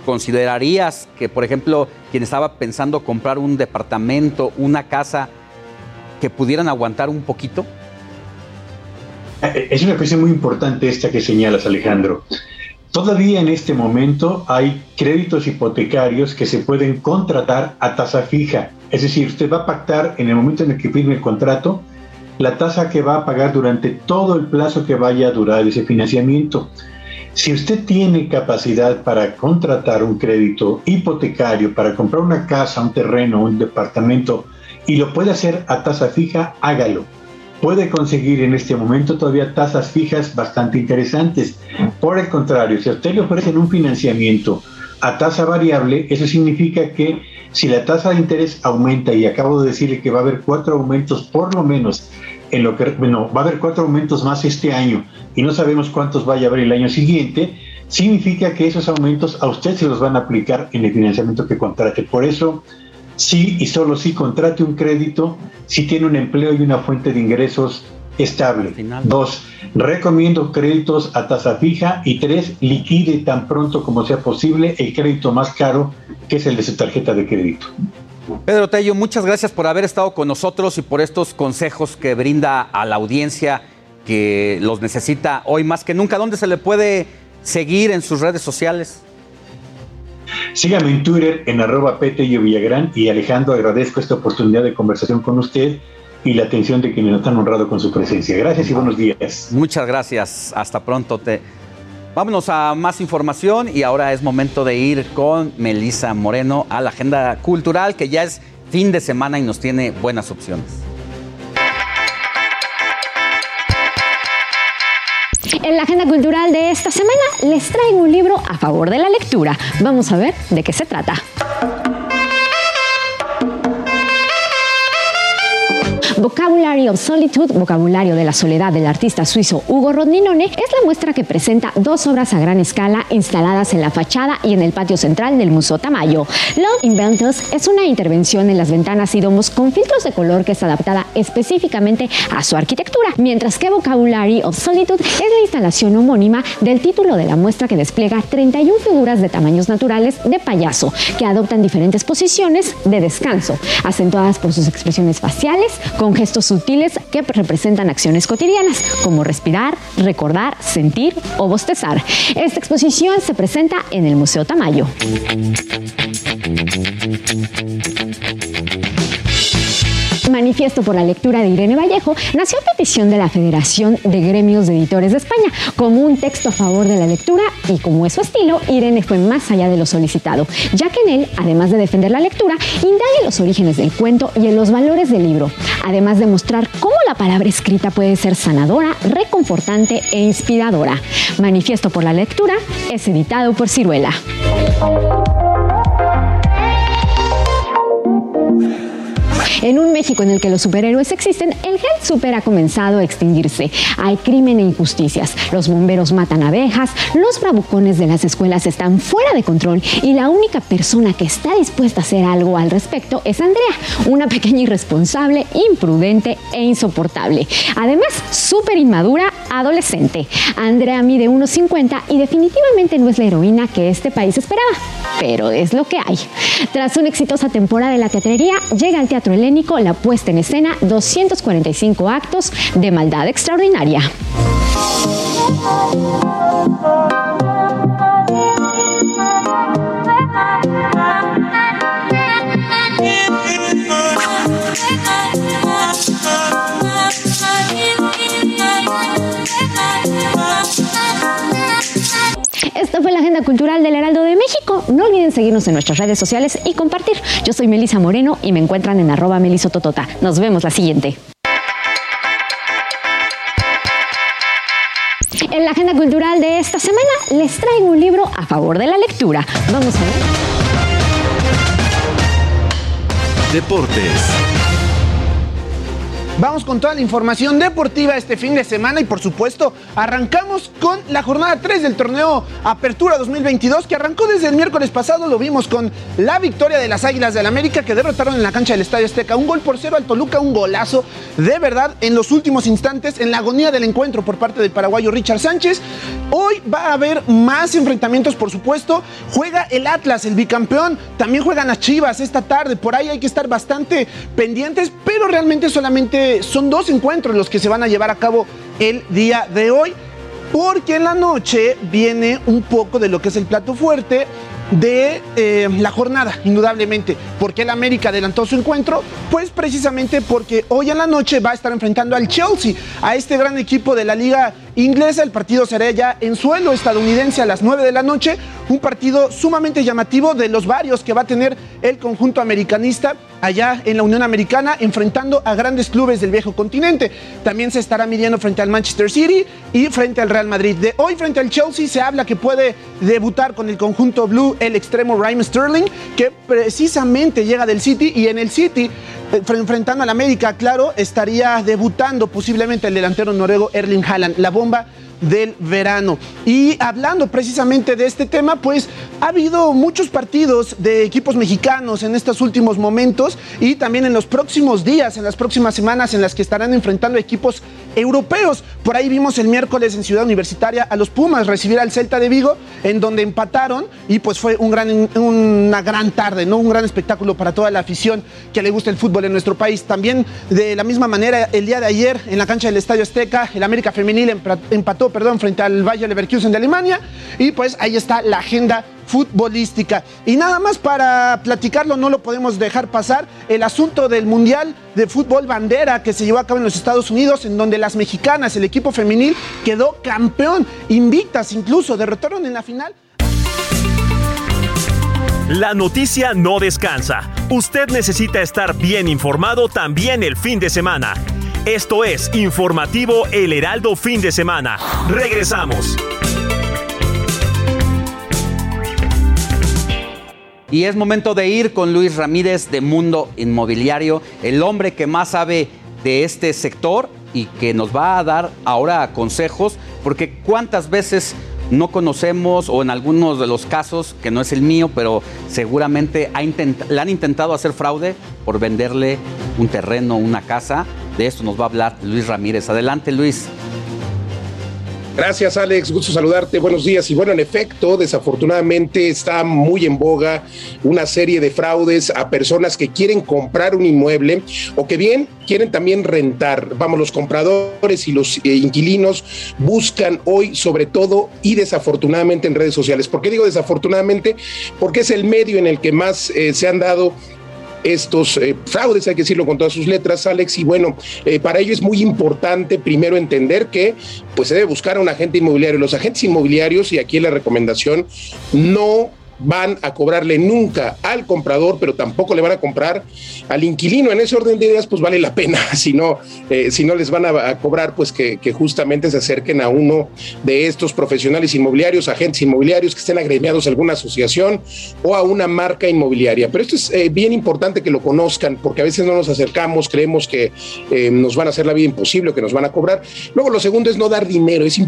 considerarías que, por ejemplo, quien estaba pensando comprar un departamento, una casa, que pudieran aguantar un poquito? Eh, es una cuestión muy importante esta que señalas, Alejandro. Todavía en este momento hay créditos hipotecarios que se pueden contratar a tasa fija. Es decir, usted va a pactar en el momento en el que firme el contrato la tasa que va a pagar durante todo el plazo que vaya a durar ese financiamiento. Si usted tiene capacidad para contratar un crédito hipotecario, para comprar una casa, un terreno, un departamento, y lo puede hacer a tasa fija, hágalo. Puede conseguir en este momento todavía tasas fijas bastante interesantes. Por el contrario, si a usted le ofrecen un financiamiento a tasa variable, eso significa que si la tasa de interés aumenta, y acabo de decirle que va a haber cuatro aumentos por lo menos en lo que, bueno, va a haber cuatro aumentos más este año y no sabemos cuántos vaya a haber el año siguiente, significa que esos aumentos a usted se los van a aplicar en el financiamiento que contrate. Por eso, sí y solo sí contrate un crédito si tiene un empleo y una fuente de ingresos estable. Dos, recomiendo créditos a tasa fija. Y tres, liquide tan pronto como sea posible el crédito más caro, que es el de su tarjeta de crédito. Pedro Tello, muchas gracias por haber estado con nosotros y por estos consejos que brinda a la audiencia que los necesita hoy más que nunca. ¿Dónde se le puede seguir en sus redes sociales? Sígame en Twitter en arroba y Alejandro, agradezco esta oportunidad de conversación con usted y la atención de quienes nos han honrado con su presencia. Gracias y buenos días. Muchas gracias. Hasta pronto. Te... Vámonos a más información y ahora es momento de ir con Melisa Moreno a la agenda cultural que ya es fin de semana y nos tiene buenas opciones. En la agenda cultural de esta semana les traigo un libro a favor de la lectura. Vamos a ver de qué se trata. Vocabulary of Solitude, Vocabulario de la Soledad del artista suizo Hugo Rodninone, es la muestra que presenta dos obras a gran escala instaladas en la fachada y en el patio central del Museo Tamayo. Love Inventors es una intervención en las ventanas y domos con filtros de color que está adaptada específicamente a su arquitectura, mientras que Vocabulary of Solitude es la instalación homónima del título de la muestra que despliega 31 figuras de tamaños naturales de payaso que adoptan diferentes posiciones de descanso, acentuadas por sus expresiones faciales, con gestos sutiles que representan acciones cotidianas, como respirar, recordar, sentir o bostezar. Esta exposición se presenta en el Museo Tamayo. Manifiesto por la lectura de Irene Vallejo nació a petición de la Federación de Gremios de Editores de España, como un texto a favor de la lectura y como es su estilo, Irene fue más allá de lo solicitado, ya que en él, además de defender la lectura, indaga en los orígenes del cuento y en los valores del libro, además de mostrar cómo la palabra escrita puede ser sanadora, reconfortante e inspiradora. Manifiesto por la lectura es editado por Ciruela. En un México en el que los superhéroes existen, el Health Super ha comenzado a extinguirse. Hay crimen e injusticias. Los bomberos matan abejas, los bravucones de las escuelas están fuera de control y la única persona que está dispuesta a hacer algo al respecto es Andrea, una pequeña irresponsable, imprudente e insoportable. Además, súper inmadura, adolescente. Andrea mide 1,50 y definitivamente no es la heroína que este país esperaba, pero es lo que hay. Tras una exitosa temporada de la teatrería, llega al Teatro La puesta en escena 245 actos de maldad extraordinaria. Esta fue la agenda cultural del Heraldo de México. No olviden seguirnos en nuestras redes sociales y compartir. Yo soy Melisa Moreno y me encuentran en arroba melisototota. Nos vemos la siguiente. En la agenda cultural de esta semana les traigo un libro a favor de la lectura. Vamos a ver. Deportes. Vamos con toda la información deportiva este fin de semana y por supuesto arrancamos con la jornada 3 del torneo Apertura 2022 que arrancó desde el miércoles pasado, lo vimos con la victoria de las Águilas del América que derrotaron en la cancha del Estadio Azteca un gol por cero al Toluca, un golazo de verdad en los últimos instantes en la agonía del encuentro por parte del paraguayo Richard Sánchez. Hoy va a haber más enfrentamientos por supuesto, juega el Atlas, el bicampeón, también juegan las Chivas esta tarde, por ahí hay que estar bastante pendientes, pero realmente solamente son dos encuentros los que se van a llevar a cabo el día de hoy, porque en la noche viene un poco de lo que es el plato fuerte de eh, la jornada, indudablemente. ¿Por qué el América adelantó su encuentro? Pues precisamente porque hoy en la noche va a estar enfrentando al Chelsea, a este gran equipo de la liga inglesa. El partido será ya en suelo estadounidense a las 9 de la noche. Un partido sumamente llamativo de los varios que va a tener el conjunto americanista allá en la Unión Americana, enfrentando a grandes clubes del viejo continente. También se estará midiendo frente al Manchester City y frente al Real Madrid. De hoy frente al Chelsea se habla que puede debutar con el conjunto blue el extremo Raheem Sterling, que precisamente llega del City y en el City eh, enfrentando al América, claro, estaría debutando posiblemente el delantero noruego Erling Haaland, la bomba del verano. Y hablando precisamente de este tema, pues ha habido muchos partidos de equipos mexicanos en estos últimos momentos y también en los próximos días, en las próximas semanas en las que estarán enfrentando equipos europeos. Por ahí vimos el miércoles en Ciudad Universitaria a los Pumas recibir al Celta de Vigo, en donde empataron y pues fue un gran, una gran tarde, ¿no? Un gran espectáculo para toda la afición que le gusta el fútbol en nuestro país. También de la misma manera, el día de ayer en la cancha del Estadio Azteca, el América Femenil empató perdón, frente al Bayer Leverkusen de Alemania. Y pues ahí está la agenda futbolística. Y nada más para platicarlo, no lo podemos dejar pasar, el asunto del Mundial de Fútbol Bandera que se llevó a cabo en los Estados Unidos, en donde las mexicanas, el equipo femenil, quedó campeón, invictas incluso, derrotaron en la final. La noticia no descansa. Usted necesita estar bien informado también el fin de semana. Esto es Informativo El Heraldo Fin de Semana. Regresamos. Y es momento de ir con Luis Ramírez de Mundo Inmobiliario, el hombre que más sabe de este sector y que nos va a dar ahora consejos, porque cuántas veces no conocemos o en algunos de los casos, que no es el mío, pero seguramente le han intentado hacer fraude por venderle un terreno, una casa de esto nos va a hablar Luis Ramírez. Adelante, Luis. Gracias, Alex. Gusto saludarte. Buenos días. Y bueno, en efecto, desafortunadamente está muy en boga una serie de fraudes a personas que quieren comprar un inmueble o que bien quieren también rentar. Vamos, los compradores y los eh, inquilinos buscan hoy sobre todo y desafortunadamente en redes sociales. ¿Por qué digo desafortunadamente? Porque es el medio en el que más eh, se han dado estos eh, fraudes, hay que decirlo con todas sus letras, Alex, y bueno, eh, para ello es muy importante primero entender que pues se debe buscar a un agente inmobiliario. Los agentes inmobiliarios, y aquí la recomendación, no van a cobrarle nunca al comprador, pero tampoco le van a comprar al inquilino. En ese orden de ideas, pues vale la pena, <laughs> si no, eh, si no les van a, cobrar, pues que, justamente se acerquen a uno de estos profesionales inmobiliarios, agentes inmobiliarios que estén agremiados a alguna asociación o a una marca inmobiliaria. Pero esto es eh, bien importante que lo conozcan, porque a veces no nos acercamos, creemos que eh, nos van a hacer la vida imposible, que nos van a cobrar. Luego, lo segundo es no dar dinero, es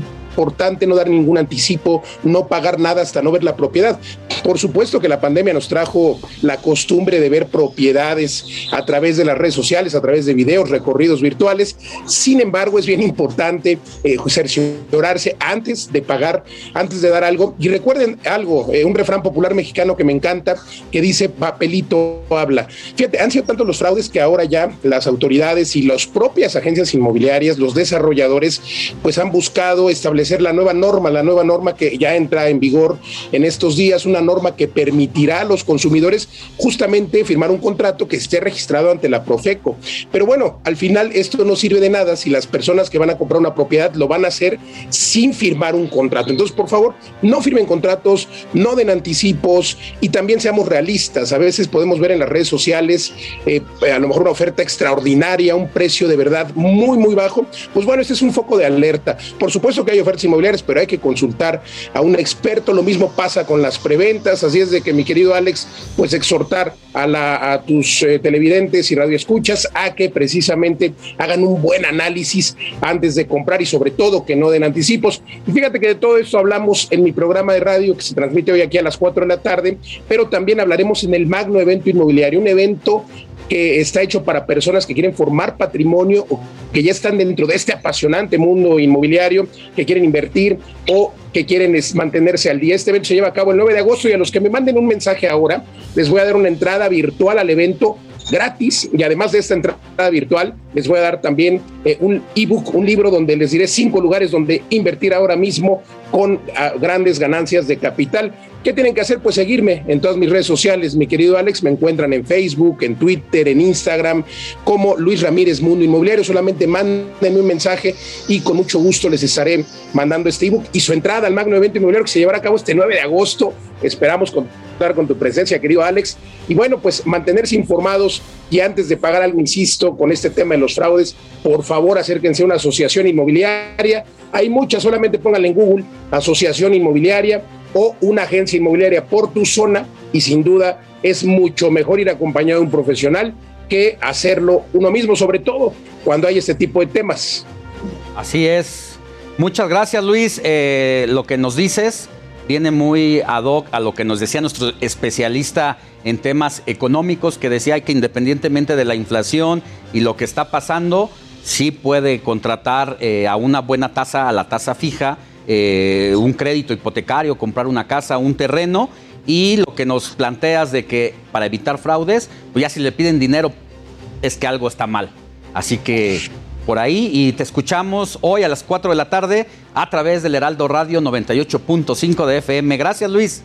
no dar ningún anticipo, no pagar nada hasta no ver la propiedad. Por supuesto que la pandemia nos trajo la costumbre de ver propiedades a través de las redes sociales, a través de videos, recorridos virtuales. Sin embargo, es bien importante eh, cerciorarse antes de pagar, antes de dar algo. Y recuerden algo, eh, un refrán popular mexicano que me encanta, que dice papelito habla. Fíjate, han sido tantos los fraudes que ahora ya las autoridades y las propias agencias inmobiliarias, los desarrolladores, pues han buscado establecer la nueva norma, la nueva norma que ya entra en vigor en estos días, una norma que permitirá a los consumidores justamente firmar un contrato que esté registrado ante la Profeco. Pero bueno, al final esto no sirve de nada si las personas que van a comprar una propiedad lo van a hacer sin firmar un contrato. Entonces, por favor, no firmen contratos, no den anticipos y también seamos realistas. A veces podemos ver en las redes sociales eh, a lo mejor una oferta extraordinaria, un precio de verdad muy, muy bajo. Pues bueno, este es un foco de alerta. Por supuesto que hay ofertas inmobiliarias, pero hay que consultar a un experto. Lo mismo pasa con las preventas así es de que mi querido Alex, pues exhortar a, la, tus eh, televidentes y radioescuchas a que precisamente hagan un buen análisis antes de comprar y sobre todo que no den anticipos. Y fíjate que de todo esto hablamos en mi programa de radio que se transmite hoy aquí a las 4 de la tarde, pero también hablaremos en el Magno Evento Inmobiliario, un evento que está hecho para personas que quieren formar patrimonio o que ya están dentro de este apasionante mundo inmobiliario, que quieren invertir o que quieren mantenerse al día. Este evento se lleva a cabo el 9 de agosto y a los que me manden un mensaje ahora, les voy a dar una entrada virtual al evento gratis y además de esta entrada virtual les voy a dar también eh, un ebook, un libro donde les diré cinco lugares donde invertir ahora mismo con ah, grandes ganancias de capital. ¿Qué tienen que hacer? Pues seguirme en todas mis redes sociales, mi querido Alex. Me encuentran en Facebook, en Twitter, en Instagram, como Luis Ramírez Mundo Inmobiliario. Solamente mándenme un mensaje y con mucho gusto les estaré mandando este ebook y su entrada al Magno Evento Inmobiliario que se llevará a cabo este 9 de agosto. Esperamos con tu presencia, querido Alex. Y bueno, pues mantenerse informados y antes de pagar algo, insisto, con este tema de los fraudes, por favor acérquense a una asociación inmobiliaria. Hay muchas, solamente pónganle en Google, asociación inmobiliaria o una agencia inmobiliaria por tu zona y sin duda es mucho mejor ir acompañado de un profesional que hacerlo uno mismo, sobre todo cuando hay este tipo de temas. Así es. Muchas gracias Luis. Eh, lo que nos dices viene muy ad hoc a lo que nos decía nuestro especialista en temas económicos, que decía que independientemente de la inflación y lo que está pasando, sí puede contratar eh, a una buena tasa, a la tasa fija, eh, un crédito hipotecario, comprar una casa, un terreno. Y lo que nos planteas de que para evitar fraudes, pues ya si le piden dinero es que algo está mal. Así que por ahí y te escuchamos hoy a las 4 de la tarde a través del Heraldo Radio 98.5 de FM. Gracias Luis.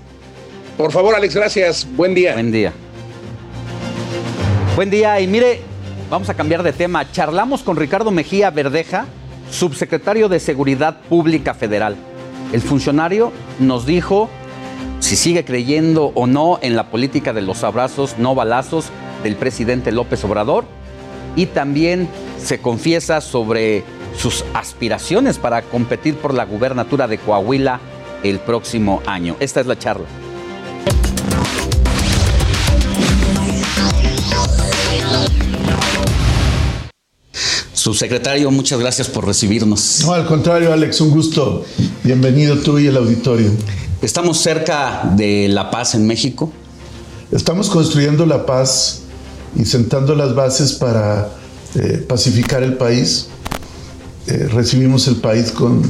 Por favor Alex, gracias. Buen día. Buen día. Buen día y mire, vamos a cambiar de tema. Charlamos con Ricardo Mejía Verdeja subsecretario de Seguridad Pública Federal. El funcionario nos dijo si sigue creyendo o no en la política de los abrazos, no balazos del presidente López Obrador y también se confiesa sobre sus aspiraciones para competir por la gubernatura de Coahuila el próximo año. Esta es la charla. Subsecretario, muchas gracias por recibirnos. No, al contrario, Alex, un gusto. Bienvenido tú y el auditorio. Estamos cerca de la paz en México. Estamos construyendo la paz y sentando las bases para eh, pacificar el país. Eh, recibimos el país con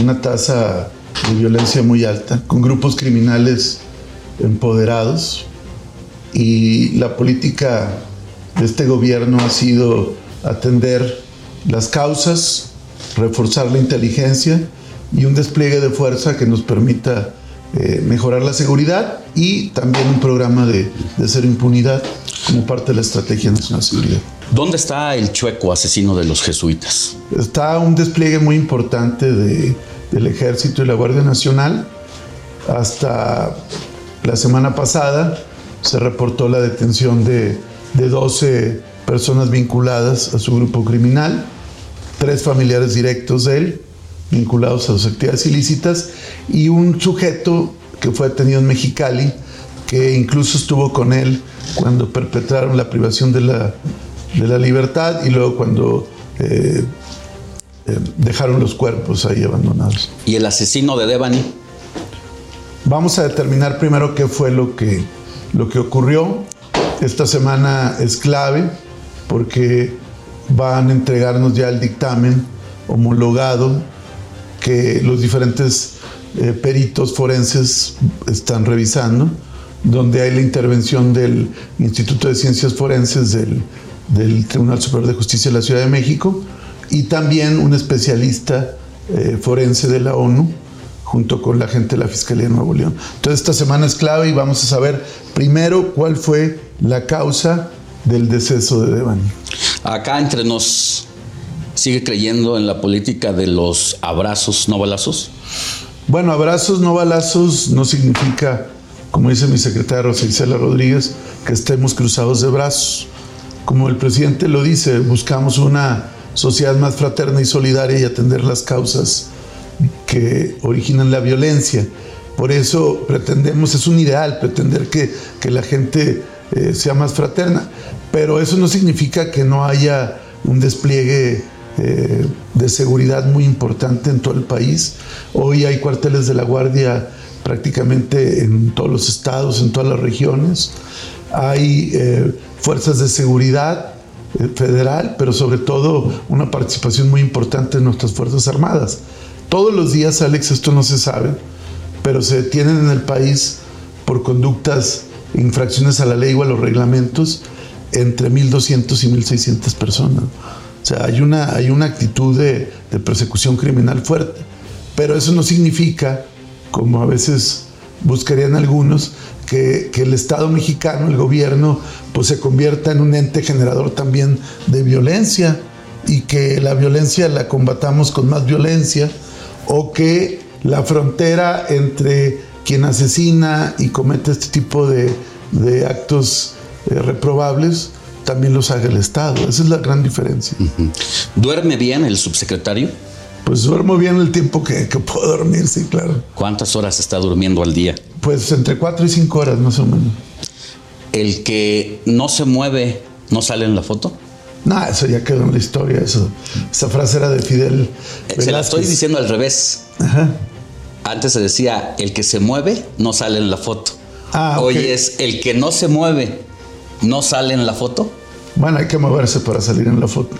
una tasa de violencia muy alta, con grupos criminales empoderados y la política de este gobierno ha sido atender las causas, reforzar la inteligencia y un despliegue de fuerza que nos permita eh, mejorar la seguridad y también un programa de, de cero impunidad como parte de la Estrategia Nacional de Seguridad. ¿Dónde está el chueco asesino de los jesuitas? Está un despliegue muy importante de, del Ejército y la Guardia Nacional. Hasta la semana pasada se reportó la detención de, de 12 personas vinculadas a su grupo criminal, tres familiares directos de él, vinculados a sus actividades ilícitas, y un sujeto que fue detenido en Mexicali, que incluso estuvo con él cuando perpetraron la privación de la, de la libertad y luego cuando eh, eh, dejaron los cuerpos ahí abandonados. ¿Y el asesino de Devani? Vamos a determinar primero qué fue lo que, lo que ocurrió. Esta semana es clave porque van a entregarnos ya el dictamen homologado que los diferentes eh, peritos forenses están revisando, donde hay la intervención del Instituto de Ciencias Forenses del, del Tribunal Superior de Justicia de la Ciudad de México y también un especialista eh, forense de la ONU junto con la gente de la Fiscalía de Nuevo León. Entonces esta semana es clave y vamos a saber primero cuál fue la causa del deceso de Devani. Acá entre nos sigue creyendo en la política de los abrazos, no balazos. Bueno, abrazos, no balazos, no significa, como dice mi secretaria Rosa Rodríguez, que estemos cruzados de brazos. Como el presidente lo dice, buscamos una sociedad más fraterna y solidaria y atender las causas que originan la violencia. Por eso pretendemos, es un ideal, pretender que, que la gente eh, sea más fraterna, pero eso no significa que no haya un despliegue eh, de seguridad muy importante en todo el país. Hoy hay cuarteles de la Guardia prácticamente en todos los estados, en todas las regiones. Hay eh, fuerzas de seguridad eh, federal, pero sobre todo una participación muy importante de nuestras Fuerzas Armadas. Todos los días, Alex, esto no se sabe, pero se detienen en el país por conductas, infracciones a la ley o a los reglamentos, entre 1.200 y 1.600 personas. O sea, hay una, hay una actitud de, persecución criminal fuerte. Pero eso no significa, como a veces buscarían algunos, que, que, el Estado mexicano, el gobierno, pues se convierta en un ente generador también de violencia y que la violencia la combatamos con más violencia o que la frontera entre quien asesina y comete este tipo de, de actos eh, reprobables también los haga el Estado. Esa es la gran diferencia. Uh -huh. ¿Duerme bien el subsecretario? Pues duermo bien el tiempo que, que, puedo dormir, sí, claro. ¿Cuántas horas está durmiendo al día? Pues entre cuatro y cinco horas más o menos. ¿El que no se mueve no sale en la foto? No, eso ya quedó en la historia. Eso. Esa frase era de Fidel. Velázquez. Se la estoy diciendo al revés. Ajá. Antes se decía, el que se mueve no sale en la foto. Ah, Hoy okay. es, el que no se mueve no sale en la foto. Bueno, hay que moverse para salir en la foto.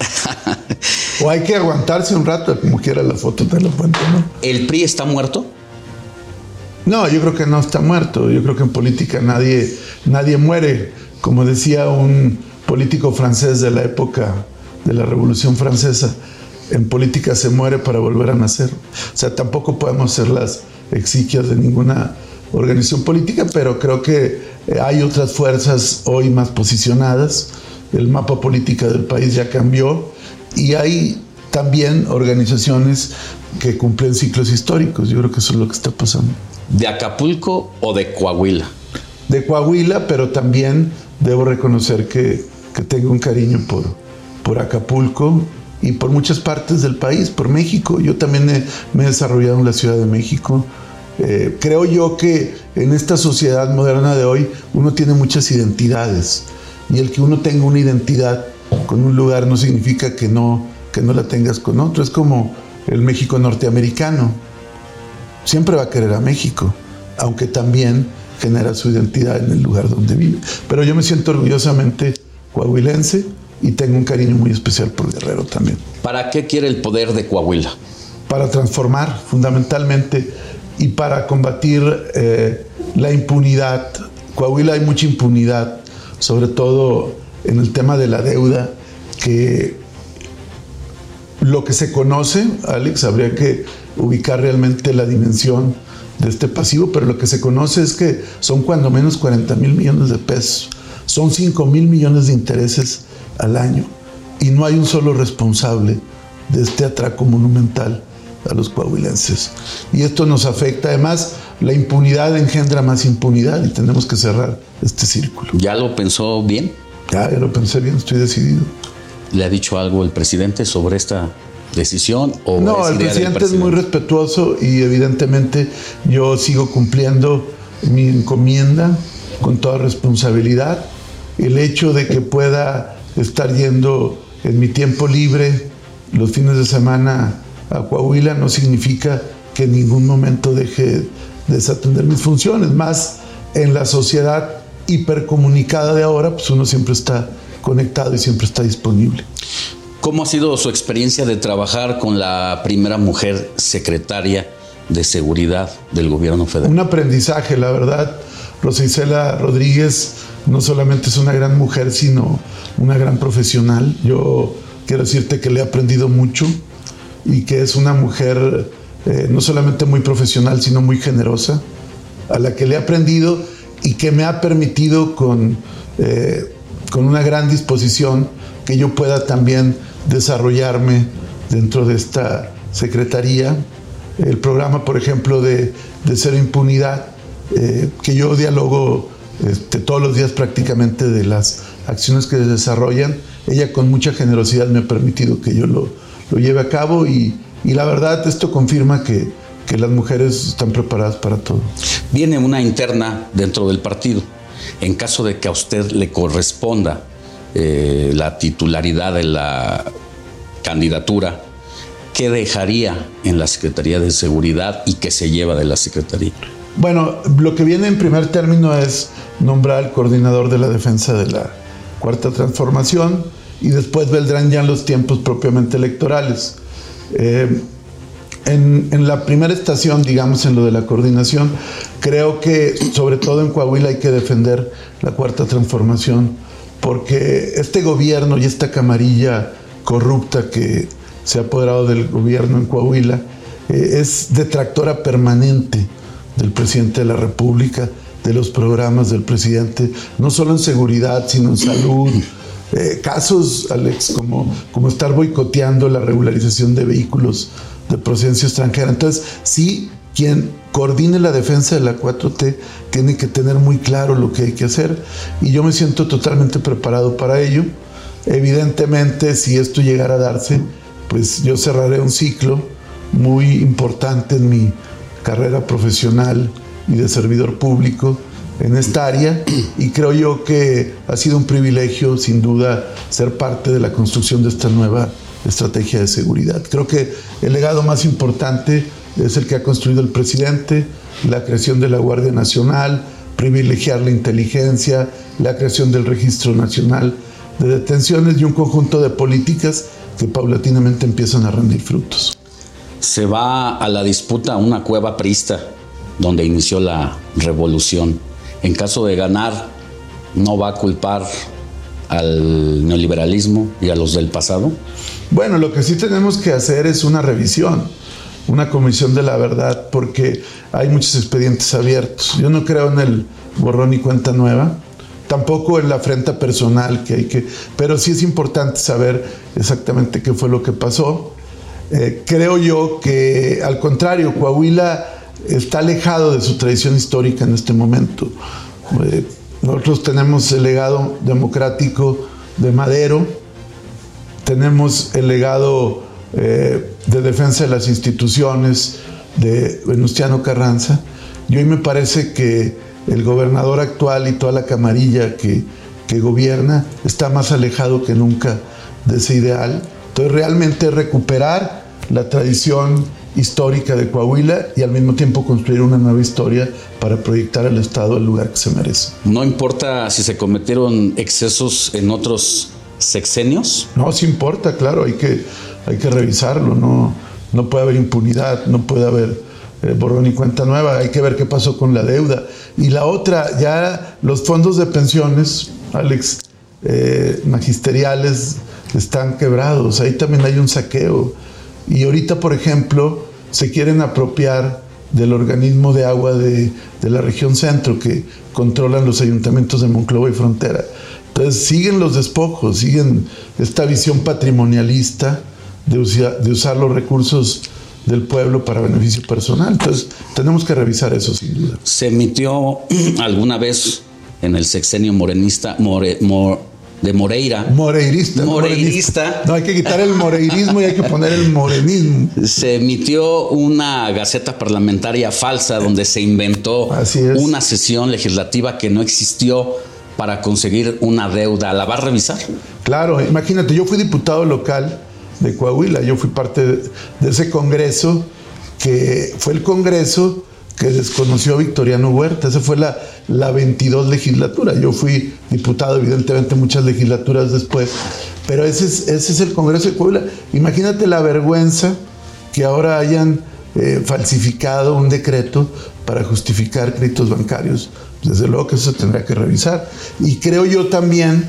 <laughs> o hay que aguantarse un rato, como quiera la foto te lo cuento, ¿no? ¿El PRI está muerto? No, yo creo que no está muerto. Yo creo que en política nadie, nadie muere. Como decía un político francés de la época de la Revolución Francesa, en política se muere para volver a nacer. O sea, tampoco podemos ser las exequias de ninguna organización política, pero creo que hay otras fuerzas hoy más posicionadas. El mapa político del país ya cambió y hay también organizaciones que cumplen ciclos históricos. Yo creo que eso es lo que está pasando. ¿De Acapulco o de Coahuila? De Coahuila, pero también debo reconocer que, que tengo un cariño por, por Acapulco y por muchas partes del país, por México. Yo también he, me he desarrollado en la Ciudad de México. Eh, creo yo que en esta sociedad moderna de hoy uno tiene muchas identidades y el que uno tenga una identidad con un lugar no significa que no, que no la tengas con otro. Es como el México norteamericano. Siempre va a querer a México, aunque también genera su identidad en el lugar donde vive. Pero yo me siento orgullosamente coahuilense y tengo un cariño muy especial por Guerrero también. ¿Para qué quiere el poder de Coahuila? Para transformar fundamentalmente y para combatir eh, la impunidad. Coahuila hay mucha impunidad, sobre todo en el tema de la deuda, que lo que se conoce, Alex, habría que ubicar realmente la dimensión de este pasivo, pero lo que se conoce es que son cuando menos 40 mil millones de pesos, son 5 mil millones de intereses al año. Y no hay un solo responsable de este atraco monumental a los coahuilenses. Y esto nos afecta. Además, la impunidad engendra más impunidad y tenemos que cerrar este círculo. ¿Ya lo pensó bien? Ya, ya lo pensé bien, estoy decidido. ¿Le ha dicho algo el presidente sobre esta decisión? O no, el presidente, es muy respetuoso y evidentemente yo sigo cumpliendo mi encomienda con toda responsabilidad. El hecho de que pueda estar yendo en mi tiempo libre los fines de semana a Coahuila no significa que en ningún momento deje de desatender mis funciones, más en la sociedad hipercomunicada de ahora, pues uno siempre está conectado y siempre está disponible. ¿Cómo ha sido su experiencia de trabajar con la primera mujer secretaria de seguridad del gobierno federal? Un aprendizaje, la verdad. Rosa Isela Rodríguez no solamente es una gran mujer, sino una gran profesional. Yo quiero decirte que le he aprendido mucho y que es una mujer eh, no solamente muy profesional, sino muy generosa, a la que le he aprendido y que me ha permitido con, eh, con una gran disposición que yo pueda también desarrollarme dentro de esta secretaría. El programa, por ejemplo, de, de Cero Impunidad, eh, que yo dialogo este, todos los días prácticamente de las acciones que desarrollan, ella con mucha generosidad me ha permitido que yo lo, lo lleve a cabo y, y la verdad esto confirma que, que, las mujeres están preparadas para todo. Viene una interna dentro del partido. En caso de que a usted le corresponda eh, la titularidad de la candidatura, ¿qué dejaría en la Secretaría de Seguridad y qué se lleva de la Secretaría? Bueno, lo que viene en primer término es nombrar al coordinador de la defensa de la Cuarta Transformación y después vendrán ya los tiempos propiamente electorales. Eh, en, en, la primera estación, digamos, en lo de la coordinación, creo que sobre todo en Coahuila hay que defender la cuarta transformación, porque este gobierno y esta camarilla corrupta que se ha apoderado del gobierno en Coahuila eh, es detractora permanente del presidente de la República, de los programas del presidente, no solo en seguridad, sino en salud eh, casos, Alex, como, como estar boicoteando la regularización de vehículos de procedencia extranjera. Entonces, sí, quien coordine la defensa de la 4T tiene que tener muy claro lo que hay que hacer y yo me siento totalmente preparado para ello. Evidentemente, si esto llegara a darse, pues yo cerraré un ciclo muy importante en mi carrera profesional y de servidor público en esta área y creo yo que ha sido un privilegio sin duda ser parte de la construcción de esta nueva estrategia de seguridad. Creo que el legado más importante es el que ha construido el presidente, la creación de la Guardia Nacional, privilegiar la inteligencia, la creación del Registro Nacional de Detenciones y un conjunto de políticas que paulatinamente empiezan a rendir frutos. Se va a la disputa una cueva prista donde inició la revolución en caso de ganar, no va a culpar al neoliberalismo y a los del pasado? Bueno, lo que sí tenemos que hacer es una revisión, una comisión de la verdad, porque hay muchos expedientes abiertos. Yo no creo en el borrón y cuenta nueva, tampoco en la afrenta personal que hay que, pero sí es importante saber exactamente qué fue lo que pasó. Eh, creo yo que al contrario, Coahuila está alejado de su tradición histórica en este momento. Eh, nosotros tenemos el legado democrático de Madero, tenemos el legado eh, de defensa de las instituciones de Venustiano Carranza, y hoy me parece que el gobernador actual y toda la camarilla que, que gobierna está más alejado que nunca de ese ideal. Entonces realmente recuperar la tradición histórica de Coahuila y al mismo tiempo construir una nueva historia para proyectar al Estado al lugar que se merece. ¿No importa si se cometieron excesos en otros sexenios? No, sí importa, claro, hay que, hay que revisarlo, no, no puede haber impunidad, no puede haber eh, borrón y cuenta nueva, hay que ver qué pasó con la deuda. Y la otra, ya los fondos de pensiones, Alex, eh, magisteriales están quebrados, ahí también hay un saqueo y ahorita, por ejemplo, se quieren apropiar del organismo de agua de, de la región centro que controlan los ayuntamientos de Monclova y Frontera. Entonces siguen los despojos, siguen esta visión patrimonialista de, de usar los recursos del pueblo para beneficio personal. Entonces tenemos que revisar eso sin duda. Se emitió <clears throat> alguna vez en el sexenio morenista more, more, de Moreira. Moreirista. Moreirista. No, hay que quitar el moreirismo y hay que poner el morenismo. Se emitió una gaceta parlamentaria falsa donde se inventó una sesión legislativa que no existió para conseguir una deuda. ¿La va a revisar? Claro, imagínate, yo fui diputado local de Coahuila, yo fui parte de, de ese congreso que fue el congreso que desconoció a Victoriano Huerta. Esa fue la, la 22 legislatura. Yo fui diputado, evidentemente, muchas legislaturas después. Pero ese es, ese es el Congreso de Coahuila. Imagínate la vergüenza que ahora hayan eh, falsificado un decreto para justificar créditos bancarios. Desde luego que eso se tendrá que revisar. Y creo yo también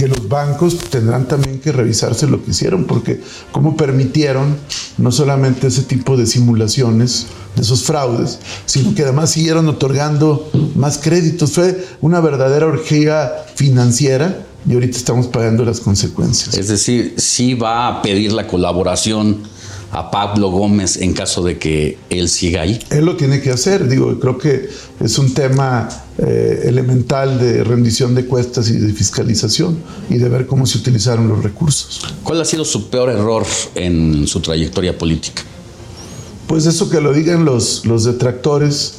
que los bancos tendrán también que revisarse lo que hicieron, porque cómo permitieron no solamente ese tipo de simulaciones, de esos fraudes, sino que además siguieron otorgando más créditos. Fue una verdadera orgía financiera y ahorita estamos pagando las consecuencias. Es decir, sí va a pedir la colaboración a Pablo Gómez en caso de que él siga ahí? Él lo tiene que hacer, digo, creo que es un tema eh, elemental de rendición de cuestas y de fiscalización y de ver cómo se utilizaron los recursos. ¿Cuál ha sido su peor error en su trayectoria política? Pues eso que lo digan los, los detractores,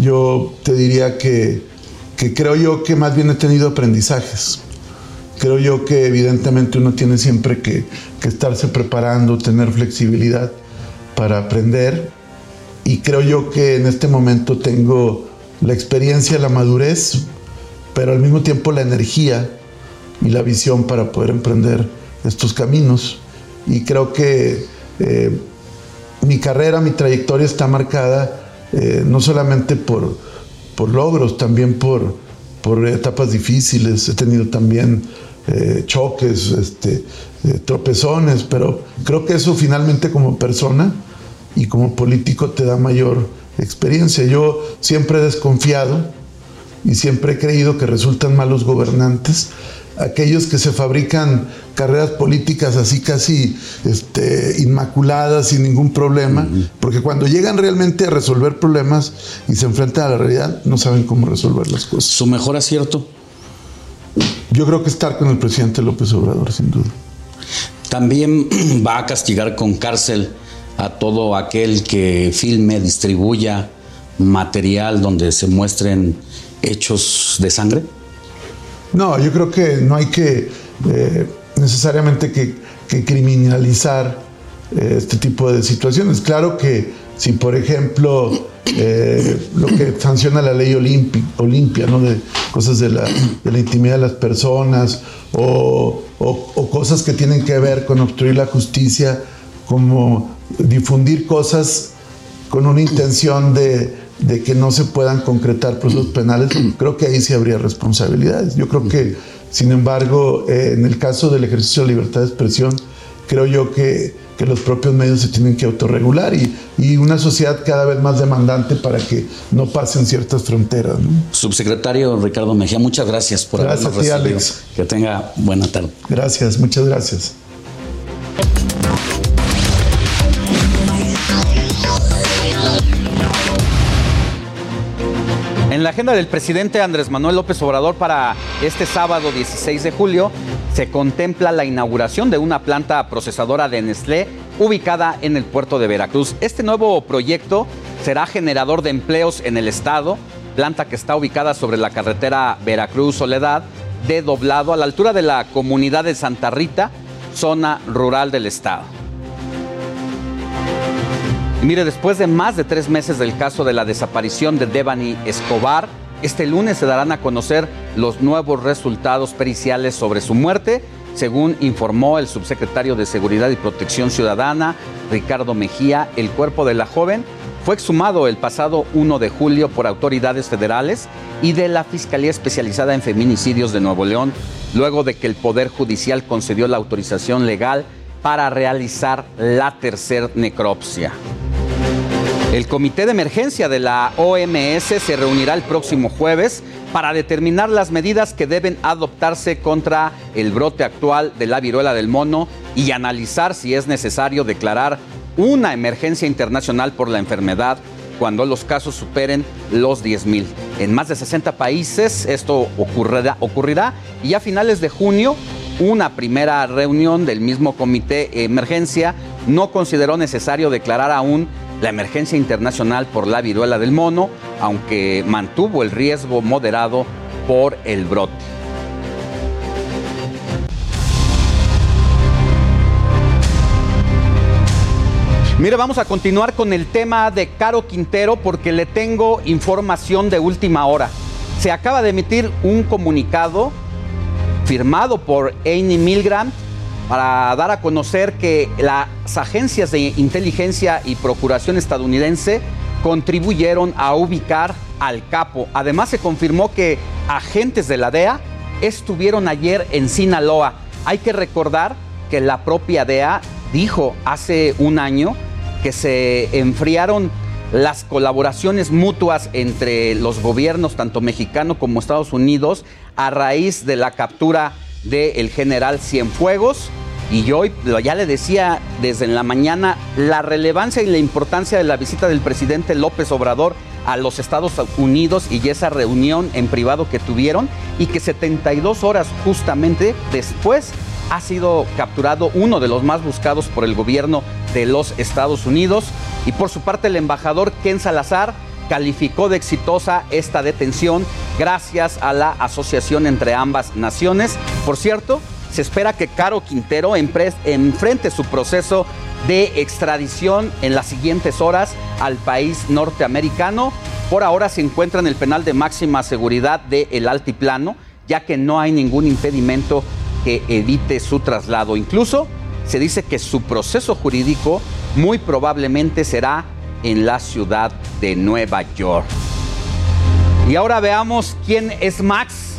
yo te diría que, que creo yo que más bien he tenido aprendizajes creo yo que evidentemente uno tiene siempre que, que, estarse preparando, tener flexibilidad para aprender. Y creo yo que en este momento tengo la experiencia, la madurez, pero al mismo tiempo la energía y la visión para poder emprender estos caminos. Y creo que eh, mi carrera, mi trayectoria está marcada eh, no solamente por, por logros, también por, por etapas difíciles. He tenido también eh, choques, este, tropezones, pero creo que eso finalmente como persona y como político te da mayor experiencia. Yo siempre he desconfiado y siempre he creído que resultan malos gobernantes aquellos que se fabrican carreras políticas así casi este, inmaculadas, sin ningún problema, porque cuando llegan realmente a resolver problemas y se enfrentan a la realidad, no saben cómo resolver las cosas. ¿Su mejor acierto? Yo creo que estar con el presidente López Obrador, sin duda. También <clears throat> va a castigar con cárcel a todo aquel que filme, distribuya material donde se muestren hechos de sangre. No, yo creo que no hay que eh, necesariamente que, criminalizar eh, este tipo de situaciones. Claro que si, por ejemplo, eh, lo que sanciona la ley Olimpia, ¿no? de cosas de la, intimidad de las personas o, cosas que tienen que ver con obstruir la justicia, como difundir cosas con una intención de, de que no se puedan concretar procesos penales, creo que ahí sí habría responsabilidades. Yo creo que, sin embargo, eh, en el caso del ejercicio de libertad de expresión, creo yo que, que los propios medios se tienen que autorregular y, y, una sociedad cada vez más demandante para que no pasen ciertas fronteras. ¿no? Subsecretario Ricardo Mejía, muchas gracias por gracias habernos a ti, recibido. Alex. Que tenga buena tarde. Gracias, muchas gracias. En la agenda del presidente Andrés Manuel López Obrador para este sábado 16 de julio se contempla la inauguración de una planta procesadora de Nestlé ubicada en el puerto de Veracruz. Este nuevo proyecto será generador de empleos en el estado, planta que está ubicada sobre la carretera Veracruz-Soledad, de doblado a la altura de la comunidad de Santa Rita, zona rural del estado. Y mire, después de más de tres meses del caso de la desaparición de Devani Escobar, este lunes se darán a conocer los nuevos resultados periciales sobre su muerte, según informó el subsecretario de Seguridad y Protección Ciudadana, Ricardo Mejía. El cuerpo de la joven fue exhumado el pasado 1 de julio por autoridades federales y de la Fiscalía Especializada en Feminicidios de Nuevo León, luego de que el Poder Judicial concedió la autorización legal para realizar la tercer necropsia. El comité de emergencia de la OMS se reunirá el próximo jueves para determinar las medidas que deben adoptarse contra el brote actual de la viruela del mono y analizar si es necesario declarar una emergencia internacional por la enfermedad cuando los casos superen los 10.000. En más de 60 países esto ocurrirá, ocurrirá y a finales de junio una primera reunión del mismo comité emergencia no consideró necesario declarar aún la emergencia internacional por la viruela del mono, aunque mantuvo el riesgo moderado por el brote. Mire, vamos a continuar con el tema de Caro Quintero porque le tengo información de última hora. Se acaba de emitir un comunicado firmado por Amy Milgram para dar a conocer que las agencias de inteligencia y procuración estadounidense contribuyeron a ubicar al capo. Además se confirmó que agentes de la DEA estuvieron ayer en Sinaloa. Hay que recordar que la propia DEA dijo hace un año que se enfriaron las colaboraciones mutuas entre los gobiernos, tanto mexicano como Estados Unidos, a raíz de la captura del general Cienfuegos. Y yo ya le decía desde la mañana la relevancia y la importancia de la visita del presidente López Obrador a los Estados Unidos y esa reunión en privado que tuvieron y que 72 horas justamente después ha sido capturado uno de los más buscados por el gobierno de los Estados Unidos. Y por su parte el embajador Ken Salazar calificó de exitosa esta detención gracias a la asociación entre ambas naciones. Por cierto, se espera que Caro Quintero enfrente su proceso de extradición en las siguientes horas al país norteamericano. Por ahora se encuentra en el penal de máxima seguridad de El Altiplano, ya que no hay ningún impedimento que evite su traslado. Incluso se dice que su proceso jurídico muy probablemente será en la ciudad de Nueva York. Y ahora veamos quién es Max,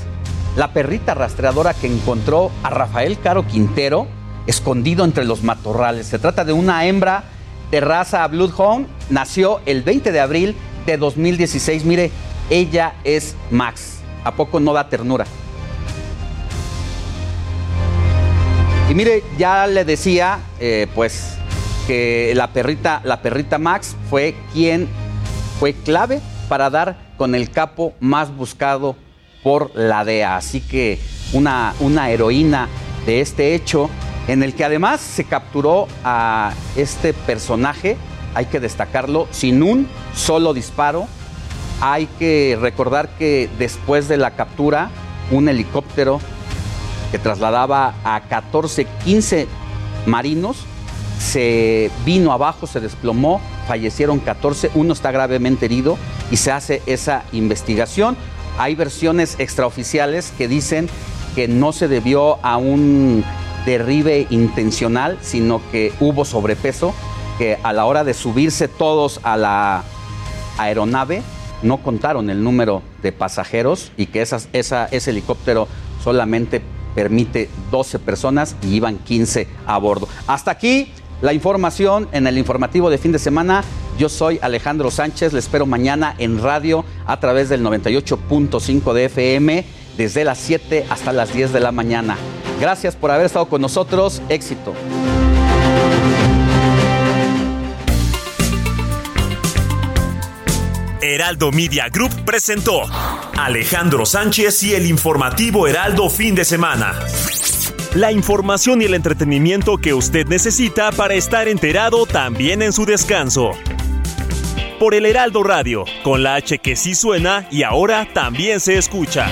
la perrita rastreadora que encontró a Rafael Caro Quintero escondido entre los matorrales. Se trata de una hembra de raza Bloodhound, nació el 20 de abril de 2016. Mire, ella es Max. ¿A poco no da ternura? Y mire, ya le decía, eh, pues, que la perrita, la perrita Max fue quien fue clave para dar con el capo más buscado por la DEA. Así que una, una heroína de este hecho, en el que además se capturó a este personaje, hay que destacarlo, sin un solo disparo. Hay que recordar que después de la captura, un helicóptero que trasladaba a 14, 15 marinos, se vino abajo, se desplomó, fallecieron 14, uno está gravemente herido y se hace esa investigación. Hay versiones extraoficiales que dicen que no se debió a un derribe intencional, sino que hubo sobrepeso, que a la hora de subirse todos a la aeronave no contaron el número de pasajeros y que ese helicóptero solamente permite 12 personas y iban 15 a bordo. Hasta aquí la información en el informativo de fin de semana. Yo soy Alejandro Sánchez, le espero mañana en radio a través del 98.5 de FM desde las 7 hasta las 10 de la mañana. Gracias por haber estado con nosotros, éxito. Heraldo Media Group presentó Alejandro Sánchez y el informativo Heraldo fin de semana. La información y el entretenimiento que usted necesita para estar enterado también en su descanso. Por el Heraldo Radio, con la H que sí suena y ahora también se escucha.